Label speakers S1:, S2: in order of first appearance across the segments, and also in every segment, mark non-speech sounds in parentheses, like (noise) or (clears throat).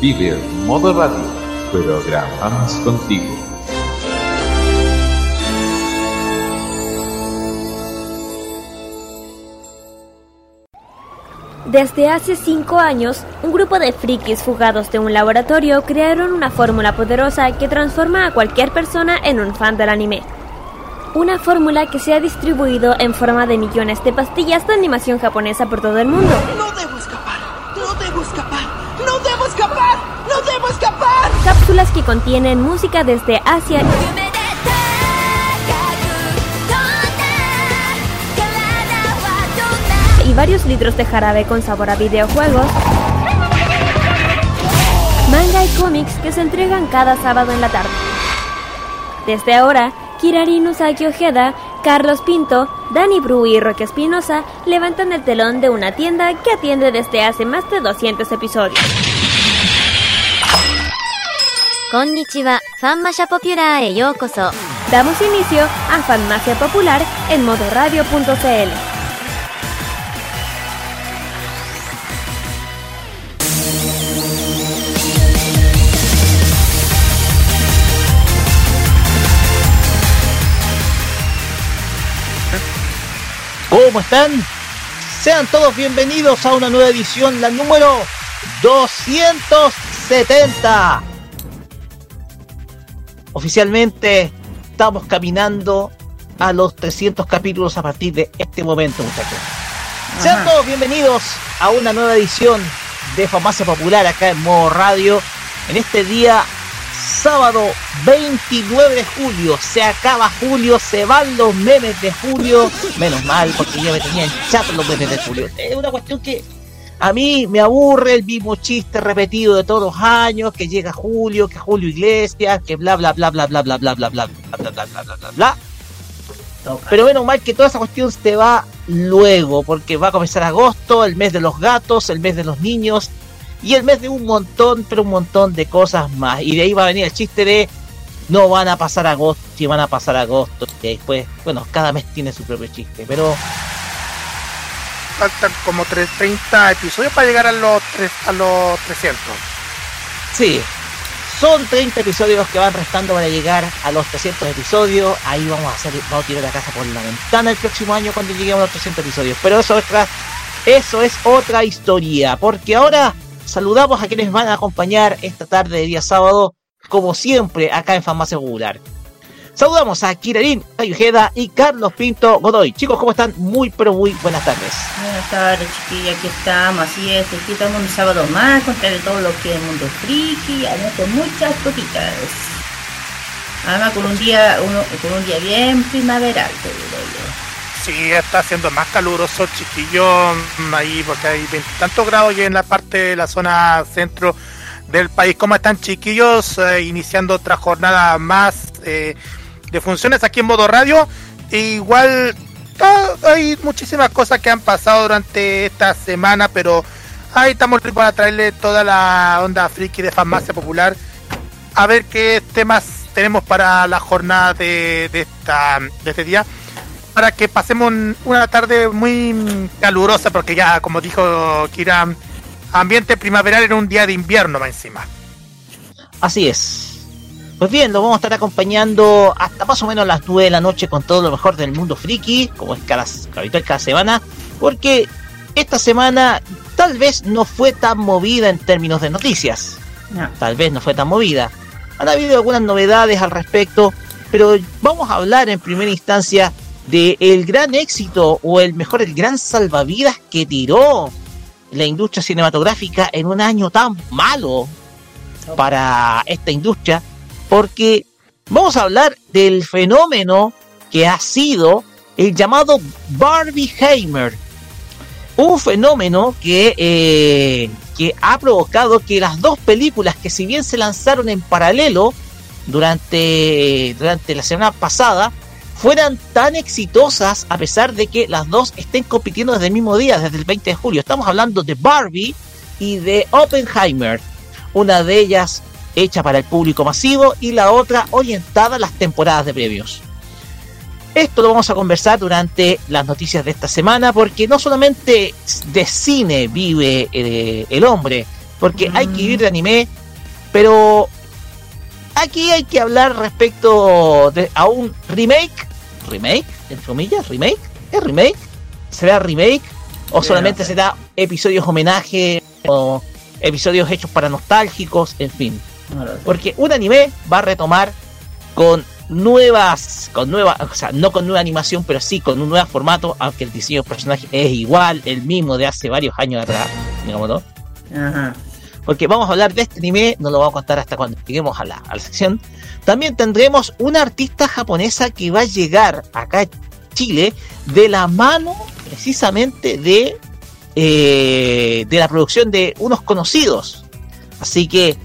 S1: vive modo radio programamos contigo.
S2: Desde hace cinco años, un grupo de frikis fugados de un laboratorio crearon una fórmula poderosa que transforma a cualquier persona en un fan del anime. Una fórmula que se ha distribuido en forma de millones de pastillas de animación japonesa por todo el mundo.
S3: No debo escapar, no
S2: Que contienen música desde Asia y varios litros de jarabe con sabor a videojuegos. Manga y cómics que se entregan cada sábado en la tarde. Desde ahora, Kirari Usagi Ojeda, Carlos Pinto, Dani Bru y Roque Espinosa levantan el telón de una tienda que atiende desde hace más de 200 episodios.
S4: Konnichiwa, Fanmasha Popular e yokoso.
S2: Damos inicio a Fanmacia Popular en modoradio.cl.
S5: ¿Cómo están? Sean todos bienvenidos a una nueva edición, la número 270. Oficialmente estamos caminando a los 300 capítulos a partir de este momento, muchachos. Sean todos bienvenidos a una nueva edición de Farmacia Popular acá en modo radio. En este día, sábado 29 de julio. Se acaba julio, se van los memes de julio. Menos mal, porque yo me tenía en chato los memes de julio. Es una cuestión que a mí me aburre el mismo chiste repetido de todos los años, que llega Julio, que Julio Iglesias, que bla bla bla bla bla bla bla bla bla bla bla bla bla bla bla Pero menos mal que toda esa cuestión se va luego, porque va a comenzar agosto, el mes de los gatos, el mes de los niños y el mes de un montón, pero un montón de cosas más. Y de ahí va a venir el chiste de no van a pasar agosto, y van a pasar agosto, y después, bueno, cada mes tiene su propio chiste, pero
S6: faltan como 30 episodios para llegar a los, tres, a los 300.
S5: Sí, son 30 episodios que van restando para llegar a los 300 episodios. Ahí vamos a hacer, vamos a tirar la casa por la ventana el próximo año cuando lleguemos a los 300 episodios. Pero eso es otra, eso es otra historia, porque ahora saludamos a quienes van a acompañar esta tarde de día sábado, como siempre, acá en Farmacia Popular. Saludamos a Kirarin Ayujeda y Carlos Pinto Godoy. Chicos, ¿cómo están? Muy, pero muy buenas tardes.
S7: Buenas tardes, chiquilla. Aquí estamos, así es. Aquí estamos un sábado más, contarle todo lo que es el mundo friki, además con muchas cositas. Además, con un día, uno, con un día bien primaveral, te digo yo.
S6: Sí, está haciendo más caluroso, chiquillo, ahí, porque hay tantos grados y en la parte de la zona centro del país. ¿Cómo están, chiquillos? Eh, iniciando otra jornada más. Eh, de funciones aquí en modo radio. E igual hay muchísimas cosas que han pasado durante esta semana, pero ahí estamos para traerle toda la onda friki de farmacia popular. A ver qué temas tenemos para la jornada de, esta, de este día. Para que pasemos una tarde muy calurosa, porque ya, como dijo Kira, ambiente primaveral en un día de invierno más encima.
S5: Así es. Pues bien, lo vamos a estar acompañando hasta más o menos las 9 de la noche con todo lo mejor del mundo friki, como es cada, habitual cada semana, porque esta semana tal vez no fue tan movida en términos de noticias. Tal vez no fue tan movida. Han habido algunas novedades al respecto, pero vamos a hablar en primera instancia de el gran éxito o el mejor el gran salvavidas que tiró la industria cinematográfica en un año tan malo para esta industria porque vamos a hablar del fenómeno que ha sido el llamado Barbie Heimer. Un fenómeno que eh, que ha provocado que las dos películas que si bien se lanzaron en paralelo durante, durante la semana pasada, fueran tan exitosas a pesar de que las dos estén compitiendo desde el mismo día, desde el 20 de julio. Estamos hablando de Barbie y de Oppenheimer. Una de ellas hecha para el público masivo y la otra orientada a las temporadas de previos. Esto lo vamos a conversar durante las noticias de esta semana porque no solamente de cine vive eh, el hombre, porque hay que vivir de anime, pero aquí hay que hablar respecto de, a un remake, remake, entre comillas, remake, ¿es remake? ¿Será remake? ¿O solamente será episodios homenaje o episodios hechos para nostálgicos? En fin. Porque un anime va a retomar con nuevas, con nueva, o sea, no con nueva animación, pero sí con un nuevo formato, aunque el diseño del personaje es igual, el mismo de hace varios años atrás, digamos, ¿no?
S7: Ajá.
S5: Porque vamos a hablar de este anime, no lo vamos a contar hasta cuando lleguemos a la, a la sección. También tendremos una artista japonesa que va a llegar acá a Chile de la mano precisamente de, eh, de la producción de unos conocidos. Así que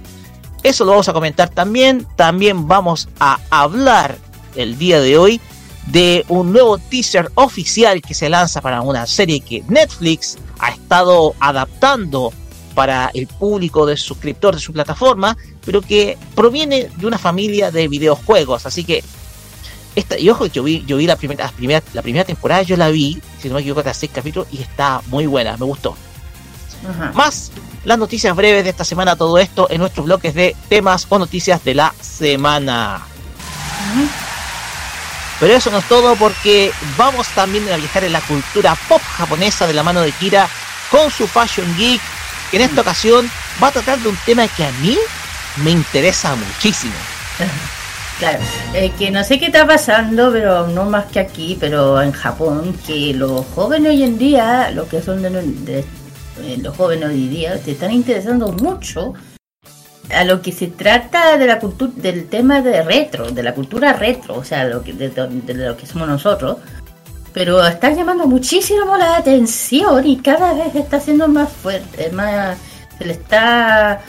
S5: eso lo vamos a comentar también. También vamos a hablar el día de hoy de un nuevo teaser oficial que se lanza para una serie que Netflix ha estado adaptando para el público de suscriptor de su plataforma, pero que proviene de una familia de videojuegos. Así que, esta, y ojo, yo vi, yo vi la, primera, la, primera, la primera temporada, yo la vi, si no me equivoco, hasta seis capítulos, y está muy buena, me gustó.
S7: Ajá.
S5: Más las noticias breves de esta semana, todo esto en nuestros bloques de temas o noticias de la semana. Pero eso no es todo porque vamos también a viajar en la cultura pop japonesa de la mano de Kira con su Fashion Geek, que en esta ocasión va a tratar de un tema que a mí me interesa muchísimo. (laughs)
S7: Claro, eh, que no sé qué está pasando, pero no más que aquí, pero en Japón, que los jóvenes hoy en día, los que son de, de- los jóvenes hoy día, se están interesando mucho a lo que se trata de la cultura, del tema de retro, de la cultura retro, o sea, lo que, de, lo que somos nosotros. Pero está llamando muchísimo la atención y cada vez está siendo más fuerte, más se le está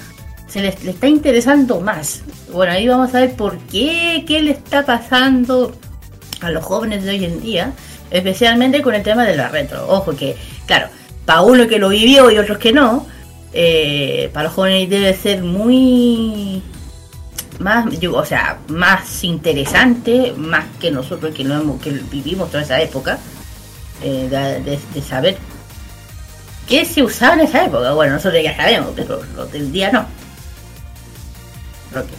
S7: se le está interesando más. Bueno, ahí vamos a ver por qué, qué le está pasando a los jóvenes de hoy en día, especialmente con el tema de la retro. Ojo que, claro, para uno que lo vivió y otros que no, eh, para los jóvenes debe ser muy más, yo- o sea, más interesante, más que nosotros que no hemos, que vivimos toda esa época, eh, de, saber qué se usaba en esa época. Bueno, nosotros ya sabemos, pero los del día no.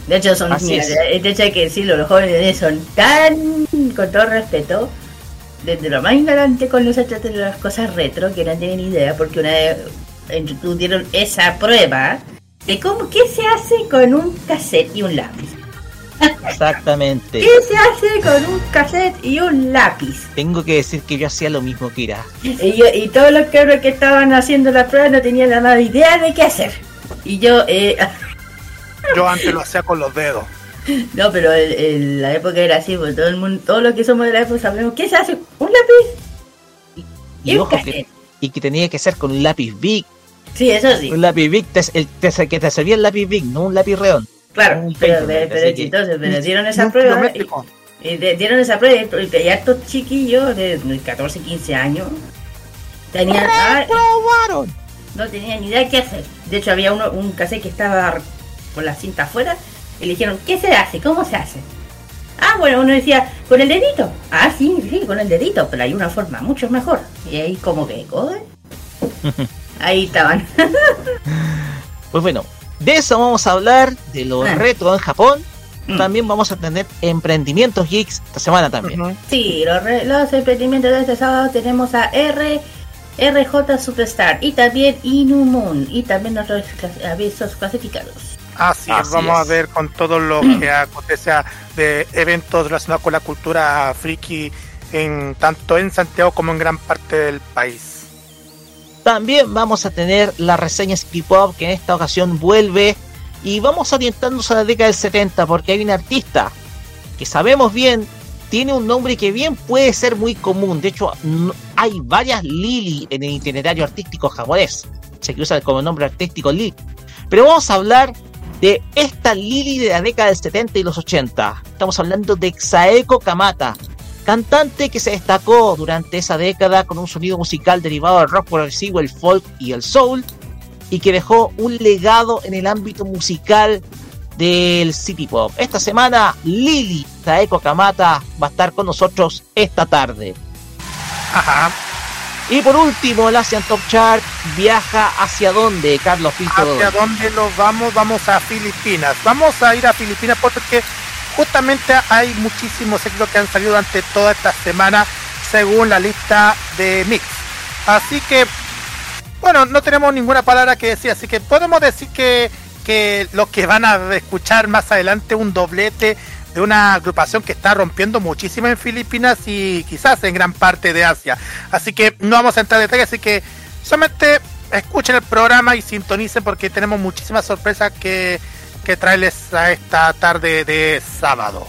S7: De hecho, son, mira, de hecho hay que decirlo, los jóvenes de son tan, con todo respeto, desde lo más ignorante con los hechos de las cosas retro, que no tienen idea, porque una vez en YouTube dieron esa prueba de cómo, qué se hace con un cassette y un lápiz.
S5: Exactamente.
S7: ¿Qué se hace con un cassette y un lápiz?
S5: Tengo que decir que yo hacía lo mismo que.
S7: Y, yo- y todos los cabros que estaban haciendo la prueba no tenían la más idea de qué hacer. Y yo, eh, (laughs)
S6: Yo antes lo hacía con los dedos. (laughs)
S7: no, pero en la época era así, porque todo el mundo, todos los que somos de la época sabemos qué se hace, un lápiz
S5: Y
S7: y un
S5: ojo que, y que tenía que ser con un lápiz big.
S7: Sí, eso sí.
S5: Un lápiz big, te- el, te- que te servía el lápiz big, no un lápiz redondo.
S7: Claro,
S5: un
S7: pero,
S5: paperback,
S7: pero, pero chistoso, pero dieron esa prueba y, y dieron esa prueba y, y estos chiquillos de 14, 15 años tenían, ah, no tenían ni idea de qué hacer. De hecho, había uno, un cassette que estaba con la cinta afuera y le dijeron, ¿qué se hace? ¿Cómo se hace? Ah, bueno, uno decía, con el dedito. Ah, sí, sí, con el dedito, pero hay una forma mucho mejor. Y ahí como que, ¿cómo? (laughs) Ahí estaban. (laughs)
S5: Pues bueno, de eso vamos a hablar, de lo
S7: Ah.
S5: retro en Japón.
S7: Mm.
S5: También vamos a tener emprendimientos geeks esta semana también.
S7: Sí, los, re- los emprendimientos de este sábado tenemos a R, RJ Superstar y también Inumon y también nuestros avisos clasificados.
S6: Así, es,
S5: Así
S6: vamos
S5: es.
S6: a ver con todo lo (clears throat) que acontece de eventos relacionados con la cultura friki en tanto en Santiago como en gran parte del país.
S5: También vamos a tener la reseña Skip Pop que en esta ocasión vuelve y vamos orientándonos a la década del 70 porque hay un artista que sabemos bien tiene un nombre que bien puede ser muy común. De hecho, no- hay varias Lily en el itinerario artístico japonés. se usa como nombre artístico Lily. Pero vamos a hablar de esta Lily de la década del 70 y los 80. Estamos hablando de Xaeko Kamata, cantante que se destacó durante esa década con un sonido musical derivado del rock progresivo, el folk y el soul, y que dejó un legado en el ámbito musical del City Pop. Esta semana, Lily Saeko Kamata va a estar con nosotros esta tarde.
S6: Ajá.
S5: Y por último, el Asian Top Chart viaja hacia dónde, Carlos Pinto.
S6: ¿Hacia dónde nos vamos? Vamos a Filipinas. Vamos a ir a Filipinas porque justamente hay muchísimos éxitos que han salido durante toda esta semana según la lista de Mix. Así que, bueno, no tenemos ninguna palabra que decir, así que podemos decir que que los que van a escuchar más adelante un doblete de una agrupación que está rompiendo muchísimo en Filipinas y quizás en gran parte de Asia. Así que no vamos a entrar en detalle, así que solamente escuchen el programa y sintonicen porque tenemos muchísimas sorpresas que, que traerles a esta tarde de sábado.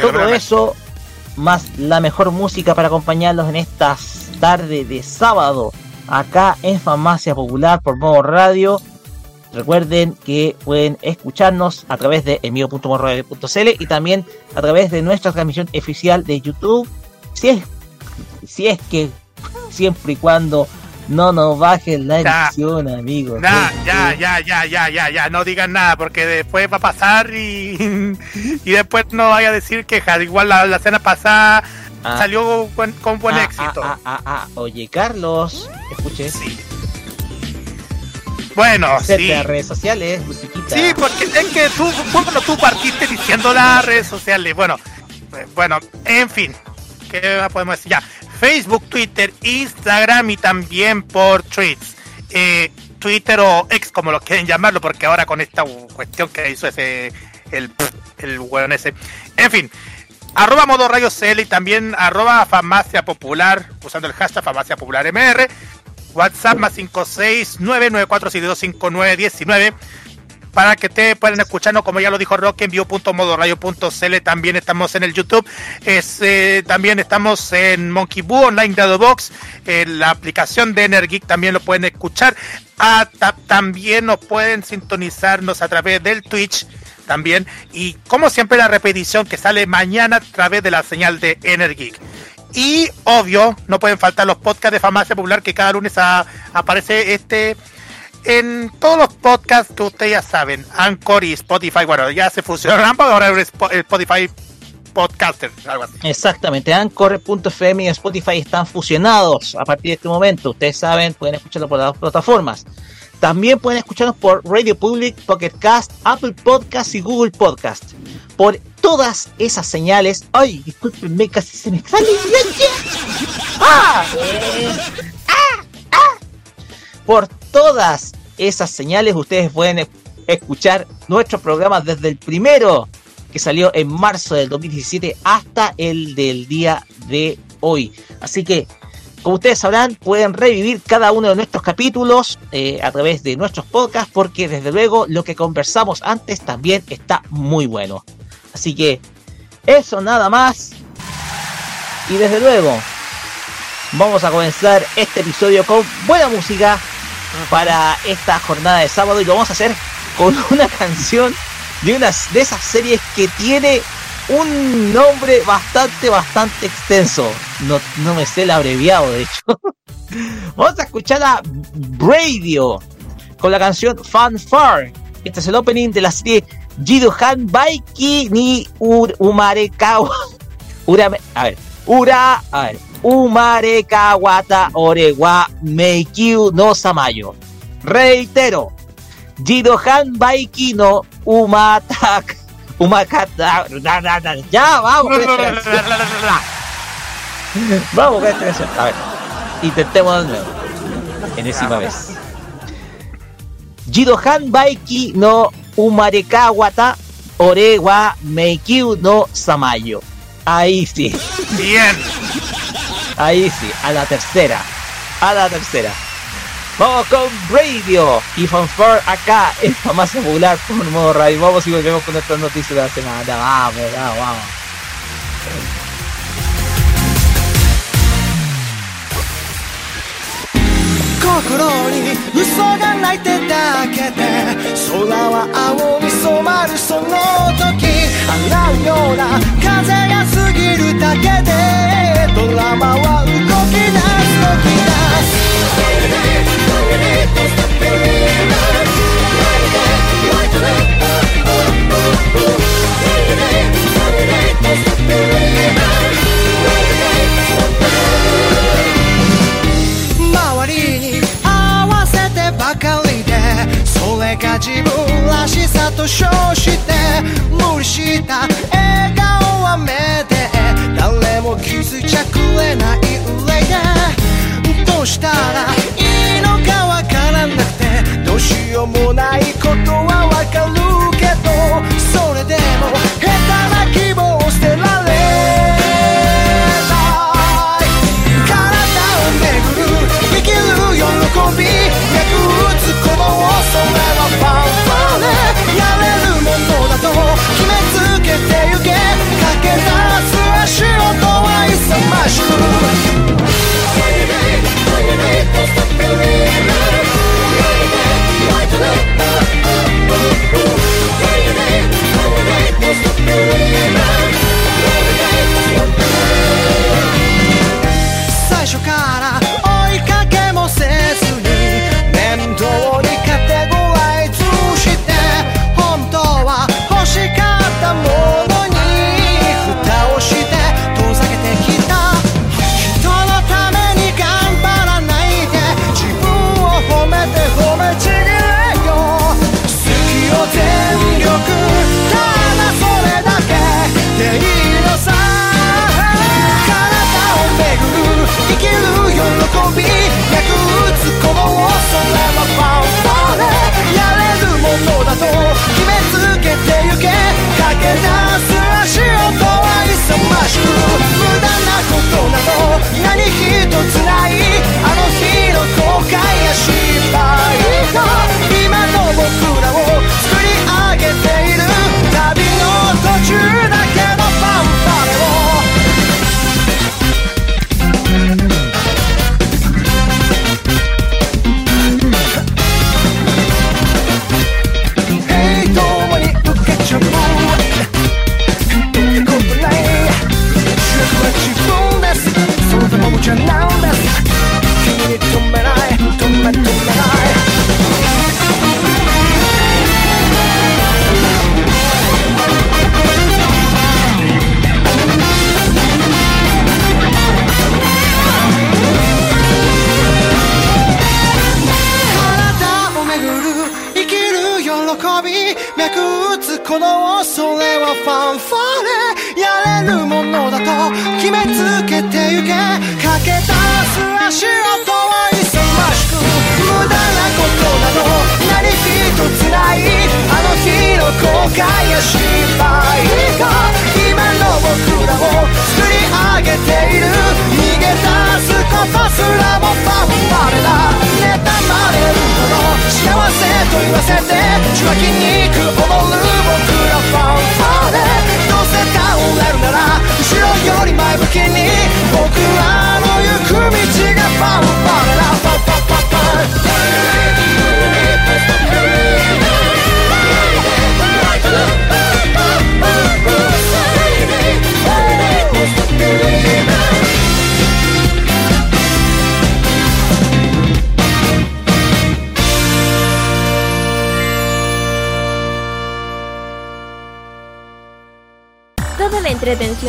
S5: Todo eso, más la mejor música para acompañarlos en estas tardes de sábado, acá en Farmacia Popular por modo radio Recuerden que pueden escucharnos a través de envío.morroy.cl y también a través de nuestra transmisión oficial de YouTube. Si es, si es que siempre y cuando no nos bajen la edición, amigos.
S6: ya, ya, ya, ya, ya, ya, no digan nada porque después va a pasar y, (laughs) y después no vaya a decir que igual la, la cena pasada ah. salió con, buen ah, éxito.
S5: Ah, ah, Oye, Carlos, escuche.
S6: Sí. Bueno, sí.
S5: las redes sociales, musiquita.
S6: Sí, porque es que tú, bueno, tú partiste diciendo las redes sociales. Bueno, eh, bueno, en fin, ¿qué podemos decir ya? Facebook, Twitter, Instagram y también por tweets. Eh, Twitter o ex, como lo quieren llamarlo, porque ahora con esta cuestión que hizo ese, el, el weón ese. En fin, arroba modo rayos CL y también arroba farmacia popular, usando el hashtag farmacia popular MR. WhatsApp más 56994725919 para que te puedan escucharnos, como ya lo dijo Rock, en view.modoradio.cl. También estamos en el YouTube. Es, eh, también estamos en Monkey Boo Online de Box. En la aplicación de Energic también lo pueden escuchar. Ah, también nos pueden sintonizarnos a través del Twitch. También. Y como siempre, la repetición que sale mañana a través de la señal de Energic. Y obvio, no pueden faltar los podcasts de Farmacia Popular que cada lunes aparece este en todos los podcasts que ustedes ya saben, Anchor y Spotify, bueno, ya se fusionaron ambos, ahora es Spotify Podcaster, algo así.
S5: Exactamente, Anchor.fm y Spotify están fusionados a partir de este momento. Ustedes saben, pueden escucharlo por las plataformas. También pueden escucharnos por Radio Public, Pocket Cast, Apple Podcast y Google Podcast. Por todas esas señales. ¡Ay! Disculpenme, casi se me sale. ¡Ah! ¡Ah! ¡Ah! Por todas esas señales ustedes pueden escuchar nuestros programas desde el primero que salió en marzo del 2017 hasta el del día de hoy. Así que como ustedes sabrán, pueden revivir cada uno de nuestros capítulos eh, a través de nuestros podcasts, porque desde luego lo que conversamos antes también está muy bueno. Así que eso nada más. Y desde luego, vamos a comenzar este episodio con buena música para esta jornada de sábado y lo vamos a hacer con (laughs) una canción de unas de esas series que tiene un nombre bastante, bastante extenso. No, no me sé el abreviado, de hecho. (laughs) Vamos a escuchar a Radio con la canción Fanfare. Este es el opening de la serie Jidohan Baiki ni Ur Umarekawa. (laughs) Ura, a ver, Ura, a ver, Umarekawata Orewa Meikyu no Samayo. Reitero, Jidohan Baiki no Umatak (laughs) Umakata. Ya, vamos. vamos, A ver, intentemos de nuevo. Enésima vez. Jidohan Baiki no Umarekawata Orewa Meikyu no Samayo. Ahí sí.
S6: Bien.
S5: Ahí sí, a la tercera. A la tercera. Vamos con Radio y Fanfare acá en más Popular por modo radio. Vamos y volvemos con nuestras noticias de la semana. Vamos, vamos, vamos.
S8: 心に嘘が泣いてだけで空は青に染まるその時洗うような風が過ぎるだけでドラマは動き出す動き周か自分らしさと称して無理した笑顔は目で誰も気づいちゃくれない憂いで。どうしたらいいのかわからなくてどうしようもないことはわかるけどそれでも下手 Yeah. け出す足音は勇ましく無駄なことなど何一つない。後悔や失敗。が今の僕らを作り上げている逃げ出すことすらもパンパレだ妬まれるほど幸せと言わせて。受話器に行く踊る僕らファンファーレ。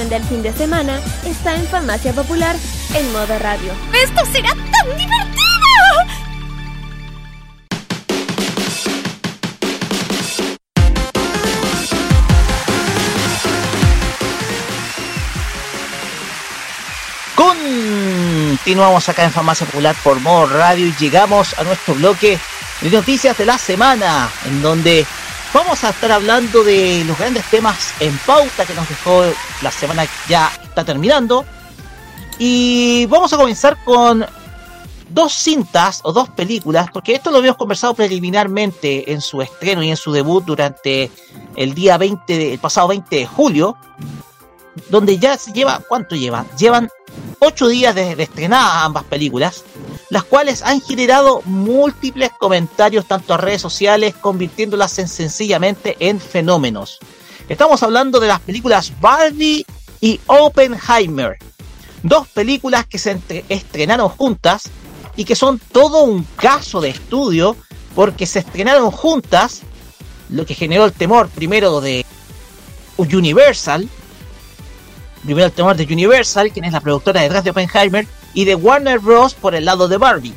S2: Del fin de semana está en Farmacia Popular en modo radio.
S4: ¡Esto será tan divertido!
S5: Continuamos acá en Farmacia Popular por modo radio y llegamos a nuestro bloque de noticias de la semana, en donde vamos a estar hablando de los grandes temas en pauta que nos dejó la semana que ya está terminando. Y vamos a comenzar con dos cintas o dos películas, porque esto lo habíamos conversado preliminarmente en su estreno y en su debut durante el día 20, de- el pasado 20 de julio, donde ya se lleva, ¿cuánto llevan? Llevan ocho días de, de estrenadas ambas películas, las cuales han generado múltiples comentarios tanto a redes sociales, convirtiéndolas en, sencillamente en fenómenos. Estamos hablando de las películas Barbie y Oppenheimer, dos películas que se estrenaron juntas y que son todo un caso de estudio porque se estrenaron juntas, lo que generó el temor primero de Universal, primero el temor de Universal, quien es la productora detrás de Oppenheimer, y de Warner Bros. por el lado de Barbie,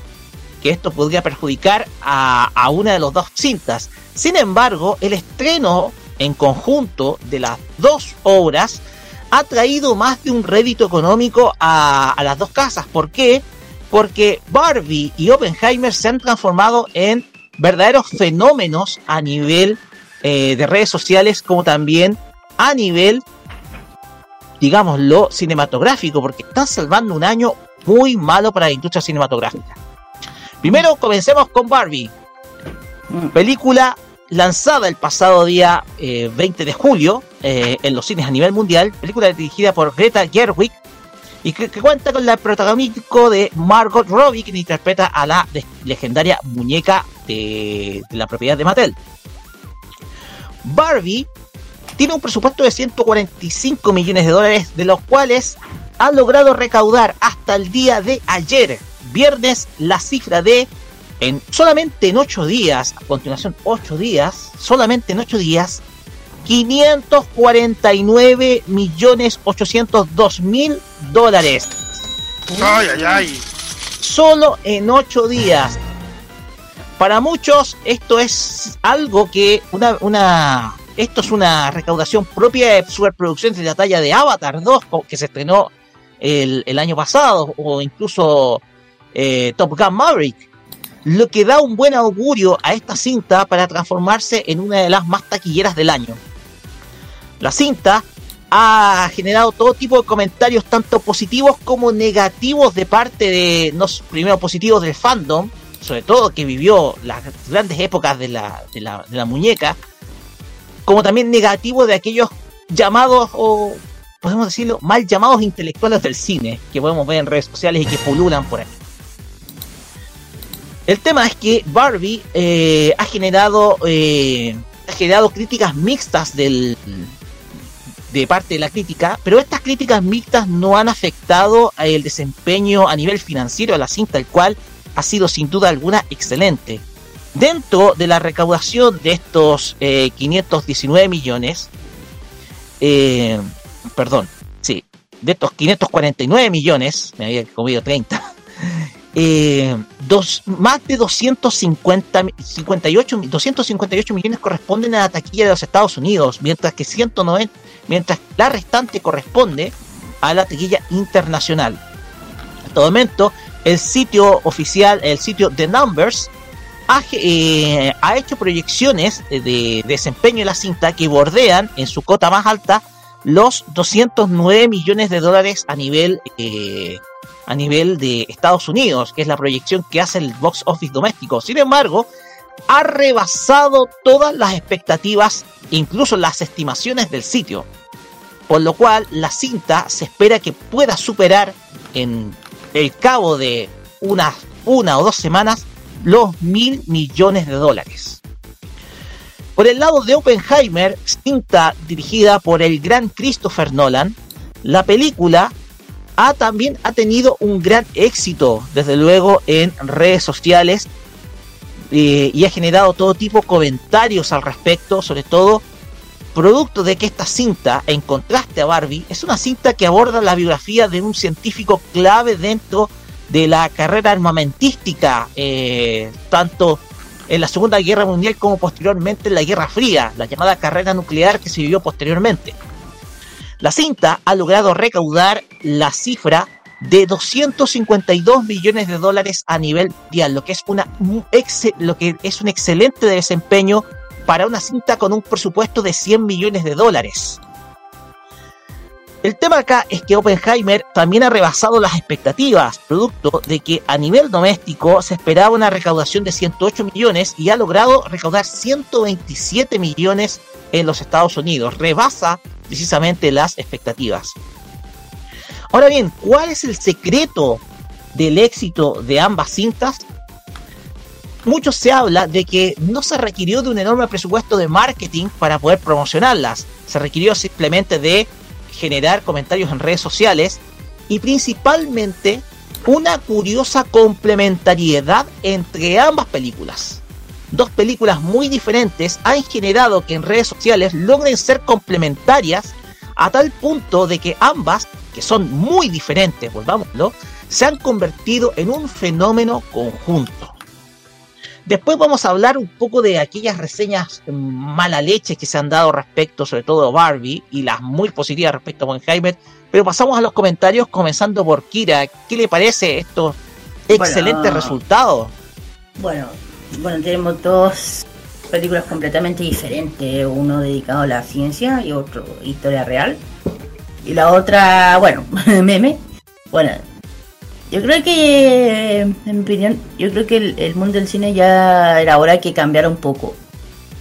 S5: que esto podría perjudicar a, a una de las dos cintas. Sin embargo, el estreno en conjunto de las dos obras ha traído más de un rédito económico a, a, las dos casas. ¿Por qué? Porque Barbie y Oppenheimer se han transformado en verdaderos fenómenos a nivel eh, de redes sociales como también a nivel, digámoslo, cinematográfico, porque están salvando un año muy malo para la industria cinematográfica. Primero comencemos con Barbie, mm. película lanzada el pasado día 20 eh, de julio eh, en los cines a nivel mundial, película dirigida por Greta Gerwig y que, cuenta con el protagónico de Margot Robbie, quien interpreta a la legendaria muñeca de, de la propiedad de Mattel. Barbie tiene un presupuesto de 145 millones de dólares, de los cuales ha logrado recaudar hasta el día de ayer, viernes, la cifra de, en solamente en 8 días, a continuación 8 días, solamente en 8 días, 549 millones 802 mil dólares.
S6: Ay, ay, ay.
S5: Solo en 8 días. Para muchos esto es algo que una, una esto es una recaudación propia de superproducciones de la talla de Avatar 2 que se estrenó el, año pasado o incluso eh, Top Gun Maverick. Lo que da un buen augurio a esta cinta para transformarse en una de las más taquilleras del año. La cinta ha generado todo tipo de comentarios, tanto positivos como negativos, de parte de, no primero positivos del fandom, sobre todo que vivió las grandes épocas de la, de la, de la muñeca, como también negativos de aquellos llamados, o podemos decirlo, mal llamados intelectuales del cine, que podemos ver en redes sociales y que pululan por ahí. El tema es que Barbie eh, ha generado eh, ha generado críticas mixtas del, de parte de la crítica, pero estas críticas mixtas no han afectado el desempeño a nivel financiero de la cinta, el cual ha sido sin duda alguna excelente. Dentro de la recaudación de estos 519 eh, millones, perdón, sí, de estos 549 millones, me había comido 30, (laughs) eh, dos, más de 250, 58, 258 millones corresponden a la taquilla de los Estados Unidos, mientras que 190, mientras la restante corresponde a la taquilla internacional. En todo momento, el sitio oficial, el sitio The Numbers, ha, eh, ha hecho proyecciones de desempeño de la cinta que bordean en su cota más alta los 209 millones de dólares a nivel eh, a nivel de Estados Unidos, que es la proyección que hace el box office doméstico. Sin embargo, ha rebasado todas las expectativas, incluso las estimaciones del sitio. Por lo cual, la cinta se espera que pueda superar en el cabo de unas una o dos semanas los mil millones de dólares. Por el lado de Oppenheimer, cinta dirigida por el gran Christopher Nolan, la película ha también ha tenido un gran éxito, desde luego, en redes sociales eh, y ha generado todo tipo de comentarios al respecto, sobre todo producto de que esta cinta, en contraste a Barbie, es una cinta que aborda la biografía de un científico clave dentro de la carrera armamentística, eh, tanto en la Segunda Guerra Mundial como posteriormente en la Guerra Fría, la llamada carrera nuclear que se vivió posteriormente. La cinta ha logrado recaudar la cifra de 252 millones de dólares a nivel mundial, lo que es, una, lo que es un excelente desempeño para una cinta con un presupuesto de 100 millones de dólares. El tema acá es que Oppenheimer también ha rebasado las expectativas, producto de que a nivel doméstico se esperaba una recaudación de 108 millones y ha logrado recaudar 127 millones en los Estados Unidos. Rebasa precisamente las expectativas. Ahora bien, ¿cuál es el secreto del éxito de ambas cintas, mucho se habla de que no se requirió de un enorme presupuesto de marketing para poder promocionarlas. Se requirió simplemente de generar comentarios en redes sociales y principalmente una curiosa complementariedad entre ambas películas. Dos películas muy diferentes han generado que en redes sociales logren ser complementarias a tal punto de que ambas, que son muy diferentes, volvámoslo, se han convertido en un fenómeno conjunto. Después vamos a hablar un poco de aquellas reseñas mala leche que se han dado respecto, sobre todo a Barbie, y las muy positivas respecto a Oppenheimer. Pero pasamos a los comentarios, comenzando por Kira. ¿Qué le parece estos excelentes
S7: Bueno.
S5: resultados?
S7: Bueno, bueno, tenemos dos películas completamente diferentes, uno dedicado a la ciencia y otro historia real. Y la otra, bueno, (laughs) meme. Bueno, yo creo que, en mi opinión, yo creo que el, mundo del cine ya era hora que cambiara un poco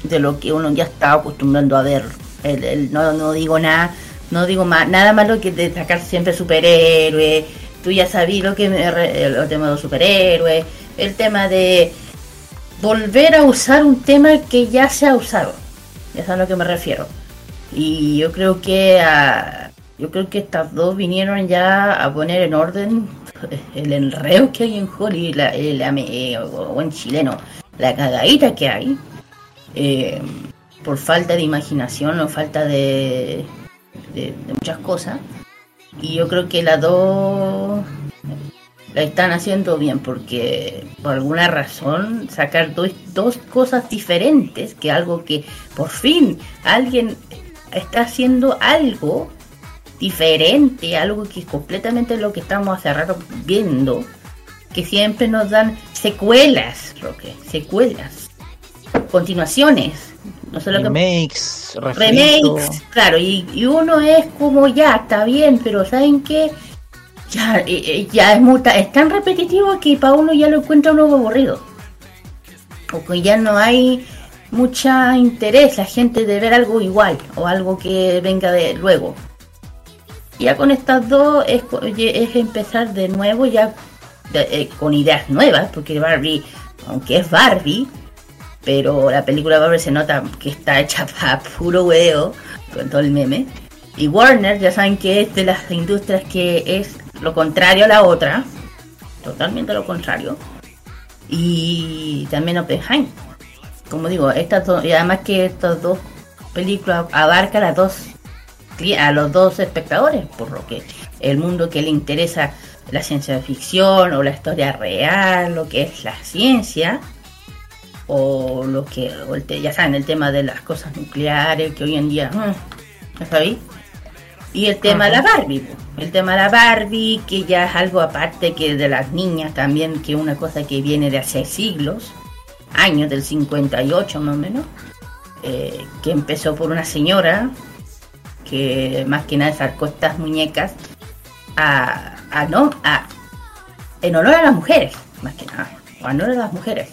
S7: de lo que uno ya estaba acostumbrando a ver. El- no, digo nada, no digo más, nada malo que de sacar siempre superhéroes. Tú ya sabías lo que me el, tema de los superhéroes, el tema de volver a usar un tema que ya se ha usado. Ya sabes a lo que me refiero. Y yo creo que ah, yo creo que estas dos vinieron ya a poner en orden el enreo que hay en Hollywood la- el ame- eh, o en chileno, la cagadita que hay eh, por falta de imaginación o falta de, de, de muchas cosas. Y yo creo que las dos la están haciendo bien porque por alguna razón sacar dos, dos cosas diferentes, que algo que por fin alguien está haciendo algo diferente, algo que es completamente lo que estamos hace rato viendo, que siempre nos dan secuelas, Roque, secuelas, continuaciones, no solo que
S5: Remakes, refritos.
S7: remakes, claro, y, y uno es como ya, está bien, pero ¿saben qué? Ya, eh, eh, ya es, muy, es tan repetitivo que para uno ya lo encuentra uno aburrido. O que ya no hay mucha interés la gente de ver algo igual o algo que venga de luego. Ya con estas dos es, es empezar de nuevo ya eh, con ideas nuevas, porque Barbie, aunque es Barbie, pero la película Barbie se nota que está hecha (laughs) para puro huevo, con todo el meme. Y Warner, ya saben que es de las industrias que es lo contrario a la otra, totalmente lo contrario. Y también Oppenheimer. Como digo, estas dos, y además que estas dos películas abarcan a dos a los dos espectadores, por lo que el mundo que le interesa la ciencia ficción o la historia real, lo que es la ciencia, o lo que, o el te- ya saben, el tema de las cosas nucleares que hoy en día, mm, ¿ya sabéis? Y el tema de la Barbie, el tema de la Barbie, que ya es algo aparte que de las niñas también, que es una cosa que viene de hace siglos, años del 58 más o menos, eh, que empezó por una señora que más que nada sacó estas muñecas a, a no a en honor a las mujeres, más que nada, en honor a las mujeres.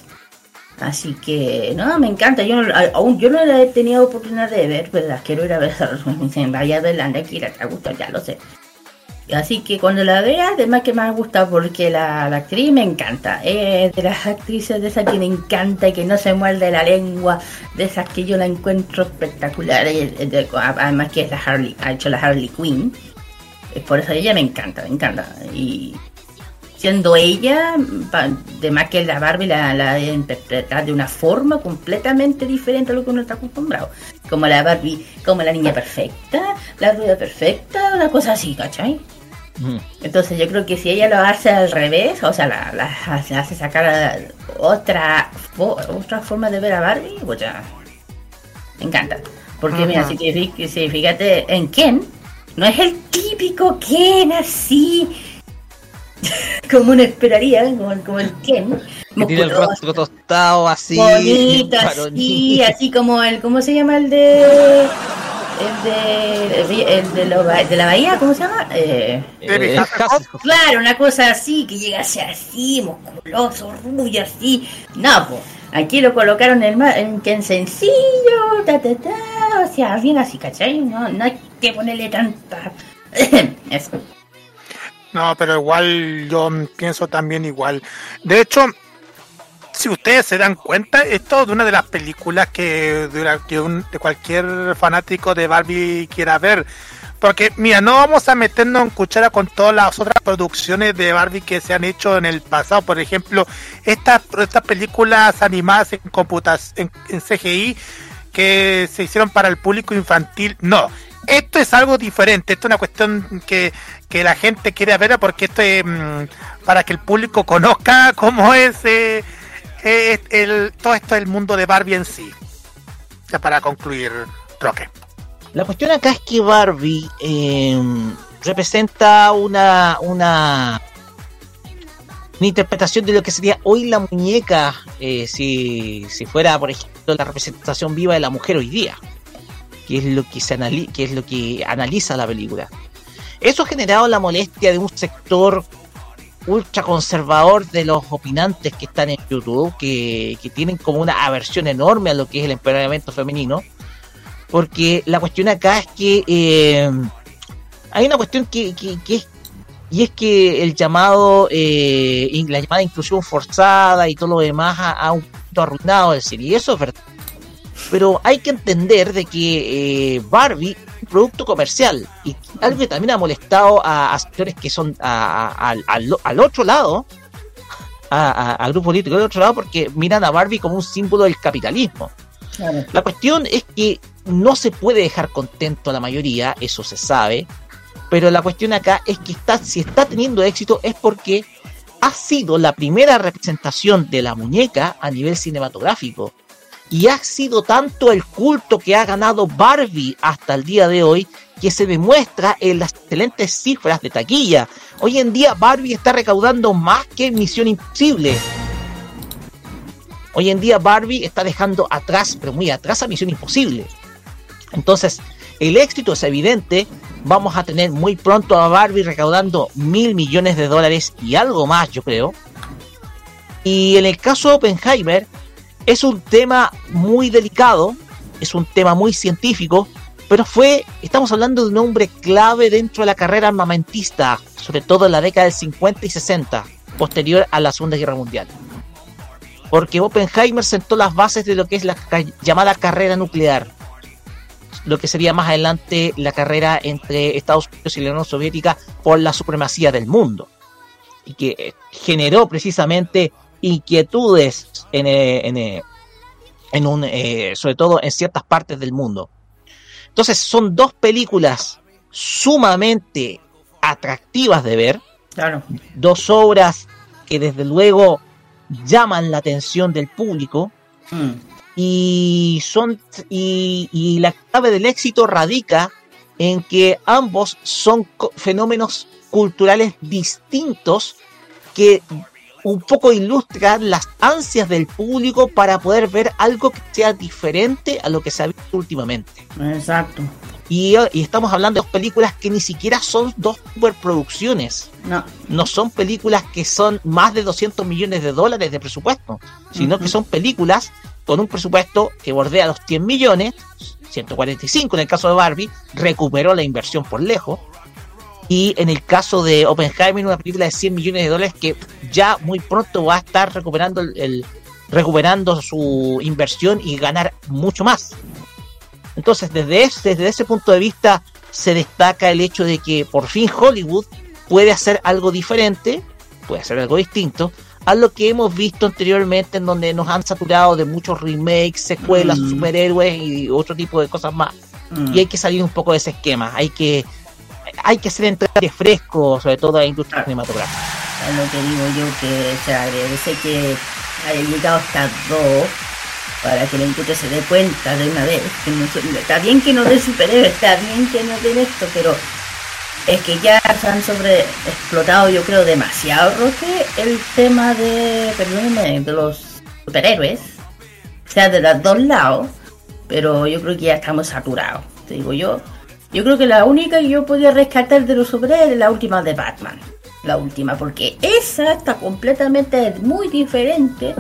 S7: Así que, no, me encanta. Yo no- aún yo no la he tenido oportunidad de ver, pero las quiero ir a ver. Me (laughs) dicen, vaya a verla, anda, Kira, te gusta, ya lo sé. Así que cuando la vea, además que me gusta porque la, actriz me encanta. Es de las actrices de esas que me encanta y que no se muerde la lengua, de esas que yo la encuentro espectacular. además que es la Harley, ha hecho la Harley Quinn. Por eso ella me encanta, me encanta. Y siendo ella, pa- de más que la Barbie la, la de interpretar de una forma completamente diferente a lo que uno está acostumbrado. Como la Barbie, como la niña perfecta, la rubia perfecta, una cosa así, ¿cachai? Entonces yo creo que si ella lo hace al revés, o sea, la, la hace, sacar otra otra forma de ver a Barbie, pues ya me encanta. Porque mira, si, si fíjate en Ken, no es el típico Ken así, (laughs) como uno esperaría, como, como el Ken,
S5: Que tiene el rostro tostado así.
S7: bonito, (laughs) así, así como el, ¿cómo se llama el de... El de, el de, lo- de la bahía, ¿cómo se llama? Eh,
S5: Eh, Hasselhoff.
S7: Claro, una cosa así, que llega a ser así, musculoso, rubio, así. No, pues, aquí lo colocaron en, ma- en que en sencillo, ta, ta, ta, o sea, bien así, ¿cachai? No, no hay que ponerle tanta... (coughs) Eso.
S6: No, pero igual yo pienso también igual. De hecho, si ustedes se dan cuenta, esto es una de las películas que, de, un- de cualquier fanático de Barbie quiera ver. Porque, mira, no vamos a meternos en cuchara con todas las otras producciones de Barbie que se han hecho en el pasado. Por ejemplo, estas, estas películas animadas en, computas, en, en CGI que se hicieron para el público infantil. No, esto es algo diferente. Esto es una cuestión que, que la gente quiere ver porque esto es mm, para que el público conozca cómo es eh, eh, todo esto del mundo de Barbie en sí. Ya para concluir, Roque.
S5: La cuestión acá es que Barbie eh, representa una, una, una interpretación de lo que sería hoy la muñeca, eh, si, si fuera, por ejemplo, la representación viva de la mujer hoy día, que es lo que, se anali que, es lo que analiza la película. Eso ha generado la molestia de un sector ultra conservador de los opinantes que están en YouTube, que, que tienen como una aversión enorme a lo que es el empoderamiento femenino porque la cuestión acá es que eh, hay una cuestión que, que- es y es que el llamado eh, la llamada inclusión forzada y todo lo demás ha, un arruinado el cine y eso es verdad pero hay que entender de que eh, Barbie es un producto comercial y algo que también ha molestado a, a sectores que son a- a- al, al- al otro lado a, a, a grupos políticos del otro lado porque miran a Barbie como un símbolo del capitalismo
S7: Claro.
S5: la cuestión es que no se puede dejar contento a la mayoría, eso se sabe, pero la cuestión acá es que está, si está teniendo éxito es porque ha sido la primera representación de la muñeca a nivel cinematográfico. Y ha sido tanto el culto que ha ganado Barbie hasta el día de hoy que se demuestra en las excelentes cifras de taquilla. Hoy en día Barbie está recaudando más que Misión Imposible. Hoy en día Barbie está dejando atrás, pero muy atrás a Misión Imposible. Entonces, el éxito es evidente. Vamos a tener muy pronto a Barbie recaudando mil millones de dólares y algo más, yo creo. Y en el caso de Oppenheimer, es un tema muy delicado, es un tema muy científico, pero fue, estamos hablando de un hombre clave dentro de la carrera armamentista, sobre todo en la década del 50 y 60, posterior a la Segunda Guerra Mundial. Porque Oppenheimer sentó las bases de lo que es la llamada carrera nuclear, lo que sería más adelante la carrera entre Estados Unidos y la Unión Soviética por la supremacía del mundo, y que eh, generó precisamente inquietudes en, eh, en, eh, en un, eh, sobre todo en ciertas partes del mundo. Entonces son dos películas sumamente atractivas de ver,
S7: Claro.
S5: dos obras que desde luego llaman la atención del público
S7: Mm.
S5: y son y, y la clave del éxito radica en que ambos son fenómenos culturales distintos que un poco ilustran las ansias del público para poder ver algo que sea diferente a lo que se ha visto últimamente.
S7: Exacto.
S5: Y, y estamos hablando de dos películas que ni siquiera son dos superproducciones.
S7: No.
S5: No son películas que son más de 200 millones de dólares de presupuesto, sino que son películas con un presupuesto que bordea los 100 millones, 145 en el caso de Barbie, recuperó la inversión por lejos. Y en el caso de Oppenheimer, una película de 100 millones de dólares que ya muy pronto va a estar recuperando el, el- recuperando su inversión y ganar mucho más. Entonces, desde ese, desde ese punto de vista, se destaca el hecho de que por fin Hollywood puede hacer algo diferente, puede hacer algo distinto a lo que hemos visto anteriormente, en donde nos han saturado de muchos remakes, secuelas,
S7: Mm.
S5: superhéroes y otro tipo de cosas más.
S7: Mm.
S5: Y hay que salir un poco de ese esquema, hay que hay que hacer entradas fresco, sobre todo a la industria cinematográfica.
S7: Es lo que digo yo que se agradece que haya llegado hasta dos para que la industria se dé cuenta de una vez que no son- está bien que no den superhéroes, está bien que no den esto, pero es que ya se han sobre explotado yo creo demasiado Roque el tema de perdónenme de los superhéroes. O sea de los dos lados pero yo creo que ya estamos saturados te digo yo yo creo que la única que yo podía rescatar de los superhéroes es la última de Batman la última porque esa está completamente muy diferente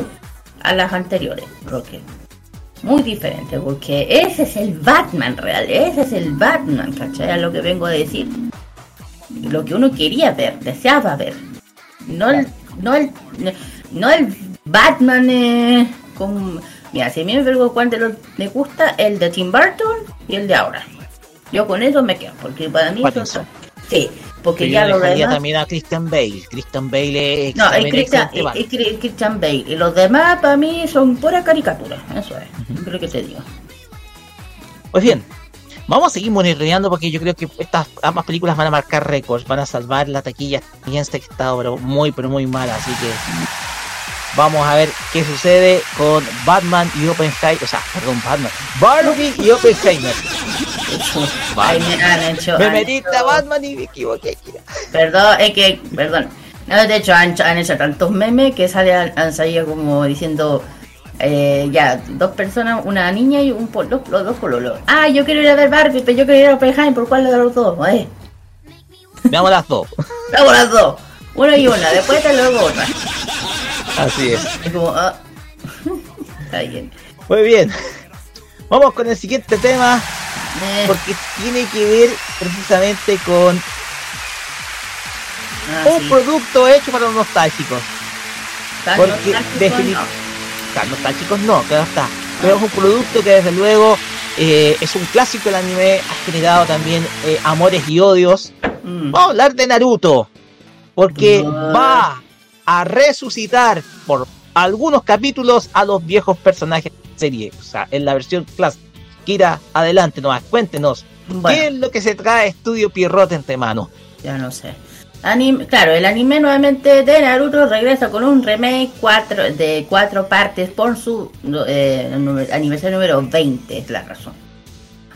S7: a las anteriores Roque muy diferente porque ese es el Batman real ese es el Batman ¿cachai? Es lo que vengo a decir lo que uno quería ver, deseaba ver. No el, no el, no el Batman eh, con... Mira, si a mí me pregunto cuál de los me gusta, el de Tim Burton y el de ahora. Yo con eso me quedo, porque para mí... Son- sí, porque
S5: Pero
S7: ya lo demás...
S5: también a Christian Bale. Christian Bale es
S7: No, es Christian, es- Christian Bale. Y los demás para mí son pura caricatura. Eso es. Creo que te digo.
S5: Pues bien, vamos a seguir monitoreando porque yo creo que estas ambas películas van a marcar récords, van a salvar la taquilla estadounidense que está pero muy pero muy mala, así que vamos a ver qué sucede con Batman y Oppenheimer, o sea, perdón, Batman, Barbie y Oppenheimer. (laughs)
S7: Ay, me han hecho.
S5: Me
S7: hecho-
S5: a Batman y me equivoqué.
S7: Perdón, es que, perdón. No, de hecho, han, han hecho tantos memes que sale, han salido como diciendo. eh, ya, dos personas, una niña y un pol- los, los dos pololos. Ah, yo quiero ir a ver Barbie, pero yo quiero ir a Oppenheimer, ¿por cuál de los dos? Eh,
S5: Veamos las dos.
S7: vamos las dos. Una y una, después te luego otra.
S5: Así es.
S7: Es como, ah. (laughs) Está bien.
S5: Muy bien. Vamos con el siguiente tema
S7: Eh,
S5: porque tiene que ver precisamente con
S7: ah,
S5: un
S7: sí.
S5: producto hecho para los nostálgicos. Porque
S7: nostálgico,
S5: defini-
S7: no.
S5: Nostálgicos no, claro está. Pero es un producto que desde luego eh, es un clásico del anime, ha generado también eh, amores y odios.
S7: Mm.
S5: Vamos a hablar de Naruto, porque
S7: Ah.
S5: va a resucitar por algunos capítulos a los viejos personajes de la serie, o sea, en la versión clásica. Kira, adelante nomás, cuéntenos, ¿qué
S7: Bueno.
S5: es lo que se trae Estudio Pierrot entre manos?
S7: Ya no sé. Anime, claro, el anime nuevamente de Naruto regresa con un remake cuatro, de cuatro partes por su eh, aniversario número 20, es la razón.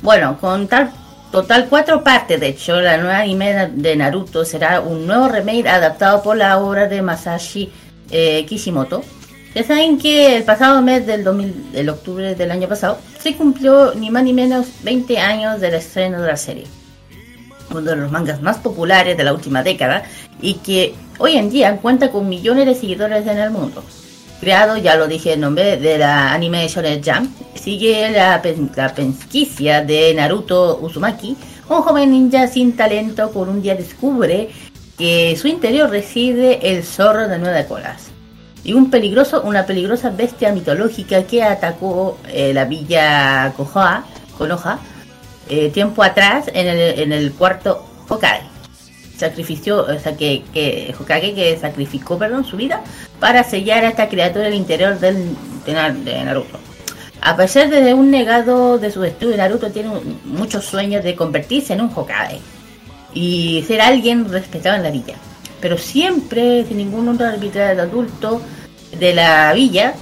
S7: Bueno, con tal total cuatro partes, de hecho, la nueva anime de Naruto será un nuevo remake adaptado por la obra de Masashi eh, Kishimoto. Ya saben que el pasado mes del 2000, el octubre del año pasado, se cumplió ni más ni menos 20 años del estreno de la serie uno de los mangas más populares de la última década y que hoy en día cuenta con millones de seguidores en el mundo. Creado, ya lo dije en nombre de la anime Shonen Jump, sigue la, pen- la pesquisa de Naruto Uzumaki, un joven ninja sin talento por un día descubre que su interior reside el zorro de nueve colas y un peligroso, una peligrosa bestia mitológica que atacó eh, la villa Konoha, Konoha eh, tiempo atrás en el, en el cuarto Hokage. Sacrifició, o sea, que, que Hokage que sacrificó, perdón, su vida para sellar a esta criatura en el interior del, de, Na- de Naruto. A pesar de un negado de su estudio, Naruto tiene muchos sueños de convertirse en un Hokage y ser alguien respetado en la villa. Pero siempre, sin ningún otro arbitrario adulto de la villa,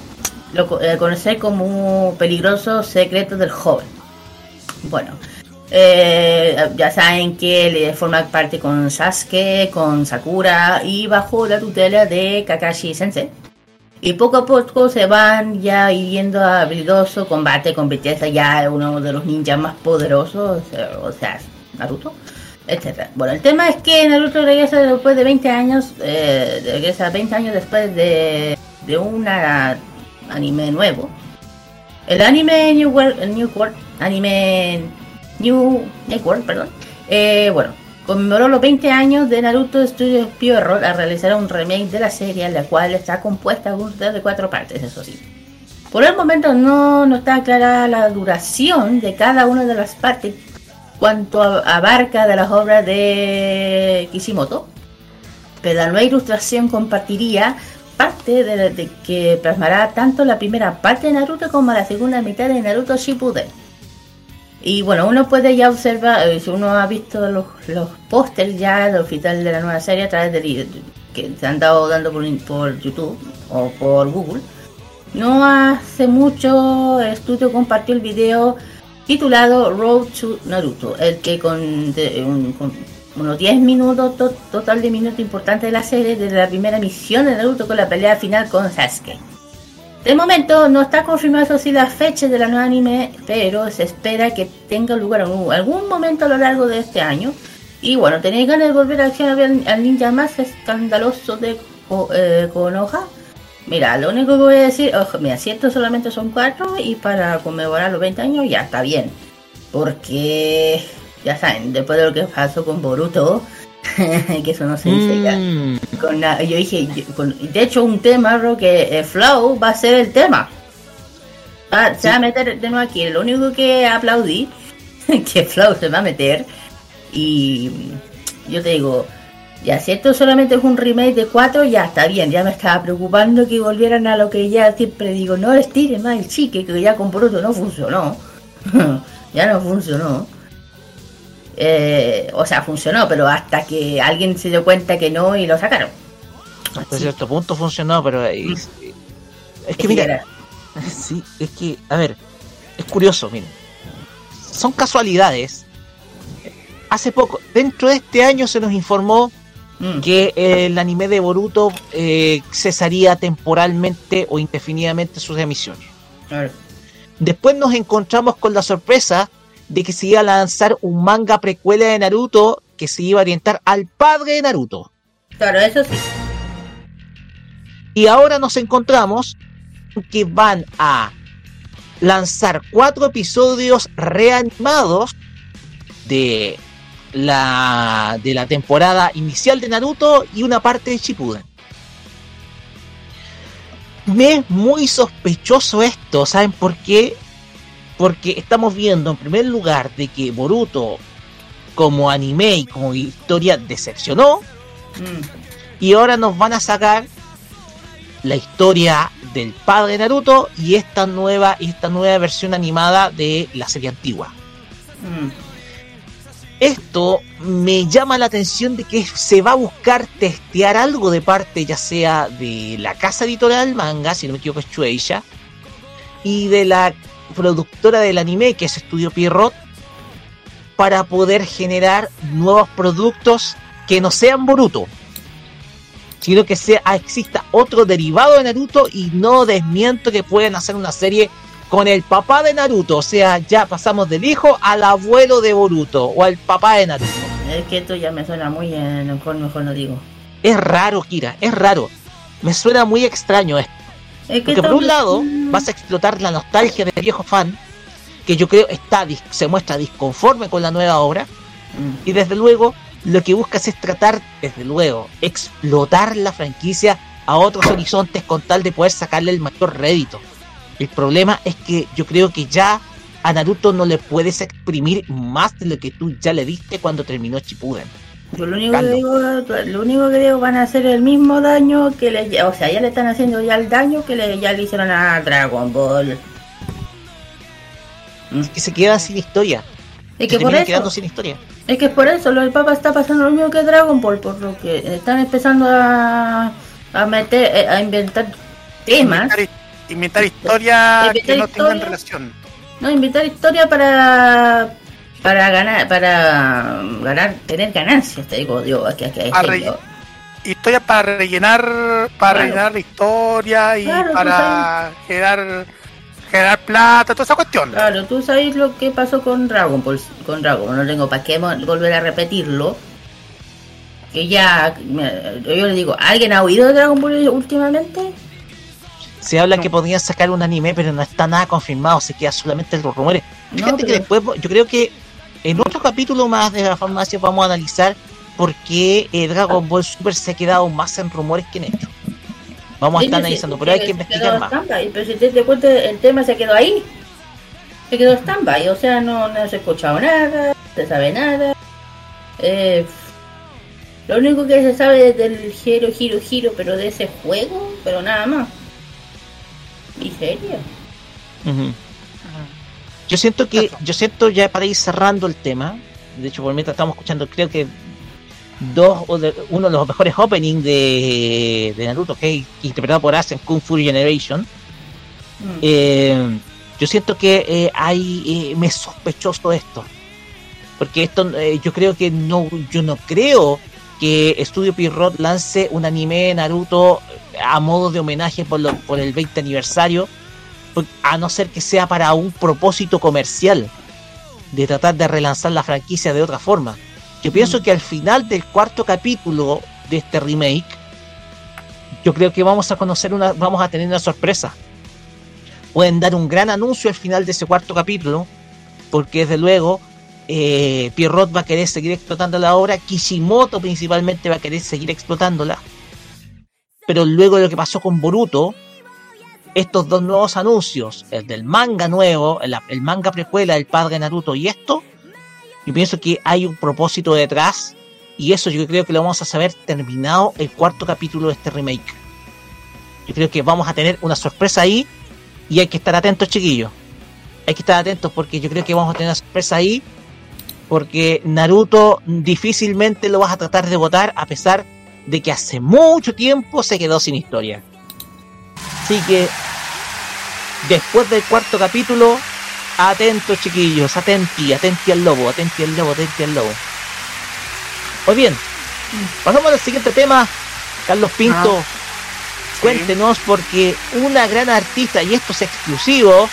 S7: lo eh, conocer como un peligroso secreto del joven. Bueno, eh, ya saben que le forma parte con Sasuke, con Sakura y bajo la tutela de Kakashi Sensei. Y poco a poco se van ya viviendo habilidoso combate, convirtiéndose ya en uno de los ninjas más poderosos, sea, o sea, Naruto, etcétera. Bueno, el tema es que Naruto regresa después de 20 años, eh, regresa 20 años después de, de un anime nuevo. El anime New World, New World, anime New Network, perdón. Eh, bueno, conmemoró los 20 años de Naruto Studios Pierrot a realizar un remake de la serie, la cual está compuesta de cuatro partes, eso sí. Por el momento no, no está clara la duración de cada una de las partes, cuanto abarca de las obras de Kishimoto, pero la nueva ilustración compartiría parte de, de que plasmará tanto la primera parte de Naruto como la segunda mitad de Naruto Shippuden. Y bueno, uno puede ya observar, eh, si uno ha visto los, los pósters ya del oficial de la nueva serie a través de que se han dado dando por, por YouTube o por Google. No hace mucho el estudio compartió el video titulado Road to Naruto, el que con, unos 10 minutos, to- total de minutos importantes de la serie, desde la primera misión de Naruto con la pelea final con Sasuke. De momento no está confirmado sí la fecha de la nueva anime, pero se espera que tenga lugar algún momento a lo largo de este año. Y bueno, tenéis ganas de volver a ver al ninja más escandaloso de Ko- eh, Konoha. Mira, lo único que voy a decir, ojo, mira, si estos solamente son cuatro y para conmemorar los 20 años ya está bien. Porque, ya saben, después de lo que pasó con Boruto, (laughs) que eso no se dice ya.
S5: Mm,
S7: Con la- yo dije, yo- con- de hecho, un tema, bro, que eh, Flow va a ser el tema. Se va a meter de nuevo aquí. Lo único que aplaudí, (laughs) que Flow se va a meter. Y yo te digo, ya, si esto solamente es un remake de 4, ya está bien. Ya me estaba preocupando que volvieran a lo que ya siempre digo, no les tiren más el chique, que ya con Boruto no funcionó. (laughs) ya no funcionó. Eh, o sea, funcionó, pero hasta que alguien se dio cuenta que no y lo sacaron.
S5: hasta cierto punto funcionó, pero es, es que mira,
S7: era- (laughs)
S5: sí, es que, a ver, es curioso, miren. Son casualidades. Hace poco, dentro de este año se nos informó
S7: Mm,
S5: que el anime de Boruto eh, cesaría temporalmente o indefinidamente sus emisiones.
S7: claro.
S5: Después nos encontramos con la sorpresa de que se iba a lanzar un manga precuela de Naruto que se iba a orientar al padre de Naruto.
S7: Claro, eso sí.
S5: Y ahora nos encontramos que van a lanzar cuatro episodios reanimados de la, de la temporada inicial de Naruto y una parte de Shippuden. Me es muy sospechoso esto, ¿saben por qué? Porque estamos viendo en primer lugar de que Boruto como anime y como historia decepcionó
S7: Mm,
S5: y ahora nos van a sacar la historia del padre de Naruto y esta nueva esta nueva versión animada de la serie antigua.
S7: mm.
S5: Esto me llama la atención de que se va a buscar testear algo de parte ya sea de la casa editorial manga, si no me equivoco es Shueisha, y de la productora del anime que es Estudio Pierrot para poder generar nuevos productos que no sean Boruto, sino que sea exista otro derivado de Naruto y no desmiento que puedan hacer una serie con el papá de Naruto, o sea, ya pasamos del hijo al abuelo de Boruto o al papá de Naruto.
S7: Es que esto ya me suena muy en mejor, mejor no digo.
S5: Es raro, Kira, es raro. Me suena muy extraño esto.
S7: Es que
S5: Porque por un lado
S7: Mm,
S5: vas a explotar la nostalgia del viejo fan, que yo creo está se muestra disconforme con la nueva obra,
S7: mm,
S5: y desde luego lo que buscas es tratar, desde luego, explotar la franquicia a otros horizontes con tal de poder sacarle el mayor rédito. El problema es que yo creo que ya a Naruto no le puedes exprimir más de lo que tú ya le diste cuando terminó Shippuden.
S7: Yo lo único que digo, lo único que digo van a hacer el mismo daño que le, o sea, ya le están haciendo ya el daño que le, ya le hicieron a Dragon Ball.
S5: Que se queda sin historia.
S7: Es
S5: Se
S7: que por eso,
S5: quedando sin historia.
S7: es que por eso lo del Papa está pasando lo mismo que Dragon Ball, por lo que están empezando a, a meter, eh, a inventar temas,
S6: Inventar, inventar historias
S7: Inventar
S6: que no tengan
S7: historias.
S6: relación.
S7: no inventar historia para para ganar, para ganar, tener ganancias, te digo, digo, aquí, aquí, aquí.
S6: Historias para rellenar, para
S7: Claro.
S6: rellenar la historia y
S7: Claro,
S6: para generar, generar plata, toda esa cuestión.
S7: Claro, tú sabes lo que pasó con Dragon Ball, con Dragon Ball, no tengo para qué volver a repetirlo. Que ya, yo le digo, ¿alguien ha oído de Dragon Ball últimamente?
S5: Se habla
S6: No.
S5: que podrían sacar un anime, pero no está nada confirmado, se queda solamente en los rumores.
S7: No,
S5: Fíjate que
S7: pero-
S5: después, yo creo que en otro capítulo más de la farmacia vamos a analizar por qué eh, Dragon Ball Super se ha quedado más en rumores que en hechos. Vamos a estar
S7: sí,
S5: analizando,
S7: sí,
S5: pero hay que investigar más.
S7: Pero si te das cuenta, el tema se quedó ahí. Se quedó stand-by, o sea, no, no se ha escuchado nada, no se sabe nada. Eh, lo único que se sabe es del giro, giro, giro, pero de ese juego, pero nada más. ¿Y serio?
S5: Ujú. Yo siento que, yo siento ya para ir cerrando el tema, de hecho por mientras estamos escuchando creo que dos o de- uno de los mejores openings de, de Naruto, que es interpretado por Asen Kung Fu Generation.
S7: Mm.
S5: Eh, yo siento que eh, hay eh, me es sospechoso esto porque esto eh, yo creo que no yo no creo que Studio Pierrot lance un anime de Naruto a modo de homenaje por, lo- por el 20 aniversario a no ser que sea para un propósito comercial de tratar de relanzar la franquicia de otra forma. Yo pienso que al final del cuarto capítulo de este remake yo creo que vamos a conocer una vamos a tener una sorpresa. Pueden dar un gran anuncio al final de ese cuarto capítulo, porque desde luego eh, Pierrot va a querer seguir explotando la obra, Kishimoto principalmente va a querer seguir explotándola. Pero luego de lo que pasó con Boruto, estos dos nuevos anuncios, el del manga nuevo, el, manga precuela del padre Naruto y esto, yo pienso que hay un propósito detrás y eso yo creo que lo vamos a saber terminado el cuarto capítulo de este remake. Yo creo que vamos a tener una sorpresa ahí y hay que estar atentos, chiquillos. Hay que estar atentos porque yo creo que vamos a tener una sorpresa ahí porque Naruto difícilmente lo vas a tratar de votar a pesar de que hace mucho tiempo se quedó sin historia. Así que después del cuarto capítulo, atentos chiquillos, atenti, atenti al lobo, atenti al lobo, atenti al lobo. Pues bien, pasamos al siguiente tema. Carlos Pinto,
S6: Ah,
S5: cuéntenos porque una gran artista, y esto es exclusivo,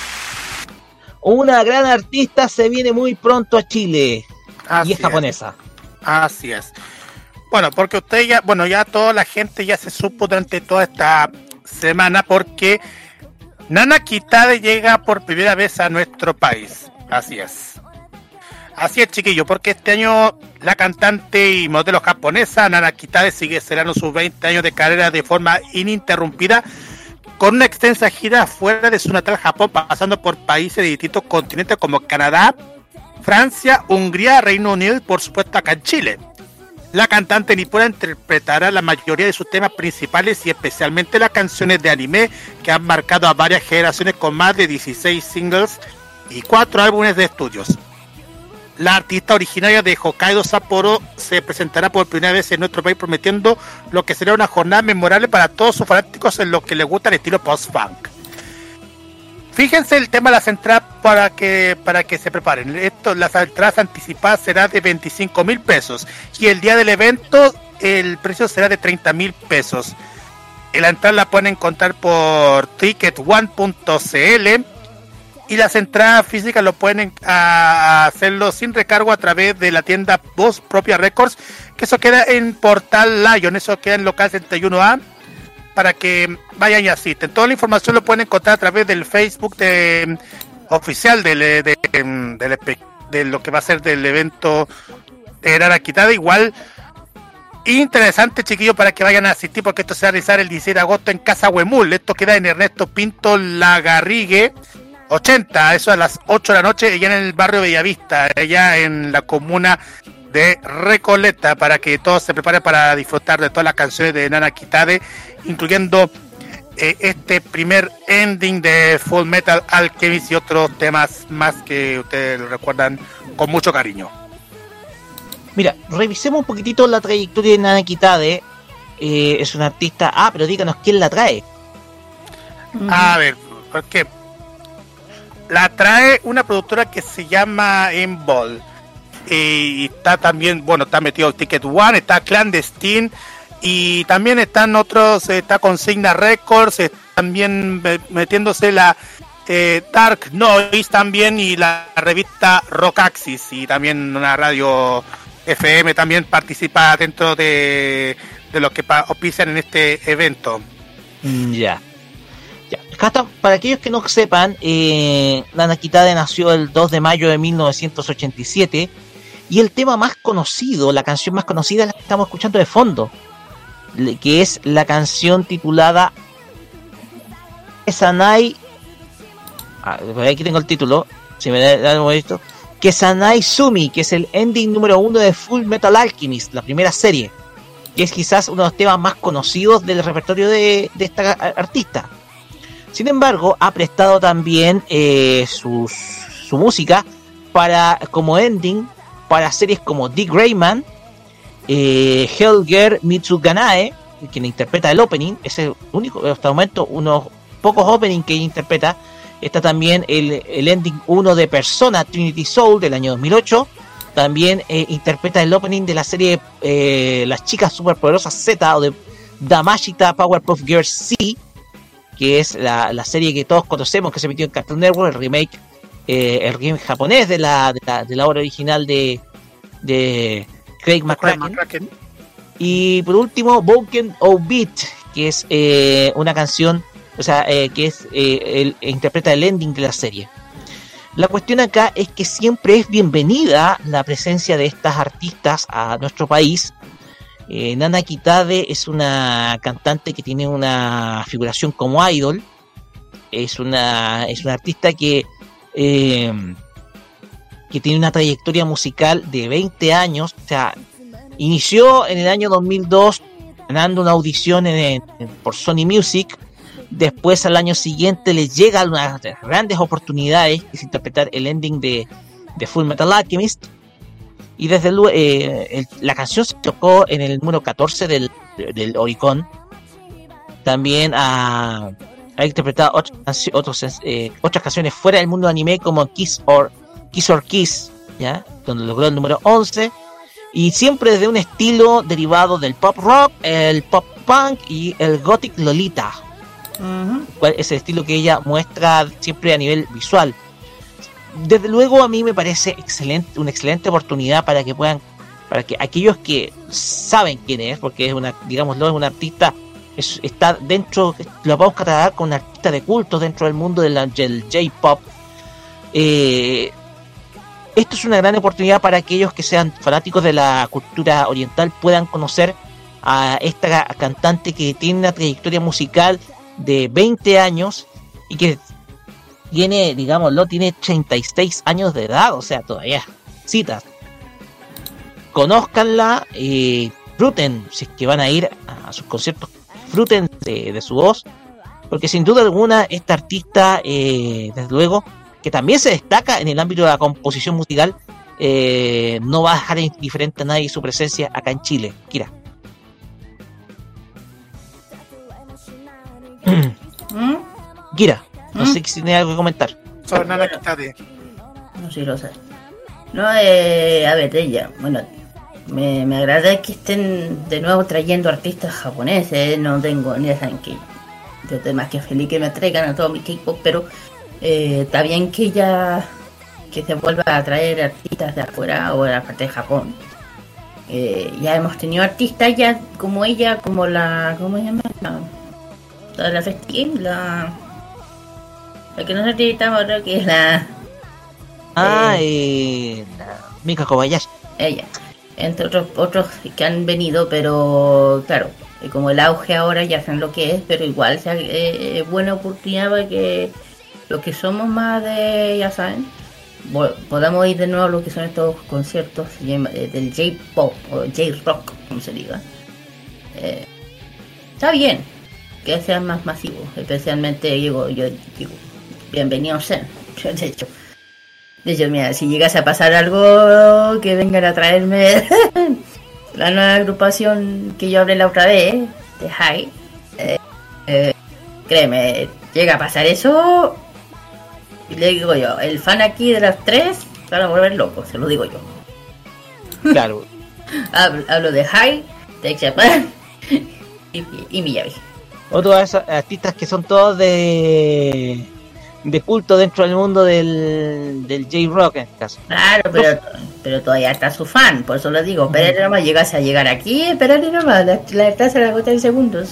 S5: una gran artista se viene muy pronto a Chile
S6: Así
S5: y es japonesa.
S6: Así es. Bueno, porque usted ya, bueno, ya toda la gente ya se supo durante toda esta semana porque Nana Kitade llega por primera vez a nuestro país. Así es. Así es, chiquillo, porque este año la cantante y modelo japonesa Nana Kitade sigue celebrando sus 20 años de carrera de forma ininterrumpida con una extensa gira fuera de su natal Japón, pasando por países de distintos continentes como Canadá, Francia, Hungría, Reino Unido y por supuesto acá en Chile. La cantante nipona interpretará la mayoría de sus temas principales y especialmente las canciones de anime que han marcado a varias generaciones con más de 16 singles y 4 álbumes de estudios. La artista originaria de Hokkaido Sapporo se presentará por primera vez en nuestro país prometiendo lo que será una jornada memorable para todos sus fanáticos en los que les gusta el estilo post-funk. Fíjense el tema de las entradas para que para que se preparen. Esto, las entradas anticipadas será de 25 mil pesos y el día del evento el precio será de 30 mil pesos. La entrada la pueden encontrar por ticketone.cl y las entradas físicas lo pueden hacerlo sin recargo a través de la tienda Voz Propia Records, que eso queda en Portal Lion, eso queda en local 71A, para que vayan y asisten. Toda la información lo pueden encontrar a través del Facebook oficial del, de, de- espe- de lo que va a ser del evento de Nara Quitada. Igual interesante, chiquillos, para que vayan a asistir, porque esto se va a realizar el 16 de agosto en Casa Huemul. Esto queda en Ernesto Pinto Lagarrigue 80, eso a las 8 de la noche, allá en el barrio Bellavista, allá en la comuna de Recoleta, para que todos se preparen para disfrutar de todas las canciones de Nana Kitade, incluyendo eh, este primer ending de Full Metal Alchemist y otros temas más que ustedes recuerdan con mucho cariño.
S5: Mira, revisemos un poquitito la trayectoria de Nana Kitade. Eh, es una artista. Ah, pero díganos quién la trae.
S6: A ver, porque la trae una productora que se llama Embol. Y está también, bueno, está metido Ticket One, está Clandestine. Y también están otros, está Consigna Records, eh, también me- metiéndose la eh, Dark Noise también y la revista Rock Axis y también una radio FM también participa dentro de, de lo que auspician en este evento.
S5: Ya. Para aquellos que no sepan, eh, Nana Kitade nació el 2 de mayo de 1987 y el tema más conocido, la canción más conocida es la que estamos escuchando de fondo, que es la canción titulada Sanai. Ah, aquí tengo el título, si me da, esto. Que Sanai Sumi, que es el ending número uno de Full Metal Alchemist, la primera serie, que es quizás uno de los temas más conocidos del repertorio de, esta artista. Sin embargo, ha prestado también eh, su música para como ending para series como Dick Grayman, eh, Helger Mitsuganae, quien interpreta el opening, es el único, hasta el momento, unos pocos openings que interpreta. Está también el, el ending 1 de Persona Trinity Soul del año 2008. También eh, interpreta el opening de la serie eh, Las Chicas Superpoderosas Z o de Damashita Powerpuff Girls C, que es la, la serie que todos conocemos que se emitió en Cartoon Network, el remake, eh, el remake japonés de la, de la, de la obra original de, de Craig McCracken. Y por último, Broken O Beat, que es eh, una canción, o sea, eh, que es eh, el, interpreta el ending de la serie. La cuestión acá es que siempre es bienvenida la presencia de estas artistas a nuestro país. Eh, Nana Kitade es una cantante que tiene una figuración como idol. Es una, es artista que, eh, que tiene una trayectoria musical de 20 años. O sea, inició en el año 2002 ganando una audición por Sony Music. Después al año siguiente le llega unas grandes oportunidades, es interpretar el ending de, de Full Metal Alchemist. Y desde luego eh, el- la canción se tocó en el número 14 del, del Oricon. También ha, ha interpretado otras, otros, eh, otras canciones fuera del mundo anime como Kiss or Kiss, or Kiss ¿ya? donde logró el número 11 y siempre desde un estilo derivado del pop rock, el pop punk y el gothic lolita, cual es el estilo que ella muestra siempre a nivel visual. Desde luego a mí me parece excelente, una excelente oportunidad para que puedan, para que aquellos que saben quién es, porque es una, digámoslo, es un artista, es- está dentro, lo vamos a catalogar como un artista de culto dentro del mundo de la- del J-pop. Eh, esto es una gran oportunidad para aquellos que sean fanáticos de la cultura oriental puedan conocer a esta cantante que tiene una trayectoria musical de 20 años y que tiene, digámoslo, tiene 36 años de edad, o sea, todavía citas. Conózcanla, eh, disfruten, si es que van a ir a sus conciertos, disfruten de, de su voz, porque sin duda alguna esta artista, eh, desde luego, que también se destaca en el ámbito de la composición musical, eh, no va a dejar indiferente a nadie su presencia acá en Chile. Kira.
S7: ¿Mm?
S5: Kira, no
S7: ¿Mm?
S5: sé si tiene algo que comentar.
S6: Sobre Nana Kitade.
S7: No sé, lo sé. No, eh, a ver, ella, bueno, me, me agrada que estén de nuevo trayendo artistas japoneses, no tengo ni idea en que yo estoy más que feliz que me traigan a todo mi K-pop, pero eh, está bien que ella que se vuelva a traer artistas de afuera o de la parte de Japón. Eh, ya hemos tenido artistas ya como ella, como la, ¿cómo se llama? La, la de la la, que nos acreditamos ahora que es la
S5: Ah, eh, la Mika Kobayashi.
S7: ella, entre otros otros que han venido, pero claro, eh, como el auge ahora ya saben lo que es, pero igual sea, eh, es buena oportunidad para que los que somos más de, ya saben, podamos ir de nuevo a lo que son estos conciertos eh, del J-pop o J-rock, como se diga. Eh, está bien que sean más masivos, especialmente digo, yo digo, bienvenidos sean, de hecho. De hecho, mira, si llegase a pasar algo, que vengan a traerme (laughs) la nueva agrupación que yo hablé la otra vez, de High. Eh, eh, créeme, llega a pasar eso, y le digo yo, el fan aquí de las tres van a volver loco, se lo digo yo. (laughs)
S5: Claro. (laughs)
S7: Hablo, hablo de High, de Japan y, y Miyavi.
S5: Otros de esos artistas que son todos de, de culto dentro del mundo del, del J-Rock en este caso.
S7: Claro, pero, pero todavía está su fan, por eso lo digo. Espérate nomás, llegas a llegar aquí, espérate nomás, la, la tasa la agota en segundos.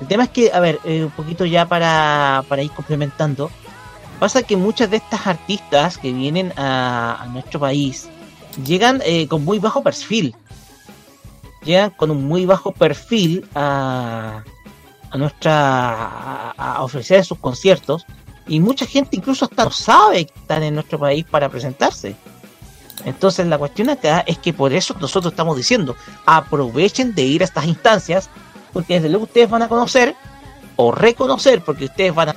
S5: El tema es que, a ver, eh, un poquito ya para, para ir complementando, pasa que muchas de estas artistas que vienen a, a nuestro país llegan eh, con muy bajo perfil. Llegan con un muy bajo perfil a, a nuestra a, ofrecer sus conciertos y mucha gente incluso hasta no sabe que están en nuestro país para presentarse. Entonces la cuestión acá es que por eso nosotros estamos diciendo, aprovechen de ir a estas instancias, porque desde luego ustedes van a conocer o reconocer, porque ustedes van a,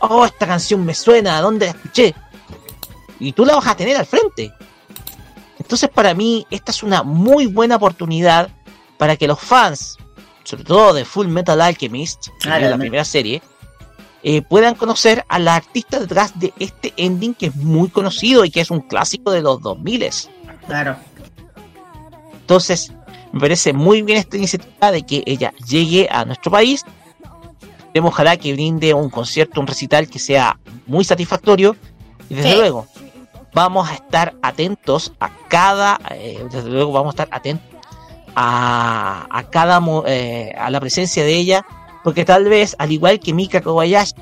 S5: oh, esta canción me suena, ¿a dónde la escuché? Y tú la vas a tener al frente. Entonces para mí esta es una muy buena oportunidad para que los fans, sobre todo de Full Metal Alchemist, es la
S7: me-
S5: primera serie, eh, puedan conocer a la artista detrás de este ending que es muy conocido y que es un clásico de los 2000
S7: Claro.
S5: Entonces, me parece muy bien esta iniciativa de que ella llegue a nuestro país. Ojalá que brinde un concierto, un recital que sea muy satisfactorio. Y desde
S7: Sí.
S5: luego, vamos a estar atentos a cada, eh, desde luego vamos a estar atentos a, a cada eh, a la presencia de ella, porque tal vez, al igual que Mika Kobayashi,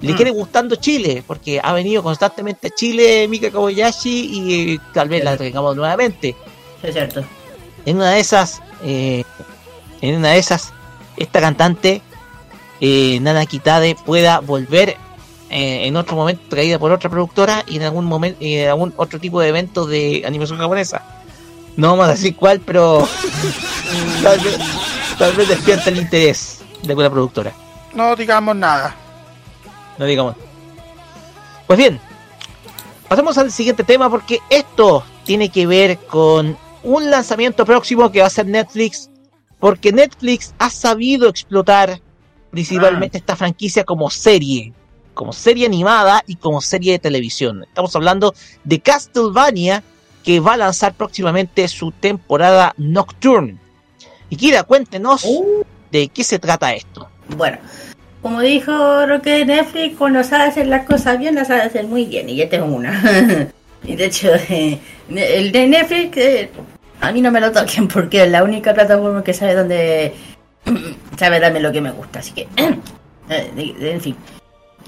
S5: le
S7: Mm.
S5: quiere gustando Chile, porque ha venido constantemente a Chile Mika Kobayashi y eh, tal vez la tengamos nuevamente.
S7: Es cierto.
S5: En una de esas, eh, en una de esas, esta cantante, eh, Nana Kitade, pueda volver eh, en otro momento traída por otra productora y en algún momento, en algún otro tipo de evento de animación japonesa. No vamos a decir cuál, pero tal vez, tal vez despierta el interés de alguna productora.
S6: No digamos nada.
S5: No digamos. Pues bien, pasemos al siguiente tema porque esto tiene que ver con un lanzamiento próximo que va a ser Netflix. Porque Netflix ha sabido explotar principalmente esta franquicia como serie, como serie animada y como serie de televisión. Estamos hablando de Castlevania que va a lanzar próximamente su temporada Nocturne. Y Kira, cuéntenos de qué se trata esto.
S7: Bueno, como dijo Roque Netflix, cuando sabe hacer las cosas bien, las sabe hacer muy bien. Y esta es una. (laughs) y de hecho, eh, el de Netflix, eh, a mí no me lo toquen porque es la única plataforma que sabe dónde. (clears throat) sabe darme lo que me gusta. Así que. (clears throat) eh, de- de- en fin.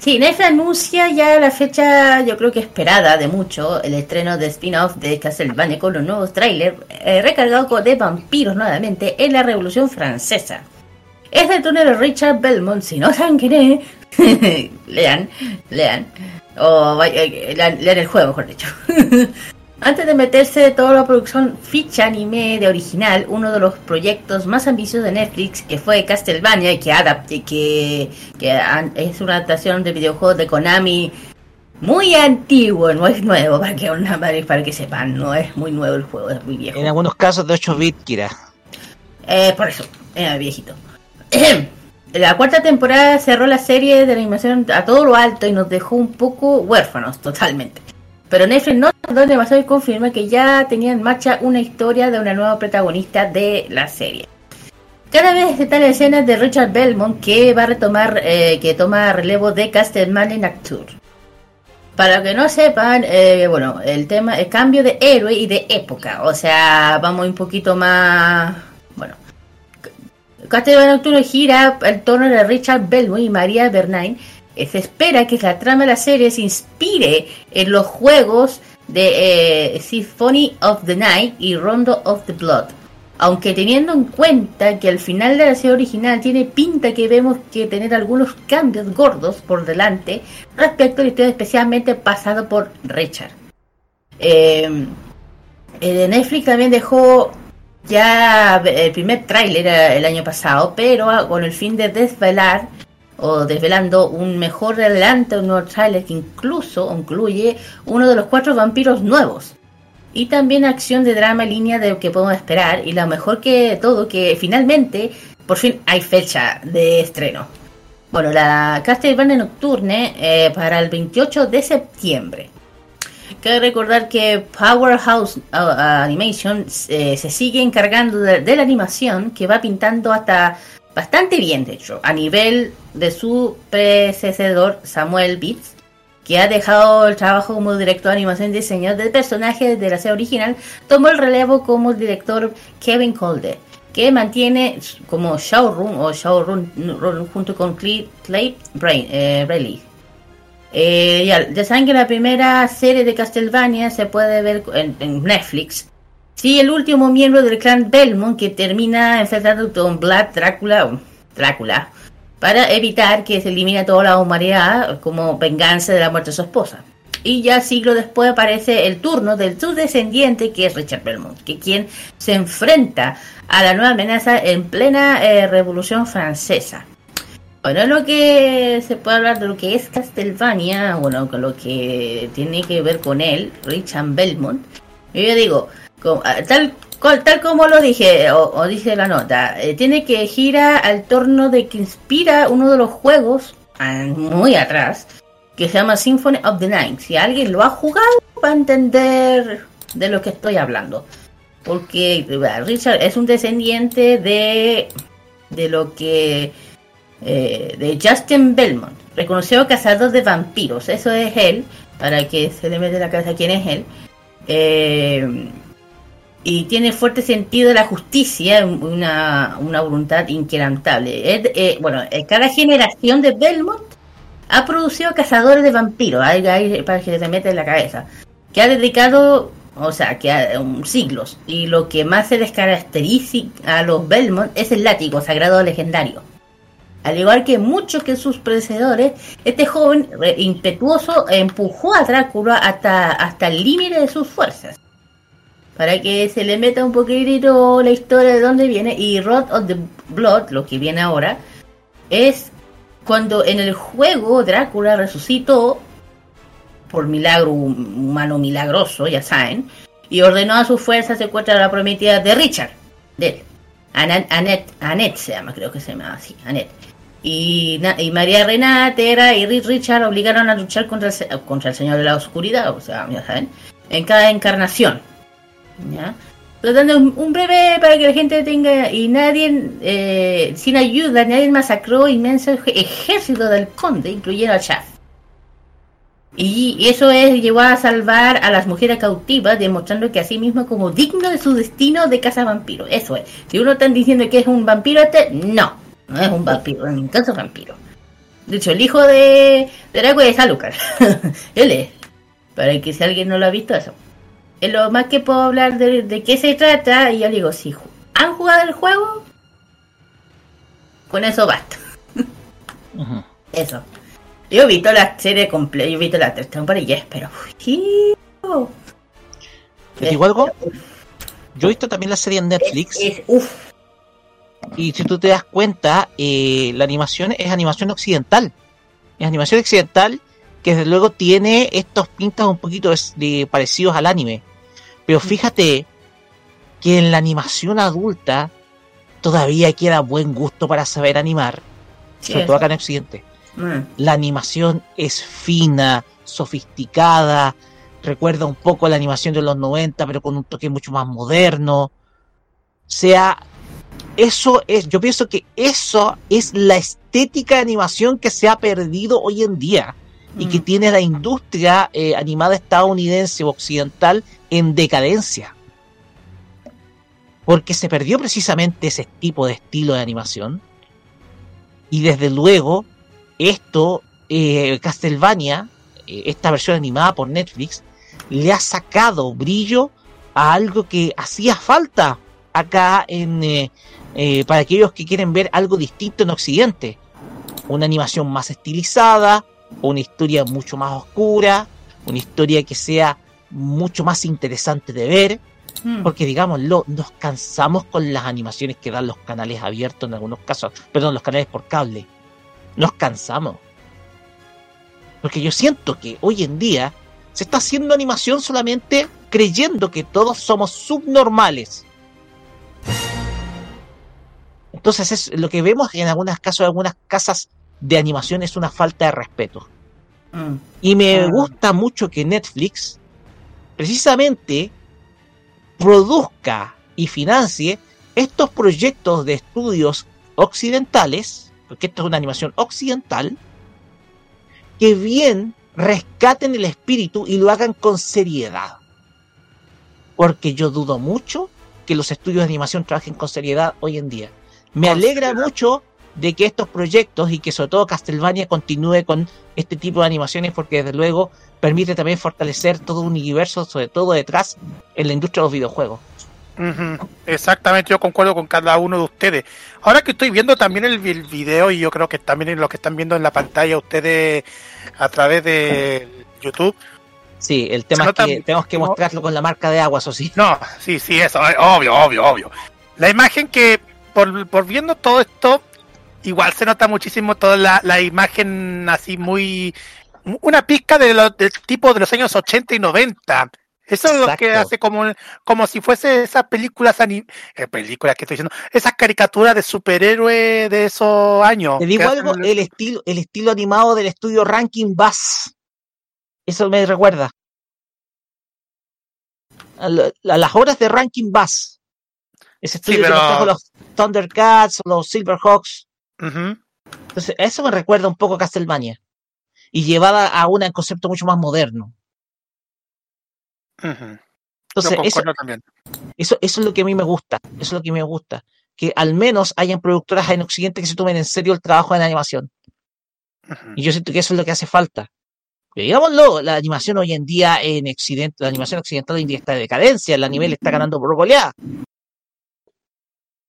S7: Sí, Netflix anuncia ya la fecha, yo creo que esperada de mucho, el estreno de spin-off de Castlevania con los nuevos trailers, eh, recargado con- de vampiros nuevamente en la Revolución Francesa. Es del túnel de Richard Belmont, si no saben quién (laughs) lean, lean, o eh, lean, lean el juego, mejor dicho. (laughs) Antes de meterse de toda la producción ficha anime de original, uno de los proyectos más ambiciosos de Netflix, que fue Castlevania, y que, adapte, que, es una adaptación de videojuegos de Konami muy antiguo, no es nuevo, para que, una- para que sepan, no es muy nuevo el juego, es muy viejo.
S5: En algunos casos de 8 bits, Kira.
S7: Eh, por eso, era viejito. (clears throat) La cuarta temporada cerró la serie de animación a todo lo alto y nos dejó un poco huérfanos totalmente. Pero Netflix no tardó demasiado y confirma que ya tenía en marcha una historia de una nueva protagonista de la serie. Cada vez están escenas de Richard Belmont que va a retomar, eh, que toma relevo de Castlevania Nocturne. Para que no sepan, eh, bueno, el tema, el cambio de héroe y de época. O sea, vamos un poquito más, bueno, Castlevania Nocturne gira el tono de Richard Belmont y María Bernay. Eh, Se espera que la trama de la serie se inspire en los juegos de eh, Symphony of the Night y Rondo of the Blood. Aunque teniendo en cuenta que al final de la serie original tiene pinta que vemos que tener algunos cambios gordos por delante respecto a la historia especialmente pasado por Richard. Eh, eh, Netflix también dejó ya el primer tráiler eh, el año pasado, pero ah, con el fin de desvelar o desvelando un mejor adelanto, un nuevo tráiler que incluso incluye uno de los cuatro vampiros nuevos. Y también acción de drama línea de lo que podemos esperar. Y lo mejor que todo, que finalmente, por fin hay fecha de estreno. Bueno, la Castlevania Nocturne eh, para el 28 de septiembre. Cabe recordar que Powerhouse Animation eh, se sigue encargando de la animación que va pintando hasta bastante bien, de hecho, a nivel de su predecesor Samuel Beats, que ha dejado el trabajo como director de animación y diseño de personajes de la serie original, tomó el relevo como director Kevin Colder, que mantiene como showrun o showrun run junto con Clay, Brain, eh. Eh, ya, saben que la primera serie de Castlevania se puede ver en Netflix. Sí, el último miembro del clan Belmont que termina enfrentando con Vlad Drácula, Drácula para evitar que se elimine toda la humanidad como venganza de la muerte de su esposa. Y ya siglo después aparece el turno del su descendiente que es Richard Belmont, que quien se enfrenta a la nueva amenaza en plena eh, Revolución Francesa. Bueno, lo que se puede hablar de lo que es Castlevania, bueno, con lo que tiene que ver con él, Richard Belmont. Yo digo, como- ah, tal, tal como lo dije, o, o dice la nota, eh, tiene que gira al torno de que inspira uno de los juegos, ah, muy atrás, que se llama Symphony of the Night. Si alguien lo ha jugado, va a entender de lo que estoy hablando. Porque Richard es un descendiente de, de lo que eh, de Justin Belmont, reconocido cazador de vampiros. Eso es él, para que se le mete la cabeza quién es él. Eh, y tiene fuerte sentido de la justicia, una, una voluntad inquebrantable. Eh, bueno, eh, cada generación de Belmont ha producido Cazadores de Vampiros, ahí- ahí para que se te mete en la cabeza, que ha dedicado, o sea, que ha, um, siglos, y lo que más se les caracteriza a los Belmont es el látigo sagrado legendario. Al igual que muchos que sus predecesores, este joven eh, impetuoso empujó a Drácula hasta, hasta el límite de sus fuerzas. Para que se le meta un poquitito la historia de dónde viene. Y Rod of the Blood, lo que viene ahora, es cuando en el juego Drácula resucitó por milagro hum- humano milagroso, ya saben, y ordenó a sus fuerzas secuestrar a la prometida de Richard, de él. Annette, Annette se llama, creo que se llama así, Annette. Y, y María Reina, Tera y Ri- Richard obligaron a luchar contra el, contra el Señor de la Oscuridad, o sea, ya saben, en cada encarnación. ¿Ya? Tratando un, breve para que la gente tenga. Y nadie, eh, sin ayuda, nadie masacró inmenso ej- ejército del conde, incluyendo al Shaft. Y eso es, llevó a salvar a las mujeres cautivas, demostrando que así mismo como digno de su destino de casa vampiro. Eso es. Si uno está diciendo que es un vampiro este, no, no es un vampiro, en ningún caso vampiro. De hecho, el hijo de, Drácula es Alucard. (laughs) Él es. Para que si alguien no lo ha visto, eso. Lo más que puedo hablar de, de qué se trata. Y yo le digo, si han jugado el juego, con eso basta. (laughs) Eso. Yo he visto la serie completa, yo he visto la tres temporadas, pero... uy,
S5: ¿Te digo algo? Yo he visto también la serie en Netflix.
S7: Es, uf,
S5: Y si tú te das cuenta, eh, la animación es animación occidental. Es animación occidental que desde luego tiene estos pintas un poquito de, parecidos al anime. Pero fíjate que en la animación adulta todavía queda buen gusto para saber animar.
S7: Sí,
S5: sobre todo acá en Occidente.
S7: mm,
S5: La animación es fina, sofisticada, recuerda un poco la animación de los 90, pero con un toque mucho más moderno. O sea, eso es, yo pienso que eso es la estética de animación que se ha perdido hoy en día y que
S7: Mm.
S5: tiene la industria eh, animada estadounidense o occidental en decadencia. Porque se perdió precisamente ese tipo de estilo de animación. Y desde luego, esto, eh, Castlevania, eh, esta versión animada por Netflix, le ha sacado brillo a algo que hacía falta acá en para aquellos que quieren ver algo distinto en Occidente. Una animación más estilizada, una historia mucho más oscura, una historia que sea mucho más interesante de ver,
S7: mm.
S5: porque digámoslo, nos cansamos con las animaciones que dan los canales abiertos en algunos casos, perdón, los canales por cable. Nos cansamos. Porque yo siento que hoy en día se está haciendo animación solamente creyendo que todos somos subnormales. Entonces es lo que vemos en algunos casos, en algunas casas de animación es una falta de respeto.
S7: Mm.
S5: Y me gusta mucho que Netflix precisamente produzca y financie estos proyectos de estudios occidentales, porque esto es una animación occidental, que bien rescaten el espíritu y lo hagan con seriedad. Porque yo dudo mucho que los estudios de animación trabajen con seriedad hoy en día. Me alegra mucho de que estos proyectos y que sobre todo Castlevania continúe con este tipo de animaciones porque desde luego permite también fortalecer todo un universo, sobre todo detrás en la industria de los videojuegos.
S6: Exactamente, yo concuerdo con cada uno de ustedes. Ahora que estoy viendo también el, vi- el video y yo creo que también lo que están viendo en la pantalla ustedes a través de YouTube.
S5: Sí, el tema es que tenemos que mostrarlo con la marca de agua, eso sí.
S6: No, sí, sí, eso, obvio, obvio, obvio. La imagen que, por, por viendo todo esto, igual se nota muchísimo toda la, la imagen así muy... Una pizca de lo- del tipo de los años 80 y 90. Eso es lo que hace como, como si fuese esas películas, eh, películas que estoy diciendo, esas caricaturas de superhéroes de esos años.
S5: Te digo algo,
S6: hacen-
S5: el estilo, el estilo animado del estudio Ranking Bass. Eso me recuerda. A, la- a las horas de Ranking Bass. Ese estudio que
S6: pero-
S5: nos trajo los Thundercats, los Silverhawks. Entonces, eso me recuerda un poco a Castlevania. Y llevada a un concepto mucho más moderno. Entonces, eso,
S6: también.
S5: eso, eso es lo que a mí me gusta. Eso es lo que me gusta. Que al menos hayan productoras en Occidente que se tomen en serio el trabajo en animación. Y yo siento que eso es lo que hace falta. Pero digámoslo, la animación hoy en día en Occidente, la animación occidental hoy en día está de decadencia, el anime le está ganando por goleada.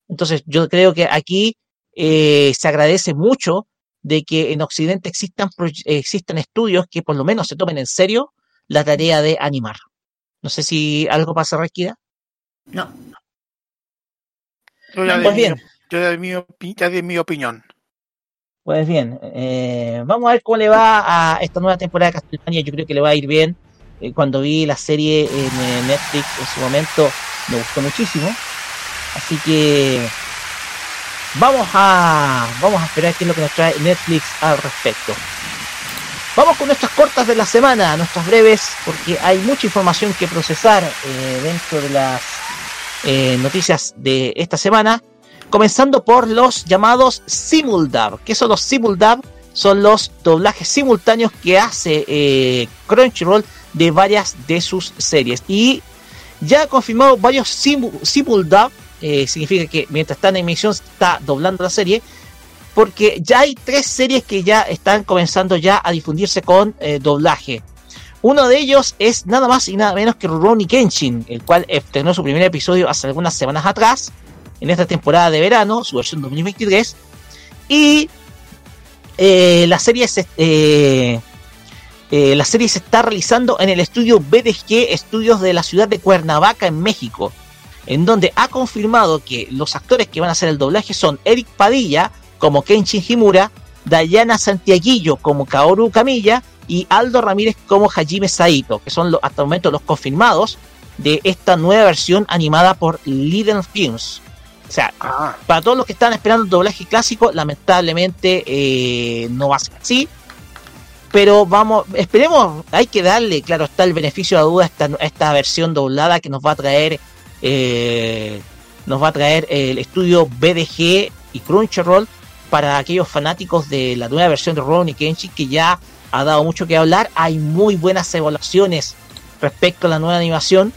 S5: Entonces, yo creo que aquí eh, se agradece mucho de que en Occidente existan, existan estudios que por lo menos se tomen en serio la tarea de animar. No sé si algo pasa, Requida.
S7: No.
S6: Yo ya,
S5: Pues bien.
S6: mi, yo ya di mi, mi opinión.
S5: Pues bien, eh, vamos a ver cómo le va a esta nueva temporada de Castlevania. Yo creo que le va a ir bien. Eh, cuando vi la serie en eh, Netflix en su momento, me gustó muchísimo. Así que vamos a vamos a esperar qué es lo que nos trae Netflix al respecto. Vamos con nuestras cortas de la semana, nuestras breves, porque hay mucha información que procesar eh, dentro de las eh, noticias de esta semana. Comenzando por los llamados simuldub. ¿Qué son los simuldub? Son los doblajes simultáneos que hace eh, Crunchyroll de varias de sus series. Y ya ha confirmado varios simu- simuldub. Eh, significa que mientras está en emisión está doblando la serie. Porque ya hay tres series que ya están comenzando ya a difundirse con eh, doblaje. Uno de ellos es nada más y nada menos que Rurouni Kenshin, el cual estrenó su primer episodio hace algunas semanas atrás en esta temporada de verano, su versión 2023. Y eh, la serie se, la serie se está realizando en el estudio BDG Estudios de la ciudad de Cuernavaca, en México, en donde ha confirmado que los actores que van a hacer el doblaje son Eric Padilla como Kenshin Himura, Dayana Santiaguillo como Kaoru Camilla y Aldo Ramírez como Hajime Saito, que son hasta el momento los confirmados de esta nueva versión animada por Liden Films. O sea,
S6: Ah,
S5: para todos los que están esperando el doblaje clásico, lamentablemente eh, no va a ser así. Pero vamos, esperemos, hay que darle, claro, está el beneficio de duda a esta, a esta versión doblada que nos va a traer, eh, nos va a traer el estudio BDG y Crunchyroll para aquellos fanáticos de la nueva versión de Ronnie Kenshin que ya ha dado mucho que hablar. Hay muy buenas evaluaciones respecto a la nueva animación.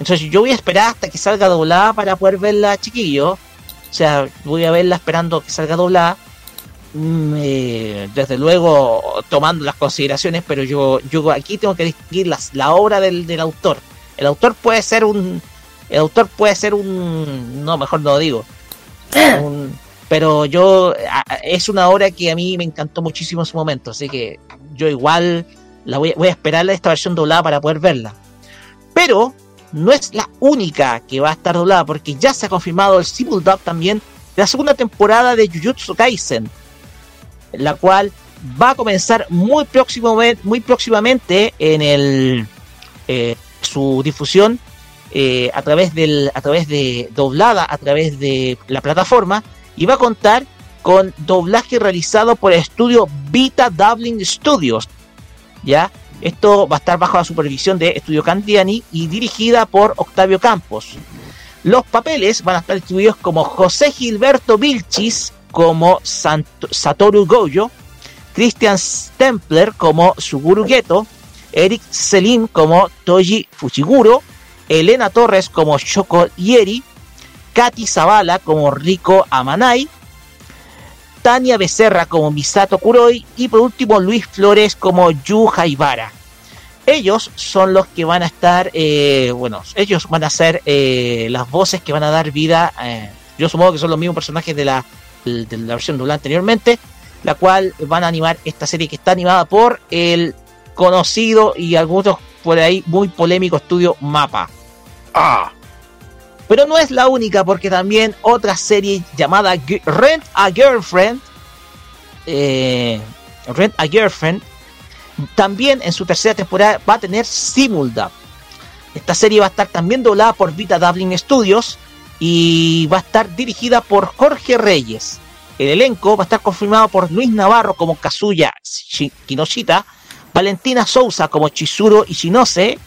S5: Entonces yo voy a esperar hasta que salga doblada para poder verla, chiquillo. O sea, voy a verla esperando que salga doblada. Mm, eh, desde luego tomando las consideraciones, pero yo, yo aquí tengo que distinguir las, la obra del, del autor. El autor puede ser un... El autor puede ser un... No, mejor no lo digo. (clears throat) Un- pero yo... Es una obra que a mí me encantó muchísimo en su momento, así que yo igual la voy, a- voy a esperar esta versión doblada para poder verla. Pero no es la única que va a estar doblada, porque ya se ha confirmado el simuldub también de la segunda temporada de Jujutsu Kaisen, la cual va a comenzar muy, próximamente, muy próximamente en el eh, su difusión eh, a través del a través de doblada a través de la plataforma y va a contar con doblaje realizado por el estudio Vita Dublin Studios ya esto va a estar bajo la supervisión de Estudio Candiani y dirigida por Octavio Campos. Los papeles van a estar distribuidos como José Gilberto Vilchis como Sant- Satoru Goyo, Christian Stempler como Suguru Geto, Eric Selim como Toji Fushiguro, Elena Torres como Shoko Yeri, Katy Zavala como Rico Amanai, Tania Becerra como Misato Kuroi y por último Luis Flores como Yu Haibara. Ellos son los que van a estar, eh, bueno, ellos van a ser eh, las voces que van a dar vida, eh, yo supongo que son los mismos personajes de la, de la versión doblada anteriormente, la cual van a animar esta serie que está animada por el conocido y algunos por ahí muy polémico estudio Mapa.
S6: Ah,
S5: Pero no es la única, porque también otra serie llamada Rent a Girlfriend, eh, Rent a Girlfriend, también en su tercera temporada va a tener Simuldub. Esta serie va a estar también doblada por Vita Dublin Studios y va a estar dirigida por Jorge Reyes. El elenco va a estar confirmado por Luis Navarro como Kazuya Shi- Kinoshita, Valentina Sousa como Chizuru Ishinose,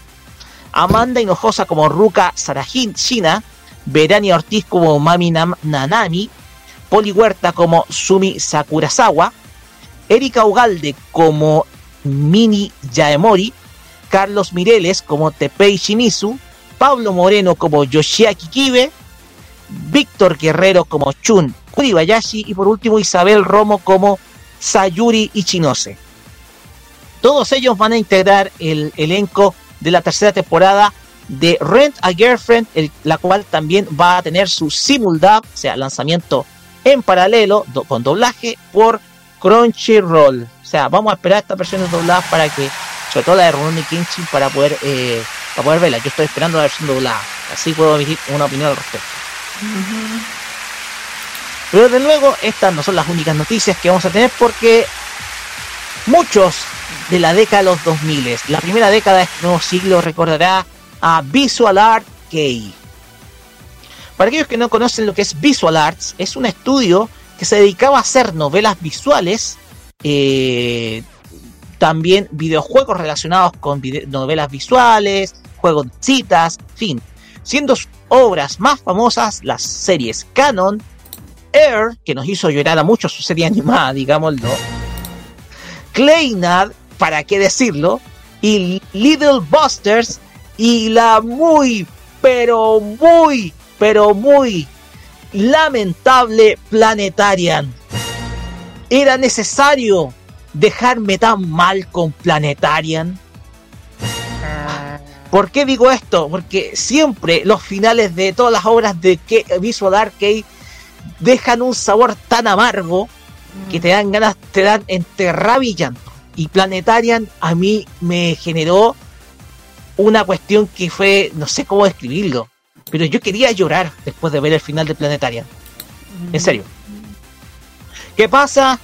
S5: Amanda Hinojosa como Ruka Sarajin Shina, Verania Ortiz como Mami Nam- Nanami, Poli Huerta como Sumi Sakurazawa, Erika Ugalde como Mini Yaemori, Carlos Mireles como Tepei Shimizu, Pablo Moreno como Yoshiaki Kibe, Víctor Guerrero como Chun Kuribayashi y por último Isabel Romo como Sayuri Ichinose. Todos ellos van a integrar el elenco de la tercera temporada de Rent a Girlfriend, el- la cual también va a tener su simuldub, o sea, lanzamiento en paralelo do- con doblaje por Crunchyroll. O sea, vamos a esperar estas versiones dobladas para que, sobre todo la de Rurouni Kenshin, para poder, eh, para poder verla. Yo estoy esperando la versión doblada, así puedo emitir una opinión al respecto. Pero desde luego, estas no son las únicas noticias que vamos a tener porque muchos de la década de los 2000, la primera década de este nuevo siglo, recordará a Visual Art Key. Para aquellos que no conocen lo que es Visual Arts, es un estudio que se dedicaba a hacer novelas visuales, eh, también videojuegos relacionados con novelas visuales, juegos de citas, fin, siendo sus obras más famosas las series Canon, Air, que nos hizo llorar a muchos su serie animada, digámoslo, Claynad, para qué decirlo, y Little Busters, y la muy, pero muy, pero muy lamentable Planetarian. ¿Era necesario dejarme tan mal con Planetarian? ¿Por qué digo esto? Porque siempre los finales de todas las obras de Visual Arcade dejan un sabor tan amargo que te dan ganas, te dan entre rabia y llanto. Y Planetarian a mí me generó una cuestión que fue, no sé cómo describirlo, pero yo quería llorar después de ver el final de Planetarian. En serio. ¿Qué pasa?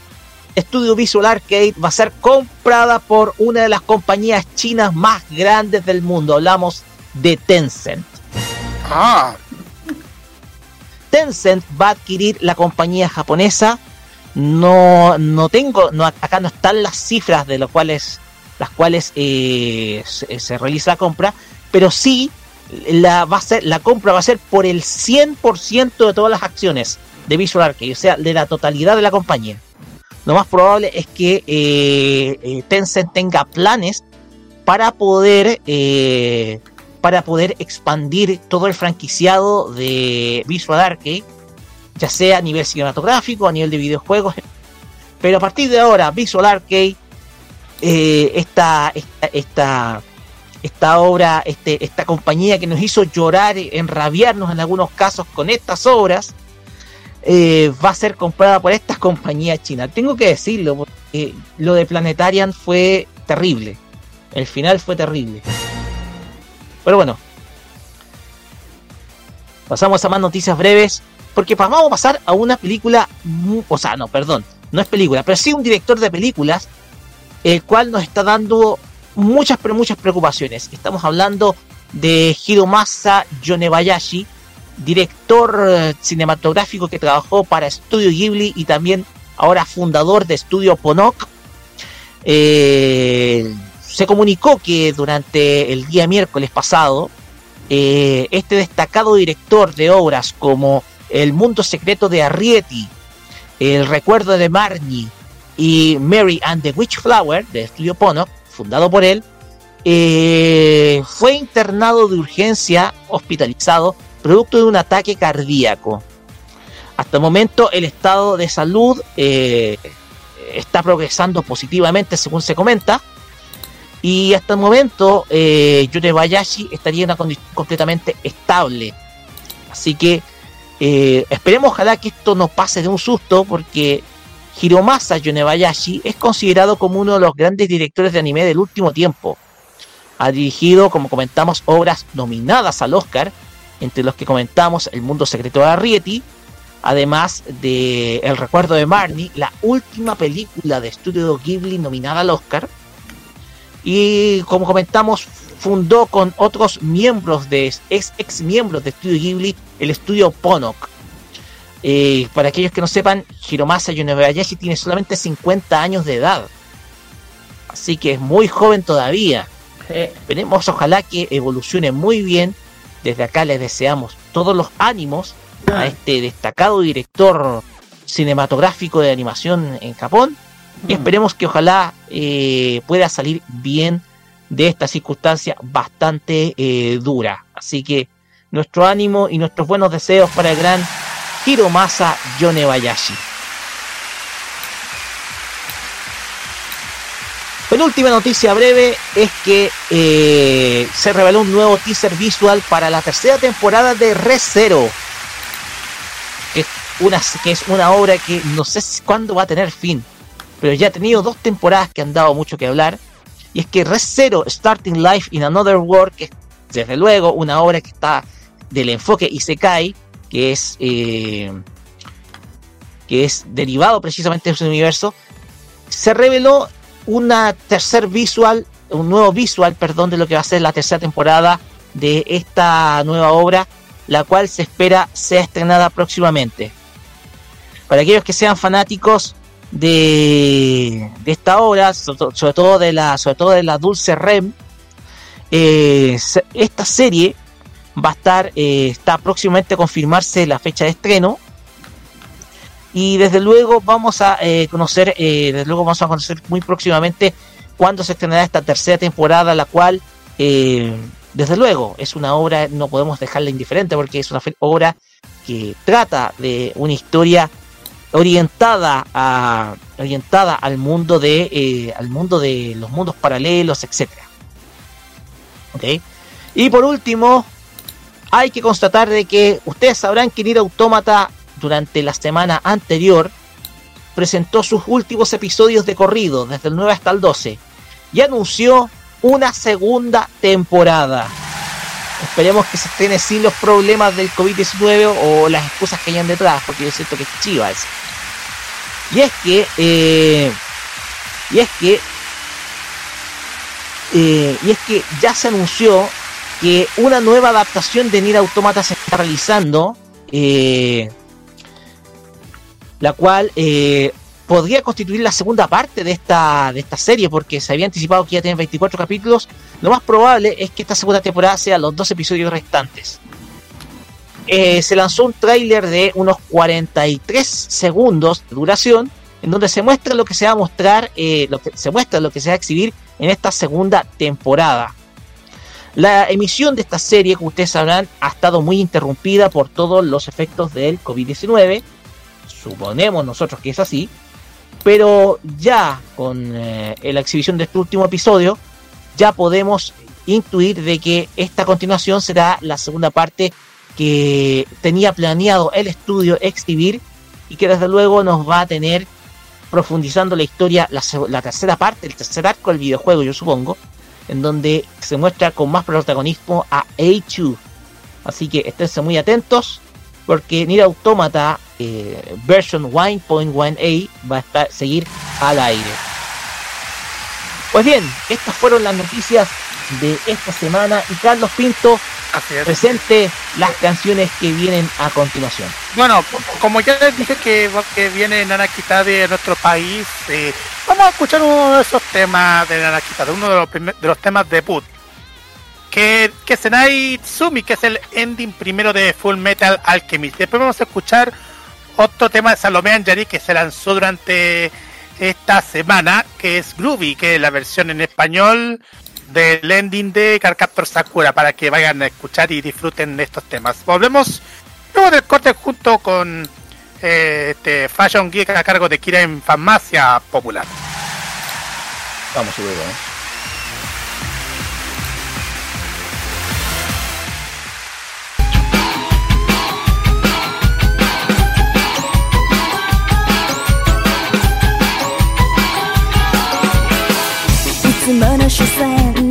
S5: Studio Visual Arcade va a ser comprada por una de las compañías chinas más grandes del mundo. Hablamos de Tencent.
S6: Ah,
S5: Tencent va a adquirir la compañía japonesa. No, no tengo, no, acá no están las cifras de las cuales, las cuales eh, se, se realiza la compra, pero sí la, la compra va a ser por el 100% de todas las acciones de Visual Arcade, o sea, de la totalidad de la compañía. Lo más probable es que eh, eh, Tencent tenga planes para poder eh, para poder expandir todo el franquiciado de Visual Arcade, ya sea a nivel cinematográfico, a nivel de videojuegos. (laughs) Pero a partir de ahora, Visual Arcade, eh, esta, esta, esta, esta obra, este, esta compañía que nos hizo llorar, enrabiarnos en algunos casos con estas obras, eh, va a ser comprada por estas (laughs) compañías chinas. Tengo que decirlo, porque lo de Planetarian fue terrible. El final fue terrible. Pero bueno. Pasamos a más noticias breves. Porque vamos a pasar a una película. O sea, no, perdón. No es película, pero sí un director de películas. El cual nos está dando muchas, pero muchas preocupaciones. Estamos hablando de Hiromasa Yonebayashi, director eh, cinematográfico que trabajó para Studio Ghibli y también ahora fundador de Studio Ponok. Eh, se comunicó que durante el día miércoles pasado, eh, este destacado director de obras como El mundo secreto de Arrietty, El recuerdo de Marnie y Mary and the Witchflower de Studio Ponok, fundado por él, eh, fue internado de urgencia, hospitalizado, producto de un ataque cardíaco. Hasta el momento el estado de salud eh, está progresando positivamente según se comenta. Y hasta el momento eh, Yonebayashi estaría en una condición completamente estable. Así que eh, esperemos ojalá que esto no pase de un susto porque Hiromasa Yonebayashi es considerado como uno de los grandes directores de anime del último tiempo. Ha dirigido, como comentamos, obras nominadas al Oscar, entre los que comentamos El mundo secreto de Arrietty, además de El recuerdo de Marnie, la última película de estudio Ghibli nominada al Oscar. Y como comentamos, fundó con otros miembros de ex, ex miembros de Estudio Ghibli el estudio Ponok. Eh, para aquellos que no sepan, Hiromasa Yonebayashi tiene solamente 50 años de edad. Así que es muy joven todavía. Esperemos, ojalá que evolucione muy bien. Desde acá les deseamos todos los ánimos a este destacado director cinematográfico de animación en Japón. Y esperemos que ojalá eh, pueda salir bien de esta circunstancia bastante eh, dura. Así que nuestro ánimo y nuestros buenos deseos para el gran Hiromasa Yonebayashi. penúltima noticia breve es que eh, se reveló un nuevo teaser visual para la tercera temporada de Re Zero. Que es una, que es una obra que no sé cuándo va a tener fin, pero ya ha tenido dos temporadas que han dado mucho que hablar. Y es que Re Zero Starting Life in Another World, que es desde luego una obra que está del enfoque Isekai, que es, eh, que es derivado precisamente de ese universo, se reveló una tercer visual, un nuevo visual, perdón, de lo que va a ser la tercera temporada de esta nueva obra, la cual se espera sea estrenada próximamente. Para aquellos que sean fanáticos de, esta obra, so- sobre todo de la, sobre todo de la Dulce Rem, eh, esta serie va a estar, eh, está próximamente a confirmarse la fecha de estreno. Y desde luego vamos a eh, conocer, desde luego vamos a conocer muy próximamente cuándo se estrenará esta tercera temporada, la cual, desde luego, es una obra, no podemos dejarla indiferente porque es una obra que trata de una historia orientada a orientada al mundo de eh, al mundo de los mundos paralelos etcétera ¿Ok? y por último hay que constatar de que ustedes sabrán que Nier Automata durante la semana anterior presentó sus últimos episodios de corrido desde el 9 hasta el 12 y anunció una segunda temporada Esperemos que se estrene sin los problemas del COVID-19 o las excusas que hayan detrás, porque yo siento que es chiva eso. Y es que, eh, y es que, eh, y es que ya se anunció que una nueva adaptación de Nier Automata se está realizando, eh, la cual podría constituir la segunda parte de esta, de esta serie, porque se había anticipado que ya tiene 24 capítulos. Lo más probable es que esta segunda temporada sea los dos episodios restantes. Eh, se lanzó un tráiler de unos 43 segundos de duración, en donde se muestra lo que se va a mostrar, eh, lo que, se muestra lo que se va a exhibir en esta segunda temporada. La emisión de esta serie, como ustedes sabrán, ha estado muy interrumpida por todos los efectos del COVID-19. Suponemos nosotros que es así. Pero ya con eh, la exhibición de este último episodio, ya podemos intuir de que esta continuación será la segunda parte que tenía planeado el estudio exhibir y que desde luego nos va a tener profundizando la historia, la, tercera parte, el tercer arco del videojuego, yo supongo, en donde se muestra con más protagonismo a A2. Así que esténse muy atentos, porque Nier Automata eh, version 1.1a va a estar, seguir al aire. Pues bien, estas fueron las noticias de esta semana y Carlos Pinto presente las canciones que vienen a continuación.
S6: Bueno, como ya les dije que, que viene Nana Kitade de nuestro país, eh, vamos a escuchar uno de esos temas de Nana Kitade, uno de los, primer- de los temas debut. Que, que Senai Tsumi, que es el ending primero de Full Metal Alchemist. Después vamos a escuchar otro tema de Salome Anjari que se lanzó durante esta semana, que es Groovy, que es la versión en español del ending de Carcaptor Sakura, para que vayan a escuchar y disfruten de estos temas. Volvemos luego del corte junto con eh, este Fashion Geek a cargo de Kira en Farmacia Popular.
S5: Vamos luego. ¿eh?
S4: she said.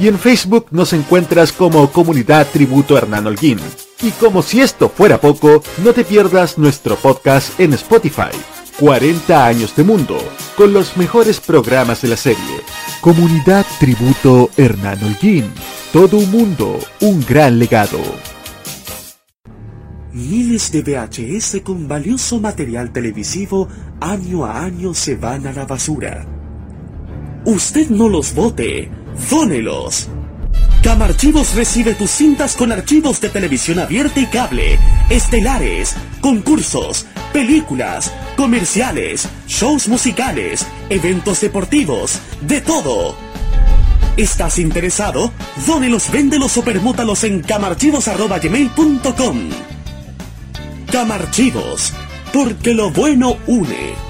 S9: y en Facebook nos encuentras como Comunidad Tributo Hernán Holguín. Y como si esto fuera poco, no te pierdas nuestro podcast en Spotify. 40 años de mundo, con los mejores programas de la serie. Comunidad Tributo Hernán Holguín. Todo un mundo, un gran legado.
S10: Miles de VHS con valioso material televisivo año a año se van a la basura. Usted no los vote, dónelos. Camarchivos recibe tus cintas con archivos de televisión abierta y cable, estelares, concursos, películas, comerciales, shows musicales, eventos deportivos, de todo. ¿Estás interesado? Dónelos, véndelos o permútalos en camarchivos.gmail.com Camarchivos, porque lo bueno une.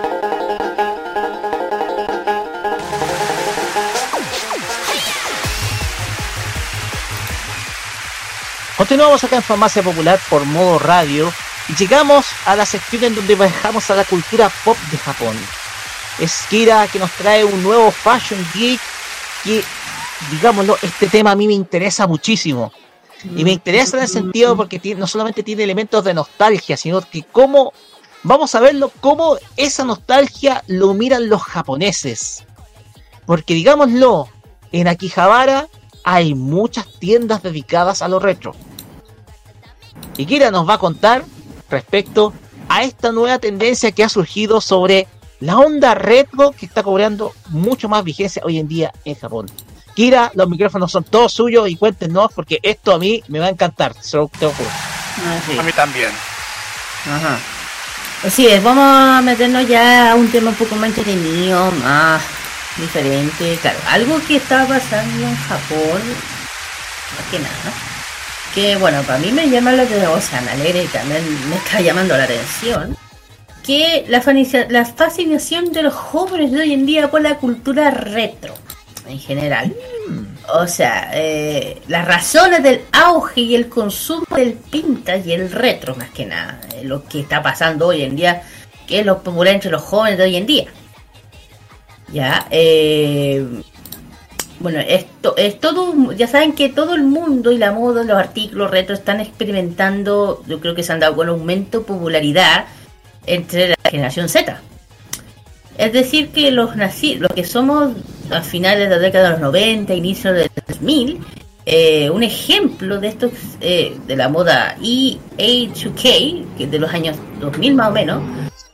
S5: Continuamos acá en Farmacia Popular por modo radio y llegamos a la sección en donde viajamos a la cultura pop de Japón. Es Kira que nos trae un nuevo Fashion Geek que, digámoslo, este tema a mí me interesa muchísimo. Y me interesa en el sentido porque tiene- no solamente tiene elementos de nostalgia, sino que cómo, vamos a verlo, cómo esa nostalgia lo miran los japoneses. Porque digámoslo, en Akihabara hay muchas tiendas dedicadas a lo retro. Y Kira nos va a contar respecto a esta nueva tendencia que ha surgido sobre la onda retro que está cobrando mucho más vigencia hoy en día en Japón. Kira, los micrófonos son todos suyos y cuéntenos porque esto a mí me va a encantar, se lo te lo juro.
S6: A mí también.
S7: Ajá. Así es, vamos a meternos ya a un tema un poco más entretenido, más diferente. Claro, algo que está pasando en Japón, más que nada, que bueno, para mí me llama la atención, o sea, me alegra y también me está llamando la atención, que la, fascinación de los jóvenes de hoy en día por la cultura retro, en general. O sea, eh, las razones del auge y el consumo del vintage y el retro, más que nada, eh, lo que está pasando hoy en día, que es lo popular entre los jóvenes de hoy en día. Ya, eh, bueno, esto es todo, un- ya saben que todo el mundo y la moda, los artículos retro están experimentando, yo creo que se han dado con aumento de popularidad entre la generación Z. Es decir, que los nací, los que somos a finales de la década de los 90, inicio del 2000, eh, un ejemplo de esto eh, de la moda EA2K, que es de los años 2000 más o menos,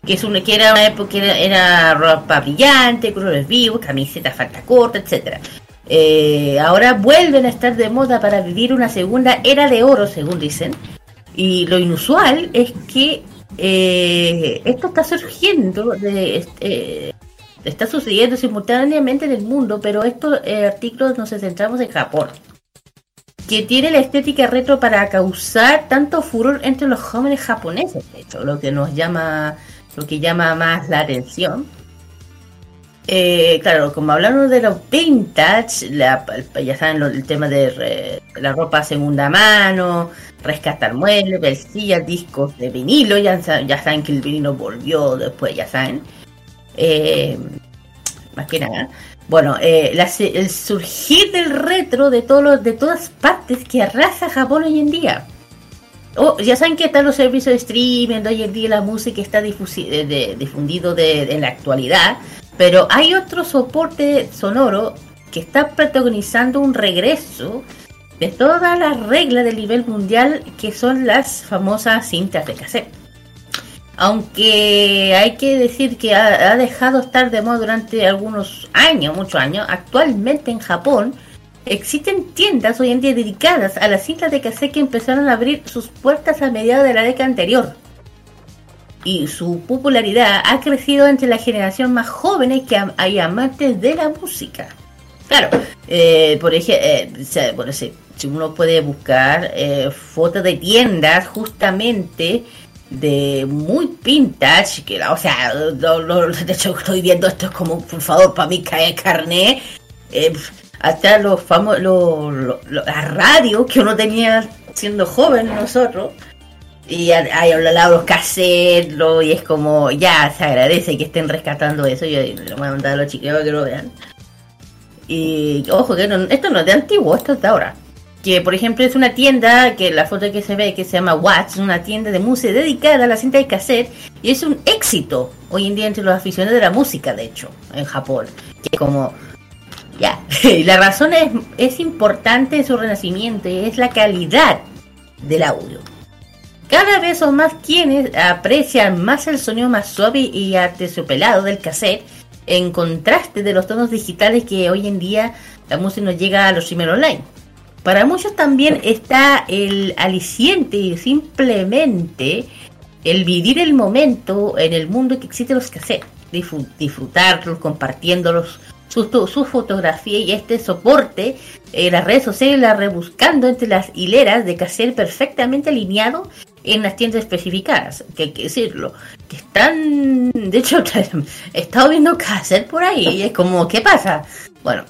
S7: que es una que era una época que era, era ropa brillante, colores vivos, camisetas falta corta, etcétera. Eh, ahora vuelven a estar de moda para vivir una segunda era de oro, según dicen. Y lo inusual es que eh, esto está surgiendo, de, eh, está sucediendo simultáneamente en el mundo, pero estos eh, artículos nos centramos en Japón, que tiene la estética retro para causar tanto furor entre los jóvenes japoneses, de hecho, lo que nos llama, lo que llama más la atención. Eh, claro, como hablamos de los vintage, la- ya saben el tema de la ropa segunda mano, rescatar muebles, bolsillas, discos de vinilo, ya, ya saben que el vinilo volvió después, ya saben. Eh, más que nada. Bueno, eh, la el surgir del retro de, todos los- de todas partes que arrasa Japón hoy en día. Oh, ya saben que están los servicios de streaming, hoy en día la música está difusi- de- difundido de, en la actualidad, Pero hay otro soporte sonoro que está protagonizando un regreso de todas las reglas del nivel mundial que son las famosas cintas de cassette. Aunque hay que decir que ha, ha dejado estar de moda durante algunos años, muchos años, actualmente en Japón existen tiendas hoy en día dedicadas a las cintas de cassette que empezaron a abrir sus puertas a mediados de la década anterior. Y su popularidad ha crecido entre la generación más jóvenes que hay amantes de la música. Claro, eh, por ejemplo, bueno, si, si uno puede buscar eh, fotos de tiendas justamente de muy vintage, que o sea, lo- de hecho estoy viendo esto es como, por favor, para mí cae carné, eh, hasta los famosos, los- la radio que uno tenía siendo joven nosotros, y hay los cassettes, lo- y es como, ya, se agradece que estén rescatando eso, yo lo voy a mandar a los chiquillos para que lo vean. Y ojo, que no- esto no es de antiguo, esto es de ahora. Que por ejemplo es una tienda, que la foto que se ve que se llama Watch, una tienda de música dedicada a la cinta de cassette, y es un éxito hoy en día entre los aficionados de la música, de hecho, en Japón. Que como, ya, (laughs) la razón es, es importante de su renacimiento es la calidad del audio. Cada vez son más quienes aprecian más el sonido más suave y aterciopelado del cassette en contraste de los tonos digitales que hoy en día la música nos llega a los streamers online. Para muchos también está el aliciente y simplemente el vivir el momento en el mundo que existen los cassettes, disfr- disfrutarlos, compartiéndolos, sus, sus fotografías y este soporte, eh, las redes sociales, la rebuscando entre las hileras de cassette perfectamente alineado en las tiendas especificadas, que hay que decirlo, que están, de hecho, (laughs) he estado viendo cassette por ahí y es como, ¿qué pasa? Bueno,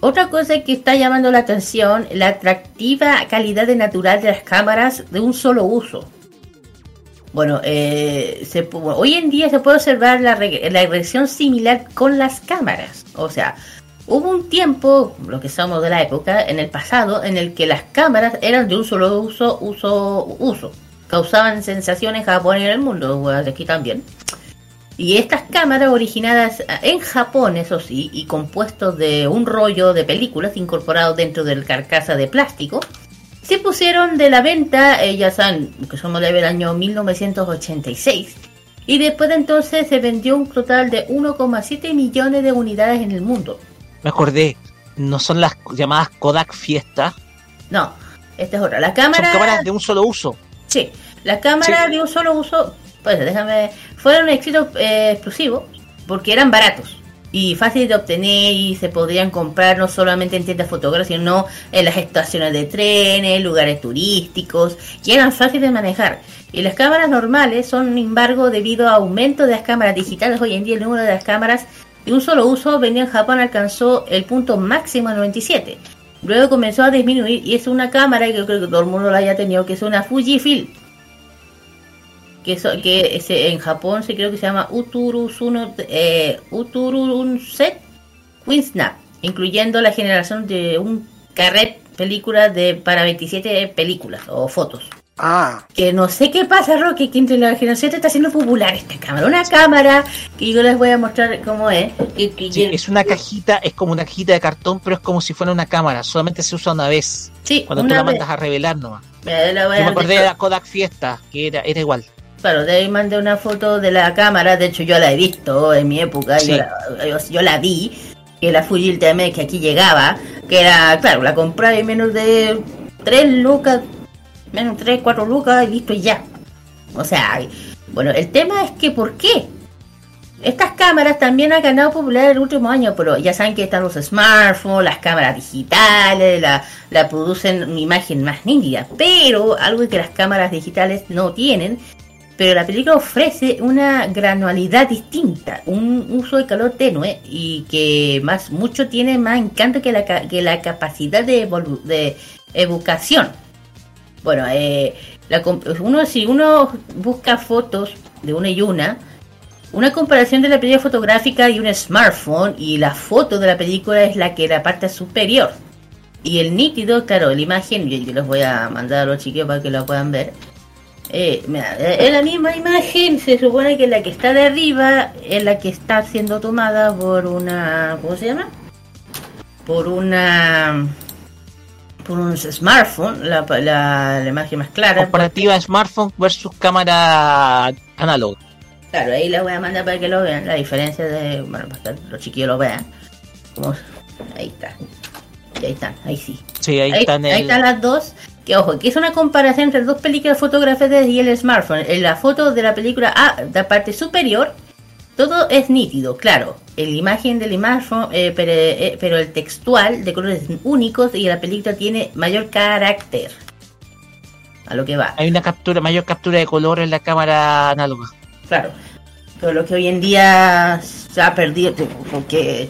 S7: otra cosa que está llamando la atención, la atractiva calidad de natural de las cámaras de un solo uso. Bueno, eh, hoy en día se puede observar la, reg- la similar con las cámaras. O sea, hubo un tiempo, lo que somos de la época, en el pasado, en el que las cámaras eran de un solo uso, uso, uso. Causaban sensación en Japón y en el mundo, aquí también. Y estas cámaras originadas en Japón, eso sí, y compuestos de un rollo de películas incorporados dentro del carcasa de plástico, se pusieron de la venta, eh, ya saben, que somos del año 1986, y después de entonces se vendió un total de 1,7 millones de unidades en el mundo.
S5: Me acordé, no son las llamadas Kodak Fiesta,
S7: No, esta es otra. La
S5: son
S7: cámara...
S5: cámaras de un solo uso.
S7: Sí, las cámaras de un solo uso, pues déjame, fueron un éxito eh, exclusivo porque eran baratos y fáciles de obtener y se podrían comprar no solamente en tiendas fotográficas, sino en las estaciones de trenes, lugares turísticos y eran fáciles de manejar. Y las cámaras normales son, sin embargo, debido a aumento de las cámaras digitales, hoy en día el número de las cámaras de un solo uso vendido en Japón alcanzó el punto máximo en 97. Luego comenzó a disminuir y es una cámara que yo creo que todo el mundo la haya tenido, que es una Fujifilm. Que, ese, en Japón se creo que se llama Uturusuno, eh, Uturunset Quinsnap, incluyendo la generación de un carret película de para 27 películas o fotos.
S6: Ah,
S7: Que no sé qué pasa, Roque, que entre la generación está haciendo popular esta cámara. Una cámara que yo les voy a mostrar cómo es. que- que-
S5: Sí, es una cajita, es como una cajita de cartón, pero es como si fuera una cámara, solamente se usa una vez.
S7: Sí,
S5: Cuando tú
S7: una
S5: la
S7: vez.
S5: mandas a revelar nomás.
S7: La voy
S5: Yo
S7: a-
S5: me acordé de la Kodak Fiesta, que era, era igual.
S7: Claro, de ahí mandé una foto de la cámara, de hecho yo la he visto en mi época,
S5: Sí.
S7: yo, la, yo- yo la vi, que la Fuji TM que aquí llegaba, que era, claro, la compraba en menos de 3 lucas, menos 3, 4 lucas y listo y ya. O sea, bueno, el tema es que ¿por qué? Estas cámaras también han ganado popularidad en el último año, pero ya saben que están los smartphones, las cámaras digitales, la, la producen una imagen más nítida. Pero algo que las cámaras digitales no tienen, pero la película ofrece una granualidad distinta, un uso de calor tenue y que más mucho tiene más encanto que la, que la capacidad de, evocación. Bueno, eh, uno si uno busca fotos de una y una, una comparación de la película fotográfica y un smartphone y la foto de la película es la que la parte superior. Y el nítido, claro, la imagen, yo, yo les voy a mandar a los chiquillos para que la puedan ver. Eh, mira, es la misma imagen, se supone que la que está de arriba es la que está siendo tomada por una, ¿cómo se llama? Por una, por un smartphone, la, la, la imagen más clara.
S5: Comparativa smartphone versus cámara análoga.
S7: Claro, ahí la voy a mandar para que lo vean, la diferencia de, bueno, para que los chiquillos lo vean. Como- ahí está. Ahí están, ahí sí.
S5: Sí, ahí,
S7: Ahí,
S5: están
S7: ahí están las dos. Que ojo, que es una comparación entre dos películas fotográficas y el smartphone. En la foto de la película A, de la parte superior, todo es nítido, claro. La imagen del smartphone, eh, pero, eh, pero el textual de colores únicos y la película tiene mayor carácter. A lo que va.
S5: Hay una captura, mayor captura de color en la cámara análoga.
S7: Claro. Pero lo que hoy en día se ha perdido, porque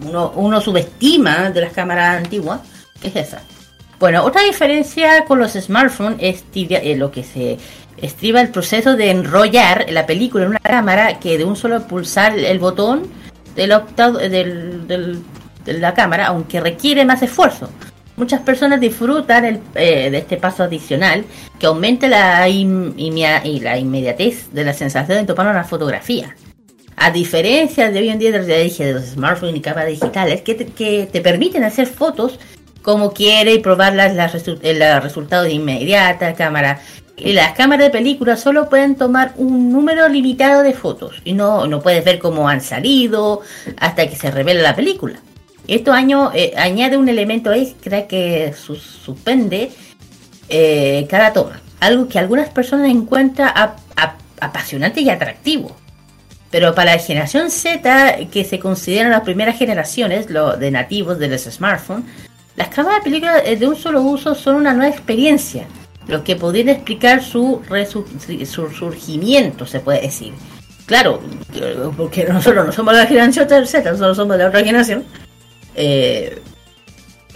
S7: uno, uno subestima de las cámaras antiguas, es esa. Bueno, otra diferencia con los smartphones es eh, lo que se estriba el proceso de enrollar la película en una cámara que de un solo pulsar el botón del octavo, del, del- de la cámara, aunque requiere más esfuerzo. Muchas personas disfrutan el- eh, de este paso adicional que aumenta la, in- inmediatez de la sensación de tomar una fotografía. A diferencia de hoy en día de, de los smartphones y cámaras digitales que te, que te permiten hacer fotos como quiere y probar las, las resu- eh, los resultados de inmediata, cámara. Y las cámaras de película solo pueden tomar un número limitado de fotos y no, no puedes ver cómo han salido hasta que se revela la película. Esto año, eh, añade un elemento extra que su- suspende eh, cada toma. Algo que algunas personas encuentran ap- ap- apasionante y atractivo. Pero para la generación Z, que se consideran las primeras generaciones lo de nativos de los smartphones, las cámaras de película eh, de un solo uso son una nueva experiencia, lo que podría explicar su, su surgimiento, se puede decir. Claro, porque nosotros no somos la generación Z, nosotros somos de la otra generación. Eh,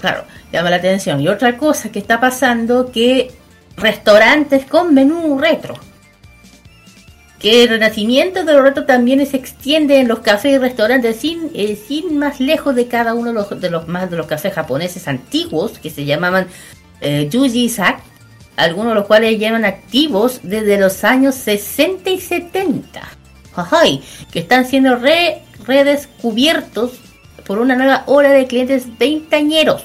S7: claro, llama la atención. Y otra cosa que está pasando que restaurantes con menú retro. Que el renacimiento de los retro también se extiende en los cafés y restaurantes sin, eh, más lejos de cada uno de los, más de los cafés japoneses antiguos que se llamaban eh, Yuji Sak, algunos de los cuales llevan activos desde los años 60 y 70. Ajay, que están siendo re- redescubiertos por una nueva ola de clientes veintañeros.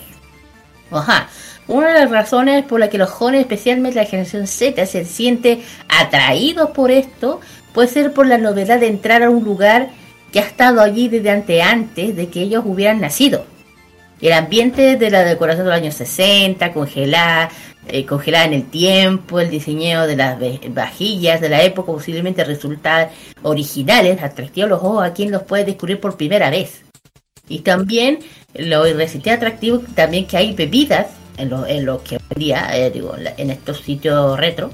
S7: Ajá. Una de las razones por las que los jóvenes, especialmente la generación Z, se siente atraídos por esto puede ser por la novedad de entrar a un lugar que ha estado allí desde ante antes de que ellos hubieran nacido. El ambiente de la decoración de los años 60, congelada, eh, congelada en el tiempo, el diseño de las vajillas de la época posiblemente resultan originales, atractivos a los ojos a quien los puede descubrir por primera vez. Y también lo resulta atractivo también que hay bebidas en lo, en lo que hoy día, eh, digo, en estos sitios retro.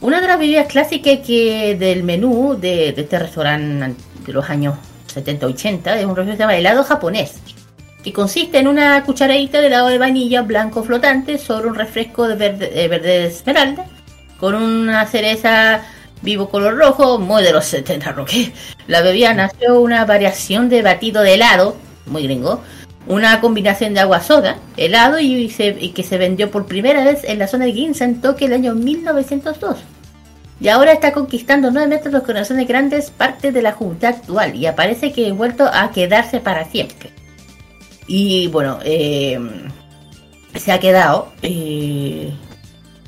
S7: Una de las bebidas clásicas que del menú de, de este restaurante an- de los años 70-80 es un refresco que se llama helado japonés, que consiste en una cucharadita de helado de vainilla blanco flotante sobre un refresco de verde, de verde esmeralda, con una cereza vivo color rojo, muy de los 70 roque. La bebida nació una variación de batido de helado, muy gringo, una combinación de agua soda, helado y, se- que se vendió por primera vez en la zona de Ginza en Tokio el año 1902. Y ahora está conquistando nuevamente los corazones grandes partes de la juventud actual y aparece que ha vuelto a quedarse para siempre. Y bueno, eh, se ha quedado. eh,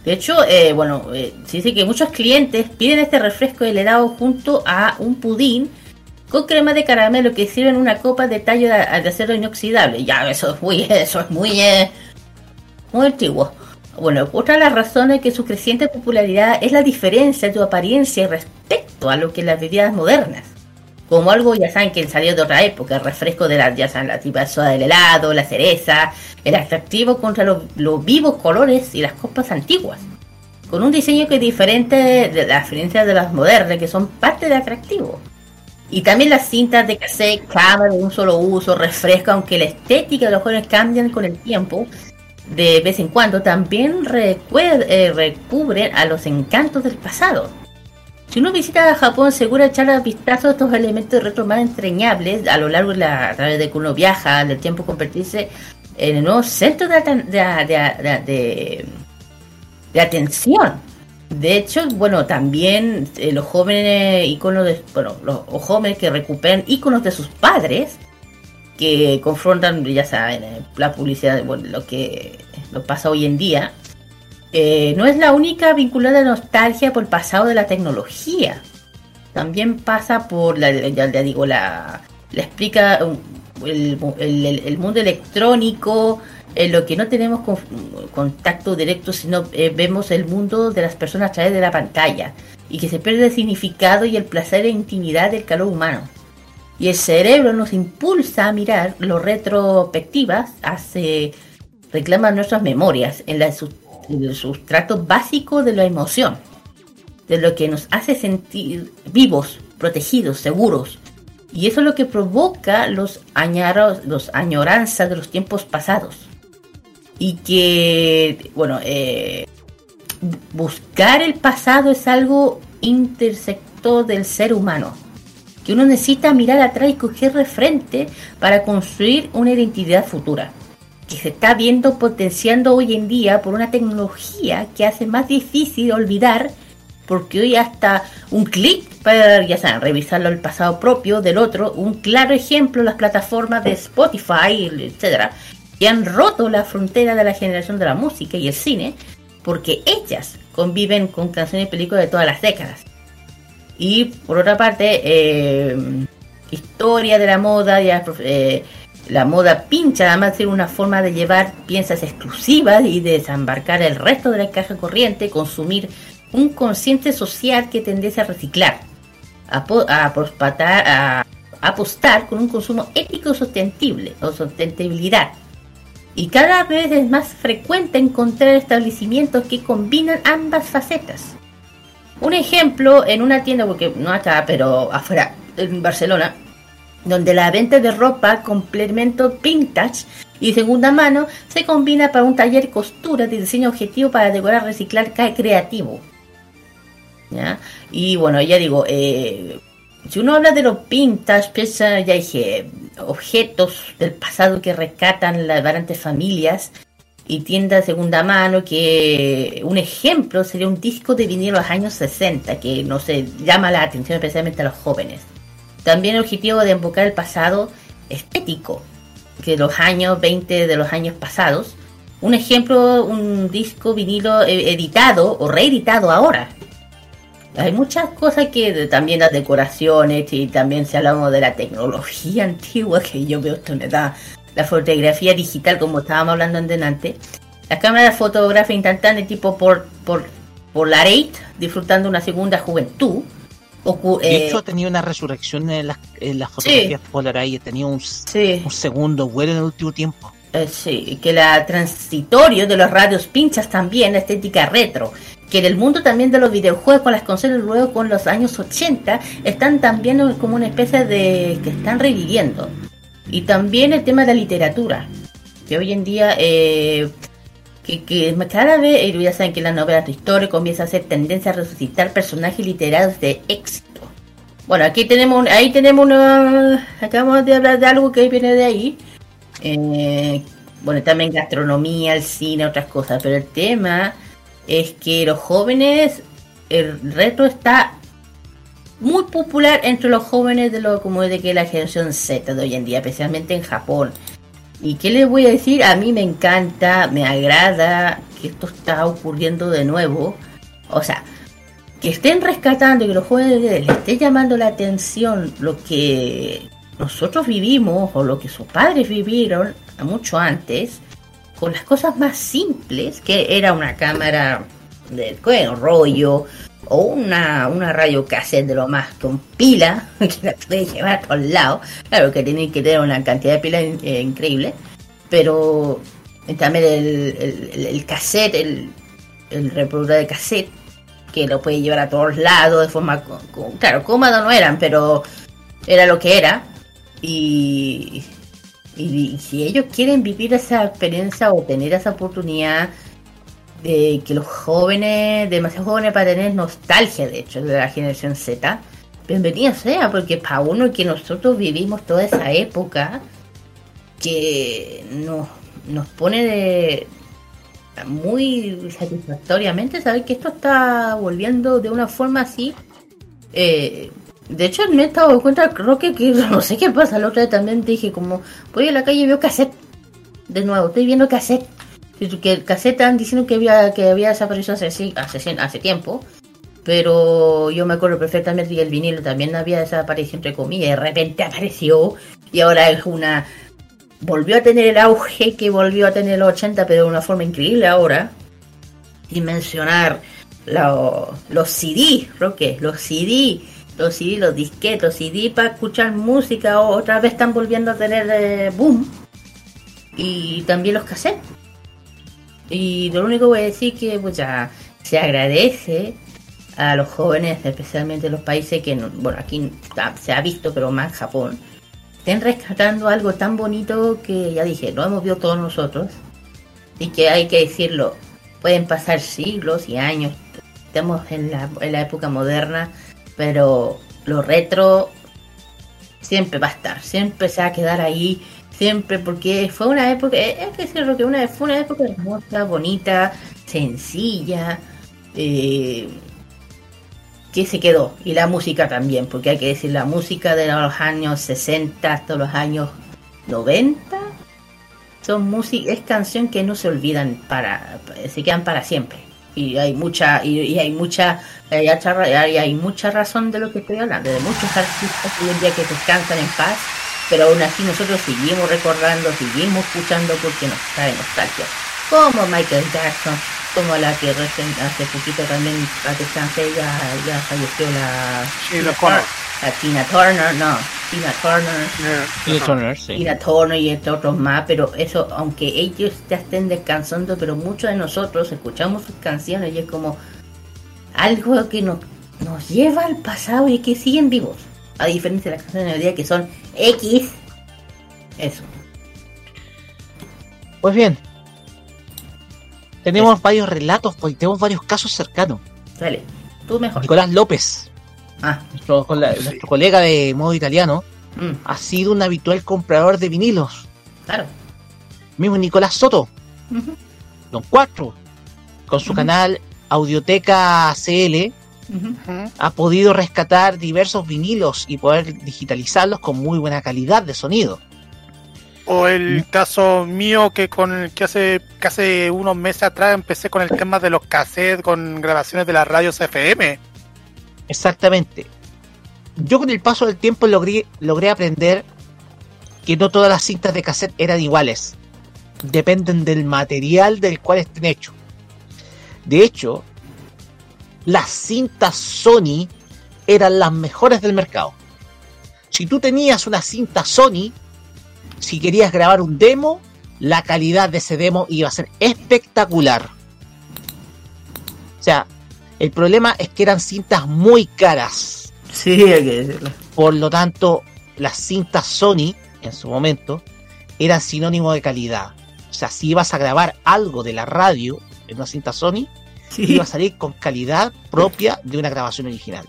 S7: de hecho, eh, bueno, se dice que muchos clientes piden este refresco helado junto a un pudín con crema de caramelo que sirve en una copa de tallo de, de acero inoxidable. Ya, eso es muy, (laughs) eso es muy, eh, muy antiguo. Bueno, otra de las razones que su creciente popularidad es la diferencia de su apariencia respecto a lo que las bebidas modernas. Como algo, ya saben, que salió de otra época, el refresco de la, ya la tipa soda del helado, la cereza, el atractivo contra los, vivos colores y las copas antiguas. Con un diseño que es diferente de las diferencias de las modernas, que son parte del atractivo. Y también las cintas de cassette, cámara de un solo uso, refresco, aunque la estética de los jóvenes cambian con el tiempo, de vez en cuando también eh, recubren a los encantos del pasado. Si uno visita Japón, seguro echar a vistazo a estos elementos retro más entrañables a lo largo de la, a través de que uno viaja, del tiempo convertirse en el nuevo centro de atención. De hecho, bueno, también eh, los jóvenes iconos de, bueno, los, jóvenes que recuperan iconos de sus padres, que confrontan, ya saben, eh, la publicidad, bueno, lo que pasa hoy en día, eh, no es la única vinculada a nostalgia por el pasado de la tecnología. También pasa por la, ya digo, la, la explica el- el mundo electrónico, en lo que no tenemos con- contacto directo, sino eh, vemos el mundo de las personas a través de la pantalla y que se pierde el significado y el placer e intimidad del calor humano. Y el cerebro nos impulsa a mirar lo retrospectivas, hace reclama nuestras memorias en, el sustrato básico de la emoción, de lo que nos hace sentir vivos, protegidos, seguros. Y eso es lo que provoca los añoranzas de los tiempos pasados. Y que, bueno, eh, buscar el pasado es algo intersector del ser humano. Que uno necesita mirar atrás y coger de frente para construir una identidad futura. Que se está viendo potenciando hoy en día por una tecnología que hace más difícil olvidar. Porque hoy hasta un clic para, ya saben, revisarlo el pasado propio del otro. Un claro ejemplo, las plataformas de Spotify, etcétera, que han roto la frontera de la generación de la música y el cine, porque ellas conviven con canciones y películas de todas las décadas. Y por otra parte, eh, historia de la moda, ya, eh, la moda pincha, además de ser una forma de llevar piezas exclusivas y desembarcar el resto de la caja corriente, consumir un consciente social que tendiese a reciclar, a, a prospatar- a apostar con un consumo ético sostenible o sostenibilidad. Y cada vez es más frecuente encontrar establecimientos que combinan ambas facetas. Un ejemplo en una tienda, porque no acá, pero afuera, en Barcelona, donde la venta de ropa, complemento vintage y segunda mano se combina para un taller costura de diseño objetivo para decorar, reciclar, creativo. ¿Ya? Y bueno, ya digo, eh, si uno habla de los vintage, piensa, ya dije, objetos del pasado que rescatan las variantes familias y tiendas de segunda mano, que un ejemplo sería un disco de vinilo de los años 60, que no sé, llama la atención especialmente a los jóvenes. También el objetivo de invocar el pasado estético, que los años 20 de los años pasados. Un ejemplo, un disco vinilo eh, editado o reeditado ahora. Hay muchas cosas que también las decoraciones y también si hablamos de la tecnología (laughs) antigua que yo veo esto me da la fotografía digital como estábamos hablando delante. La cámara de fotografía instantánea tipo por, por Polaroid disfrutando una segunda juventud. Ocu-
S5: De
S7: eh,
S5: hecho, ha tenido una resurrección en las, en las fotografías Polaroid. Ha tenido un, un segundo vuelo en el último tiempo.
S7: Eh, sí, que la transitorio de los radios pinchas también, la estética retro, que en el mundo también de los videojuegos con las consolas luego con los años 80 están también como una especie de que están reviviendo. Y también el tema de la literatura, que hoy en día eh, que, que cada vez, ya saben que las novelas de historia comienza a ser tendencia a resucitar personajes literarios de éxito. Bueno, aquí tenemos, ahí tenemos una, acabamos de hablar de algo que viene de ahí. Eh, bueno, también gastronomía, el cine, otras cosas, pero el tema es que los jóvenes, el reto está muy popular entre los jóvenes de lo como de que la generación Z de hoy en día, especialmente en Japón. ¿Y qué les voy a decir? A mí me encanta, me agrada que esto está ocurriendo de nuevo. O sea, que estén rescatando y que los jóvenes les esté llamando la atención lo que nosotros vivimos o lo que sus padres vivieron mucho antes, con las cosas más simples, que era una cámara de rollo o una, una radio cassette de lo más con pila, (laughs) que la puedes llevar a todos lados. Claro que tiene que tener una cantidad de pila in- eh, increíble, pero también el, el, cassette, el, el reproductor de cassette, que lo puede llevar a todos lados de forma, co- co- claro, cómodo no eran, pero era lo que era. Y, y si ellos quieren vivir esa experiencia o tener esa oportunidad de que los jóvenes, demasiado jóvenes para tener nostalgia, de hecho, de la generación Z, bienvenido sea, porque para uno que nosotros vivimos toda esa época, que nos, nos pone de, muy satisfactoriamente saber que esto está volviendo de una forma así. Eh, de hecho, me he dado cuenta, creo que, (laughs) no sé qué pasa. La otra vez también dije, como voy a la calle y veo cassette. De nuevo, estoy viendo cassette. Que el cassette estaban diciendo que había, que había desaparecido hace, hace, hace tiempo. Pero yo me acuerdo perfectamente que el vinilo también había desaparecido, entre comillas, de repente apareció. Y ahora es una. Volvió a tener el auge que volvió a tener los 80, pero de una forma increíble ahora. Y mencionar lo- los CD, Roque, los CD, los CD, los disquetes, los CD para escuchar música, otra vez están volviendo a tener eh, boom. Y también los cassettes. Y lo único que voy a decir que pues ya se agradece a los jóvenes, especialmente los países que, no- bueno, aquí se ha visto, pero más Japón, estén rescatando algo tan bonito que ya dije, lo hemos visto todos nosotros. Y que hay que decirlo, pueden pasar siglos y años, estamos en la, en la época moderna, pero lo retro siempre va a estar, siempre se va a quedar ahí, siempre porque fue una época, eh, hay que que una, fue una época hermosa, bonita, sencilla, eh, que se quedó, y la música también, porque hay que decir, la música de los años 60 hasta los años 90 son música, es canción que no se olvidan para, se quedan para siempre. Y hay mucha, y, y hay mucha, hay- hay mucha razón de lo que estoy hablando, de muchos artistas hoy en día que descansan en paz, pero aún así nosotros seguimos recordando, seguimos escuchando porque nos trae nostalgia. Como Michael Jackson, como la que recién, hace poquito también, descansé, ya, ya falleció la, la Tina Turner, no, Tina Turner.
S5: Tina Turner, sí.
S7: Tina Turner y entre otros más, pero eso, aunque ellos ya estén descansando, pero muchos de nosotros escuchamos sus canciones y es como algo que nos, nos lleva al pasado y que siguen vivos. A diferencia de las canciones de hoy día que son X. Eso.
S5: Pues bien, tenemos varios relatos, pues, tenemos varios casos cercanos.
S7: Dale, tú mejor.
S5: Nicolás López,
S7: Ah,
S5: nuestro, colega de modo italiano,
S7: mm,
S5: ha sido un habitual comprador de vinilos.
S7: claro.
S5: Mismo Nicolás Soto,
S7: Ujú,
S5: Don 4, con su canal Audioteca CL, ha podido rescatar diversos vinilos y poder digitalizarlos con muy buena calidad de sonido.
S6: O el caso mío que con que hace hace unos meses atrás empecé con el tema de los cassettes con grabaciones de las radios FM.
S5: Exactamente. Yo con el paso del tiempo logré, logré aprender que no todas las cintas de cassette eran iguales. Dependen del material del cual estén hechos. De hecho, las cintas Sony eran las mejores del mercado. Si tú tenías una cinta Sony, si querías grabar un demo, la calidad de ese demo iba a ser espectacular. O sea, el problema es que eran cintas muy caras.
S7: Sí, hay que decirlo.
S5: Por lo tanto, las cintas Sony, en su momento, eran sinónimo de calidad. O sea, si ibas a grabar algo de la radio en una cinta Sony,
S7: Sí.
S5: iba a salir con calidad propia de una grabación original.